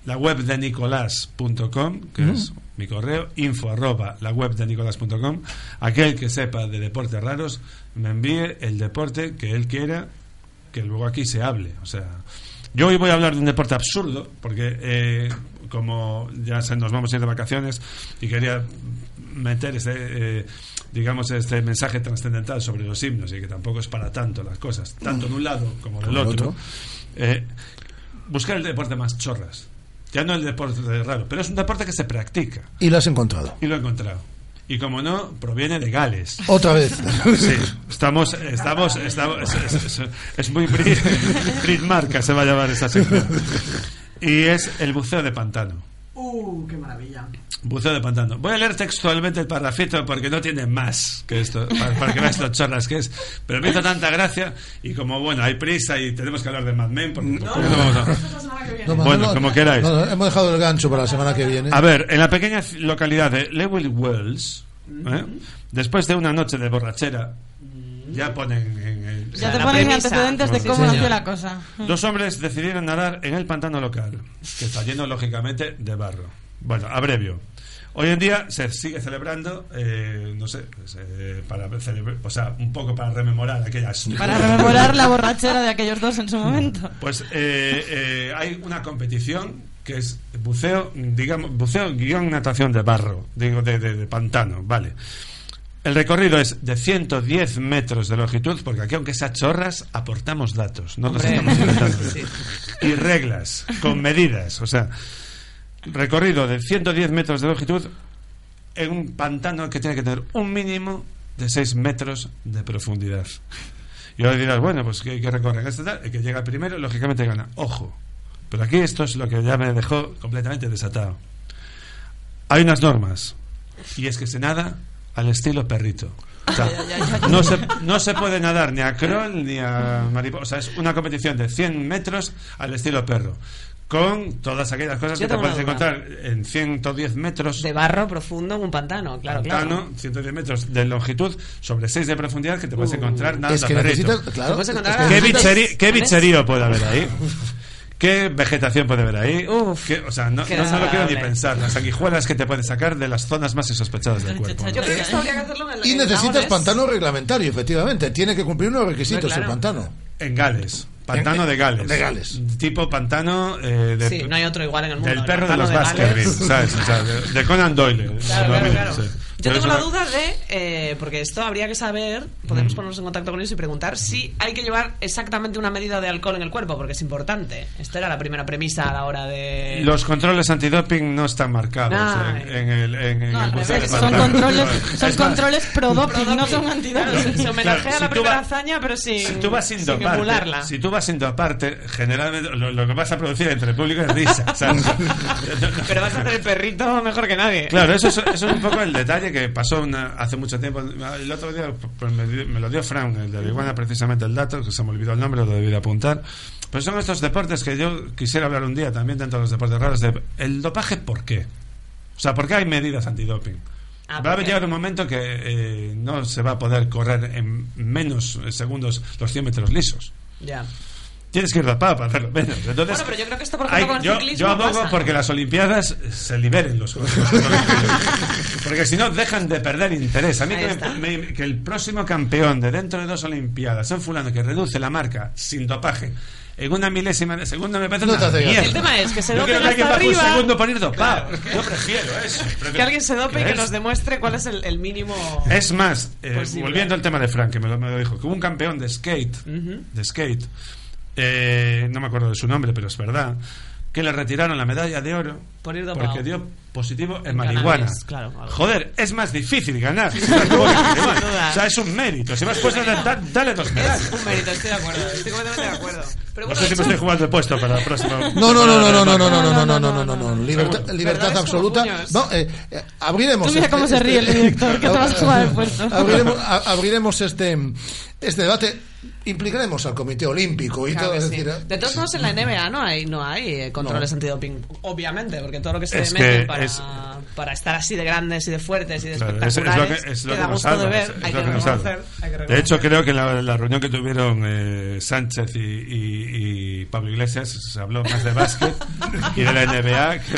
la web de nicolás.com, que es mi correo, info arroba la web de nicolás.com. Aquel que sepa de deportes raros, me envíe el deporte que él quiera, que luego aquí se hable. O sea, yo hoy voy a hablar de un deporte absurdo, porque eh, como ya se nos vamos a ir de vacaciones y quería meter este, eh, digamos, este mensaje trascendental sobre los himnos y que tampoco es para tanto las cosas, tanto de un lado como del otro.
otro.
Eh, buscar el deporte más chorras. Ya no el deporte raro, pero es un deporte que se practica.
Y lo has encontrado.
Y lo he encontrado. Y como no, proviene de Gales.
Otra vez.
Sí, estamos, estamos, estamos es, es- es- muy Brit, Brit marca, se va a llamar esa sección. Y es el buceo de pantano.
Uh, qué maravilla.
Buceo de pantano. Voy a leer textualmente el parrafito porque no tiene más que esto, para, para que veas lo chorras que es. Pero me hizo tanta gracia y como, bueno, hay prisa y tenemos que hablar de Mad Men. Porque, porque no vamos a-
No,
Bueno,
no,
como queráis.
no, no, hemos dejado el gancho para la semana que viene.
A ver, en la pequeña localidad de Lewis Wells, ¿eh? después de una noche de borrachera, ya ponen en el...
Ya te ponen antecedentes de cómo nació la cosa.
Dos hombres decidieron nadar en el pantano local, que está lleno, lógicamente, de barro. Bueno, abrevio. Hoy en día se sigue celebrando, eh, no sé, eh, para celebrar, o sea, un poco para rememorar aquellas.
Para rememorar la borrachera de aquellos dos en su momento.
Pues eh, eh, hay una competición que es buceo, digamos, buceo guion natación de barro, digo, de, de- de pantano, vale. El recorrido es de 110 metros de longitud, porque aquí, aunque sea chorras, aportamos datos, no nos estamos inventando.
Sí.
Y reglas, con medidas, o sea, recorrido de 110 metros de longitud en un pantano que tiene que tener un mínimo de 6 metros de profundidad. Y ahora dirás, bueno, pues que, que recorren este tal, el que llega primero, lógicamente gana. Ojo, pero aquí esto es lo que ya me dejó completamente desatado. Hay unas normas, y es que se nada al estilo perrito. O sea, no, se, no se puede nadar ni a crawl ni a mariposa. O sea, es una competición de 100 metros al estilo perro. Con todas aquellas cosas
Yo
que te puedes encontrar en 110 metros
De barro profundo en un pantano, claro,
pantano,
claro.
110 metros de longitud sobre 6 de profundidad que te puedes
Uh.
encontrar nada
Es que necesitas- claro,
Te puedes encontrar
¿Qué, bicherío puede haber ahí? ¿Qué vegetación puede haber ahí? ¿Qué- o sea, no, no, no lo quiero ni pensar. Las sanguijuelas que te pueden sacar de las zonas más insospechadas del cuerpo.
Yo creo que esto habría que hacerlo en el
Y necesitas pantano reglamentario, efectivamente. Tiene que cumplir unos requisitos
Claro.
el pantano.
En Gales. Pantano de Gales.
de Gales.
Tipo pantano eh, de,
Sí, no hay otro igual en el mundo.
del
el
perro de los Baskerville. ¿sabes? O sea, de, de Conan Doyle.
Claro, claro, claro.
Sí.
Yo tengo la
una-
duda de, eh, porque esto habría que saber, podemos ponernos en contacto con ellos y preguntar si hay que llevar exactamente una medida de alcohol en el cuerpo, porque es importante. Esta era la primera premisa a la hora de...
Los controles antidoping no están marcados
No,
en, en el, en, en
No,
el de
revés,
Son controles,
Es
son controles pro doping, no son
Claro,
antidoping.
se homenajea
Claro, si
la
tú
primera
va-
hazaña, pero sin,
Si tú vas sin
sin
doparte,
emularla.
si tú vas sin doparte, generalmente lo, lo que vas a producir entre el público es risa. ¿sabes?
Pero vas a hacer el perrito mejor que nadie.
Claro, eso es, eso es un poco el detalle que pasó una- hace mucho tiempo. El otro día pues, me, me lo dio Fran, el de la iguana, precisamente el dato, que se me olvidó el nombre, lo debí de apuntar. Pero son estos deportes que yo quisiera hablar un día también dentro de los deportes raros. De, ¿El dopaje por qué? O sea, ¿por qué hay medidas antidoping?
Ah,
va a llegar un momento que eh, no se va a poder correr en menos segundos los 100 metros lisos.
Ya.
Tienes que ir dopado para hacerlo menos. Entonces,
Bueno, pero yo creo que esto, por ejemplo,
hay-
con el
yo,
ciclismo
yo abogo
pasa.
porque las Olimpiadas se liberen los Juegos. porque si no, dejan de perder interés. A mí que, me- que el próximo campeón de dentro de dos Olimpiadas sea un fulano que reduce la marca sin dopaje en una milésima de segundo me parece
No te
una mierda.
El tema es que se dopen
creo que hay que
hasta
bajar un
arriba.
segundo por ir dopado. Yo prefiero eso.
Que alguien se dope y que
¿Crees?
nos demuestre cuál es el, el mínimo...
Es más, eh, volviendo al tema de Frank, que me lo, me lo dijo, que hubo un campeón de skate,
Ujú.
de skate, eh, no me acuerdo de su nombre, pero es verdad, que le retiraron la medalla de oro
Por ir dopado.
porque dio positivo en,
En
marihuana.
claro.
Joder, es más difícil ganar. si o sea, es un mérito. Si vas puesto, da- dale dos medallas.
Es un mérito, estoy de acuerdo. Estoy completamente de acuerdo. Pero
No sé si me estoy jugando el puesto para el próximo.
No, no, no, no, no, no, no, no, no, no, no, no, no, no, Libertad, libertad absoluta. No, eh, eh, abriremos.
Tú mira cómo se ríe el director, que te vas a jugar el puesto.
Abriremos, a- abriremos este, este debate. Implicaremos al Comité Olímpico y
Claro
todo. Es
sí.
decir,
De todos modos, en la NBA no hay, no hay eh, controles
No.
antidoping, obviamente, porque todo lo que se
Es que
para,
es-
para estar así de grandes y de fuertes y de
Claro, es, es lo
espectaculares,
que, es lo
que
nos
de ver,
es- es
hay
lo
que
que nos salva.
reconocer. hay que
De
reconocer.
hecho, creo que en la, la reunión que tuvieron eh, Sánchez y, y- y Pablo Iglesias se habló más de básquet y de la NBA. que-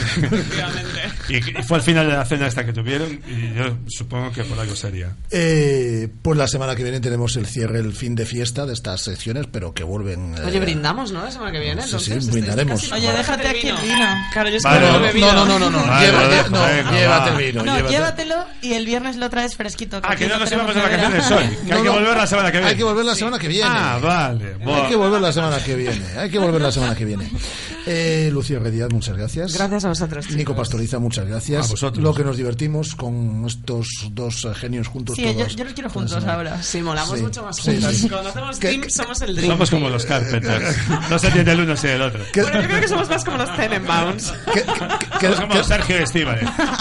y, y fue al final de la cena esta que tuvieron y yo supongo que por algo sería.
eh, pues la semana que viene tenemos el cierre, el fin de fiesta de estas secciones, pero que vuelven. eh,
Oye, brindamos, ¿no? La semana que viene.
Sí,
entonces,
sí, brindaremos.
casi-
Oye, déjate aquí el vino.
Claro, yo es que
Vale,
no he
no,
no, no, no, no,
Vale,
lleva-
vale,
no, llévate
va.
el vino.
No,
llévate-
llévatelo y el viernes lo traes fresquito.
Ah, que no nos íbamos de vacaciones hoy, que
No,
hay que
no.
volver la semana que viene.
Hay que volver la semana que viene.
Ah, vale.
Hay que volver la semana que viene. Hay que volver la semana que viene. Eh, Lucía Rediaz, muchas gracias.
Gracias a vosotros. chicos.
Nico Pastoriza, muchas gracias.
A vosotros.
Lo que nos divertimos con estos dos eh, genios juntos
Sí, yo,
todos.
yo los quiero juntos ahora.
Sí, molamos
Sí,
mucho más
sí, sí.
Cuando hacemos
¿Qué-
Dream, somos el Dream.
Somos como los Carpenters. No se entiende el uno sin el otro.
Bueno, yo creo que somos más como los Tenenbaums.
Somos como Sergio y Estíbal.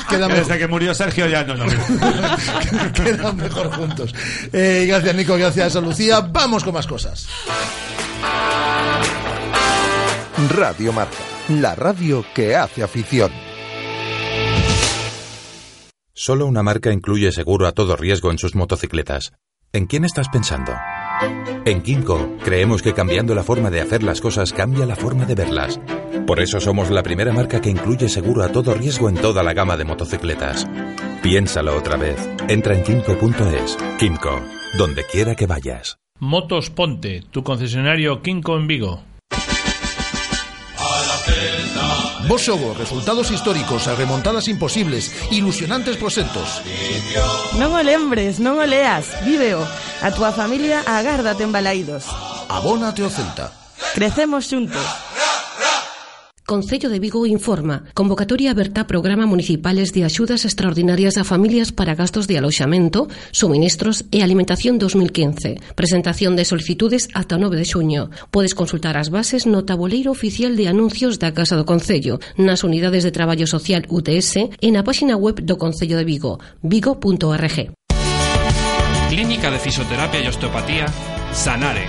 Que desde que murió Sergio ya no lo mismo.
Quedan mejor juntos. Eh, gracias, Nico. Gracias a Lucía. Vamos con más cosas.
Radio Marca, la radio que hace afición.
Solo una marca incluye seguro a todo riesgo en sus motocicletas. ¿En quién estás pensando? En Kimco creemos que cambiando la forma de hacer las cosas cambia la forma de verlas. Por eso somos la primera marca que incluye seguro a todo riesgo en toda la gama de motocicletas. Piénsalo otra vez. Entra en kimco.es. Kimco, donde quiera que vayas.
Motos Ponte, tu concesionario Kinko en Vigo.
Bo xogo, resultados históricos, remontadas imposibles, ilusionantes proxectos.
Non o lembres, non o leas, víveo. A túa familia agárdate en Balaídos.
Abónate o Celta.
Crecemos xuntos.
Concello de Vigo informa. Convocatoria aberta a programa municipales de axudas extraordinarias a familias para gastos de aloxamento, suministros e alimentación 2015. Presentación de solicitudes ata 9 de xuño. Podes consultar as bases no tabuleiro oficial de anuncios da Casa do Concello, nas unidades de traballo social UTS e na páxina web do Concello de Vigo, vigo.org.
Clínica de Fisioterapia e Osteopatía Sanare.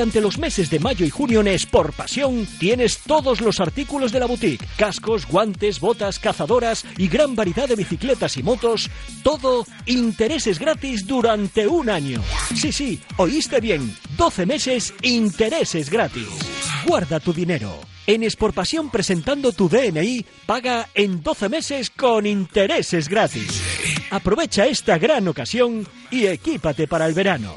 Durante los meses de mayo y junio en Sport Pasión tienes todos los artículos de la boutique, cascos, guantes, botas, cazadoras y gran variedad de bicicletas y motos, todo intereses gratis durante un año. Sí, sí, oíste bien, 12 meses intereses gratis. Guarda tu dinero. En Sport Pasión presentando tu DNI, paga en 12 meses con intereses gratis. Aprovecha esta gran ocasión y equípate para el verano.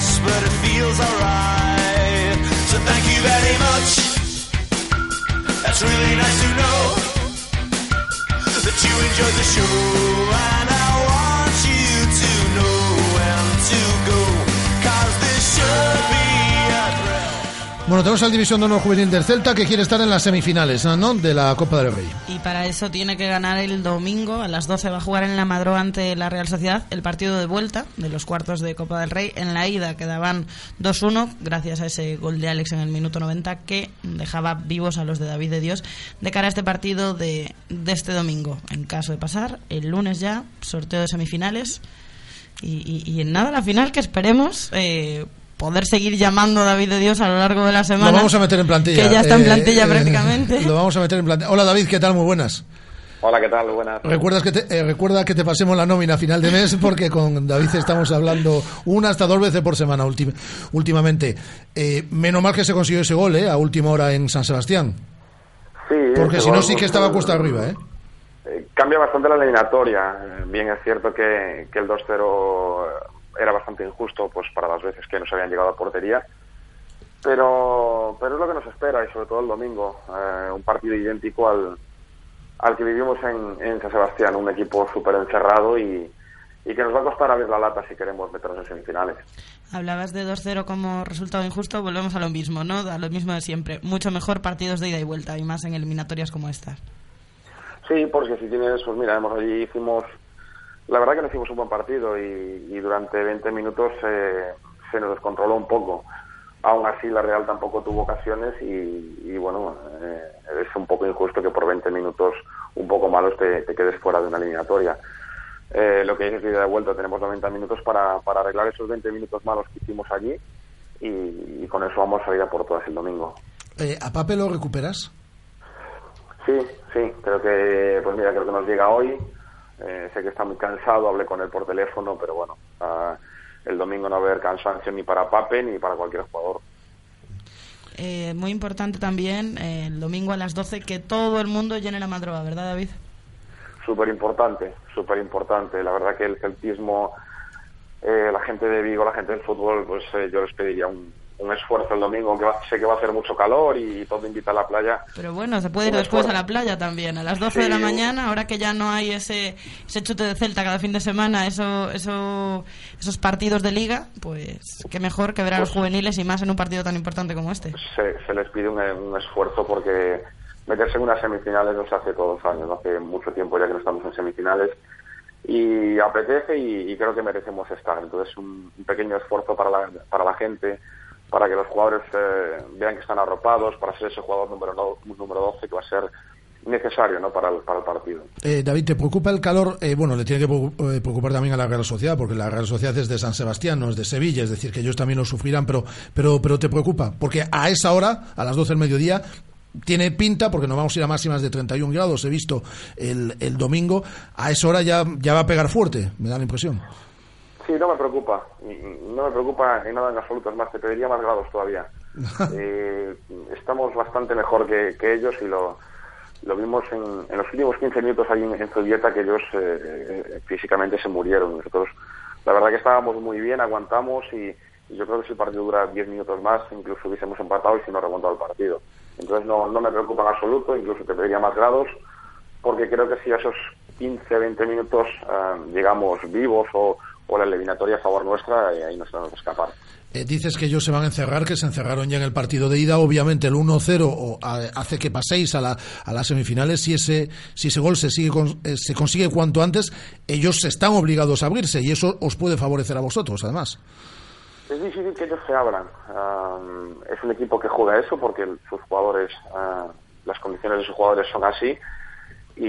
cause but it feels alright. So thank you very much. That's really nice to know that you enjoyed the show,
Bueno, tenemos al División de Honor Juvenil del Celta que quiere estar en las semifinales de la Copa del Rey.
Y para eso tiene que ganar el domingo a las 12 va a jugar en la Madro ante la Real Sociedad el partido de vuelta de los cuartos de Copa del Rey. En la ida quedaban 2-1 gracias a ese gol de Alex en el minuto 90 que dejaba vivos a los de David de Dios de cara a este partido de, este domingo. En caso de pasar, el lunes ya, sorteo de semifinales y en nada la final que esperemos... eh, poder seguir llamando a David de Dios a lo largo de la semana.
Lo vamos a meter en plantilla.
Que ya está en
eh,
plantilla
eh,
prácticamente.
Lo vamos a meter en plantilla. Hola David, ¿qué tal? Muy buenas.
Hola, ¿qué tal? Buenas.
Recuerdas que te, eh, recuerda que te pasemos la nómina a final de mes porque con David estamos hablando una hasta dos veces por semana ultim- últimamente. Eh, menos mal que se consiguió ese gol eh, a última hora en San Sebastián.
Sí,
Porque si no sí que estaba cuesta arriba. ¿eh?
Cambia bastante la eliminatoria. Bien es cierto que, que el 2-0 era bastante injusto pues para las veces que nos habían llegado a portería. Pero, pero es lo que nos espera y sobre todo el domingo. eh, un partido idéntico al, al que vivimos en, en San Sebastián. Un equipo súper encerrado y, y que nos va a costar abrir la lata si queremos meternos en semifinales.
Hablabas de 2-0 como resultado injusto, volvemos a lo mismo, ¿no? A lo mismo de siempre. Mucho mejor partidos de ida y vuelta y más en eliminatorias como estas.
Sí, porque si tienes, pues mira, hemos allí hicimos, la verdad que no hicimos un buen partido y, y durante 20 minutos eh, se nos descontroló un poco. Aún así, la Real tampoco tuvo ocasiones y, y bueno, eh, es un poco injusto que por 20 minutos un poco malos te, te quedes fuera de una eliminatoria. Eh, lo que de ida de vuelta, tenemos 90 minutos para, para arreglar esos 20 minutos malos que hicimos allí y, y con eso vamos a ir a por todas el domingo.
Eh, ¿A Pape lo recuperas?
Sí, sí, creo que, pues mira, creo que nos llega hoy. Eh, sé que está muy cansado, hablé con él por teléfono, pero bueno, ah, el domingo no va a haber cansancio ni para Pape ni para cualquier jugador.
Eh, muy importante también eh, el domingo a las 12 que todo el mundo llene la madroga, ¿verdad, David?
Súper importante, súper importante. La verdad que el celtismo, eh, la gente de Vigo, la gente del fútbol, pues eh, yo les pediría un, un esfuerzo el domingo, que va- sé que va a hacer mucho calor y todo invita a la playa.
Pero bueno, se puede ir
Un
después a la playa también, a las 12 de la mañana, ahora que ya no hay ese, ese chute de Celta cada fin de semana, eso, eso, esos partidos de liga, pues qué mejor que ver a los
Pues-
juveniles y más en un partido tan importante como este.
se, se les pide un, un esfuerzo porque meterse en unas semifinales no se hace todos los años, ¿no? hace mucho tiempo ya que no estamos en semifinales y apetece y, y creo que merecemos estar. Entonces un, un pequeño esfuerzo para la, para la gente, para que los jugadores eh, vean que están arropados, para ser ese jugador número, no- número 12 que va a ser necesario ¿no? para, el, para el partido.
Eh, David, ¿te preocupa el calor? Eh, bueno, le tiene que eh, preocupar también a la Real Sociedad, porque la Real Sociedad es de San Sebastián, no es de Sevilla, es decir, que ellos también lo sufrirán, pero, pero, pero te preocupa, porque a esa hora, a las 12 del mediodía, tiene pinta, porque nos vamos a ir a máximas de 31 grados, he visto el, el domingo, a esa hora ya, ya va a pegar fuerte, me da la impresión.
Sí, no me preocupa, no me preocupa en nada en absoluto, es más, te pediría más grados todavía. Eh, estamos bastante mejor que, que ellos y lo, lo vimos en, en los últimos 15 minutos ahí en, en Zubieta que ellos eh, eh, físicamente se murieron. Nosotros, la verdad que estábamos muy bien, aguantamos y, y yo creo que si el partido dura 10 minutos más, incluso hubiésemos empatado y si no remontado el partido. Entonces no, no me preocupa en absoluto, incluso te pediría más grados, porque creo que si a esos 15, 20 minutos ah, llegamos vivos o, o la eliminatoria a favor nuestra, eh, ahí nos tenemos que escapar.
Eh, dices que ellos se van a encerrar, que se encerraron ya en el partido de ida. Obviamente el 1-0 o, a- hace que paséis a, la, a las semifinales. Si ese, si ese gol se, sigue con- eh, se consigue cuanto antes, ellos están obligados a abrirse y eso os puede favorecer a vosotros, además.
Es difícil que ellos se abran. Es un equipo que juega eso porque sus jugadores, ah, las condiciones de sus jugadores son así y,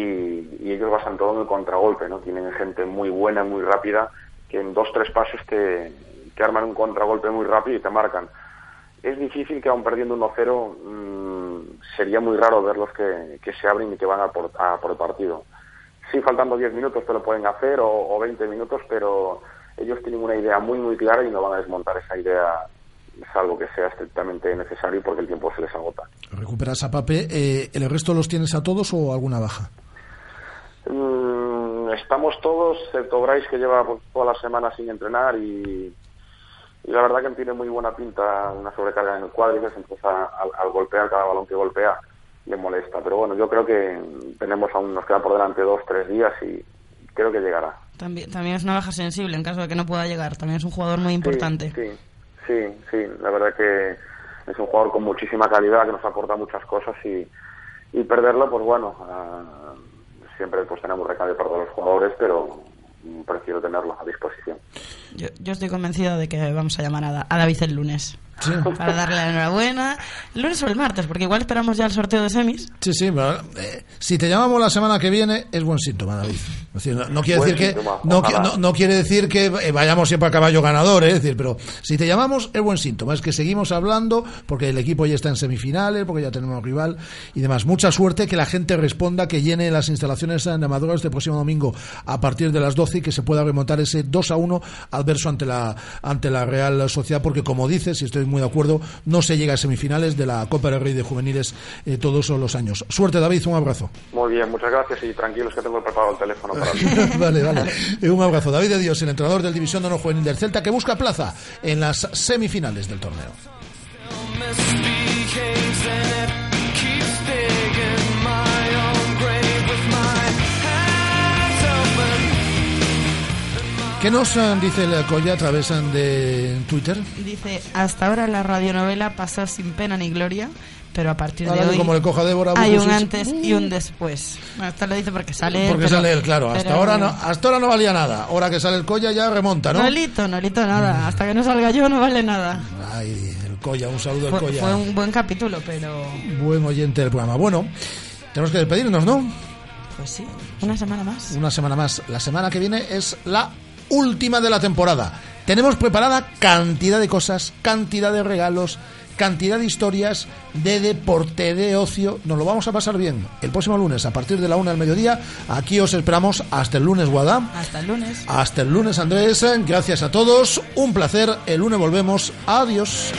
y ellos basan todo en el contragolpe, ¿no? Tienen gente muy buena, muy rápida, que en dos, tres pasos te, te arman un contragolpe muy rápido y te marcan. Es difícil que aún perdiendo 1-0 mm, sería muy raro verlos que, que se abren y que van a por, a por el partido. Sí, faltando 10 minutos te lo pueden hacer o, o 20 minutos, pero ellos tienen una idea muy, muy clara y no van a desmontar esa idea salvo que sea estrictamente necesario porque el tiempo se les agota.
Recuperas a Pape. Eh, ¿El resto los tienes a todos o alguna baja?
Mm, estamos todos, excepto Bryce que lleva toda la semana sin entrenar y, y la verdad que tiene muy buena pinta una sobrecarga en el cuádriceps, entonces a- al, al golpear cada balón que golpea le molesta. Pero bueno, yo creo que tenemos aún, nos queda por delante dos, tres días y creo que llegará.
También, también es una baja sensible en caso de que no pueda llegar. También es un jugador muy importante.
Sí, sí, sí, la verdad que es un jugador con muchísima calidad que nos aporta muchas cosas y, y perderlo, pues bueno, ah, siempre pues tenemos recambio para todos los jugadores, pero prefiero tenerlo a disposición.
Yo, yo estoy convencida de que vamos a llamar a David el lunes. Para darle la enhorabuena. El lunes o el martes, porque igual esperamos ya el sorteo de semis.
Sí, sí, pero, eh, si te llamamos la semana que viene es buen síntoma, David. Es decir, no, no quiere
Buen
decir que no, no- no quiere decir que eh, vayamos siempre a caballo ganador, eh, es decir, pero si te llamamos es buen síntoma, es que seguimos hablando porque el equipo ya está en semifinales, porque ya tenemos rival y demás. Mucha suerte que la gente responda, que llene las instalaciones de Amadora este próximo domingo a partir de las 12 y que se pueda remontar ese 2 a 1 adverso ante la ante la Real Sociedad, porque como dices, y estoy muy de acuerdo, no se llega a semifinales de la Copa del Rey de Juveniles eh, todos los años. Suerte, David, un abrazo.
Muy bien, muchas gracias y tranquilos que tengo preparado el teléfono para ti.
vale, vale. Eh, Un abrazo. David de Dios, el entrenador del División de Honor Juvenil del Celta, que busca plaza en las semifinales del torneo. ¿Qué nos eh, dice el Colla a través eh, de Twitter?
Dice, hasta ahora la radionovela pasó sin pena ni gloria, pero a partir de hoy
como le coja Débora
hay un antes y un después. Esto lo dice porque sale
Porque
pero-
sale él, claro. Hasta
pero-
ahora, no, hasta ahora no valía nada. Ahora que sale el Colla ya remonta, ¿no?
No lito, no lito nada. Hasta que no salga yo no vale nada.
Ay, el Colla, un saludo al Colla.
fue un buen capítulo, pero.
Buen oyente del programa. Bueno, tenemos que despedirnos, ¿no?
Pues sí, una semana más.
Una semana más. La semana que viene es la última de la temporada. Tenemos preparada cantidad de cosas, cantidad de regalos, cantidad de historias de deporte, de ocio. Nos lo vamos a pasar bien. El próximo lunes, a partir de la una del mediodía, aquí os esperamos hasta el lunes, Guadá.
Hasta el lunes.
Hasta el lunes, Andrés. Gracias a todos. Un placer. El lunes volvemos. Adiós.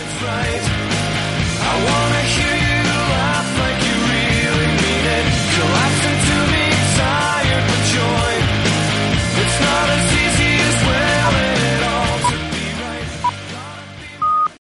I wanna hear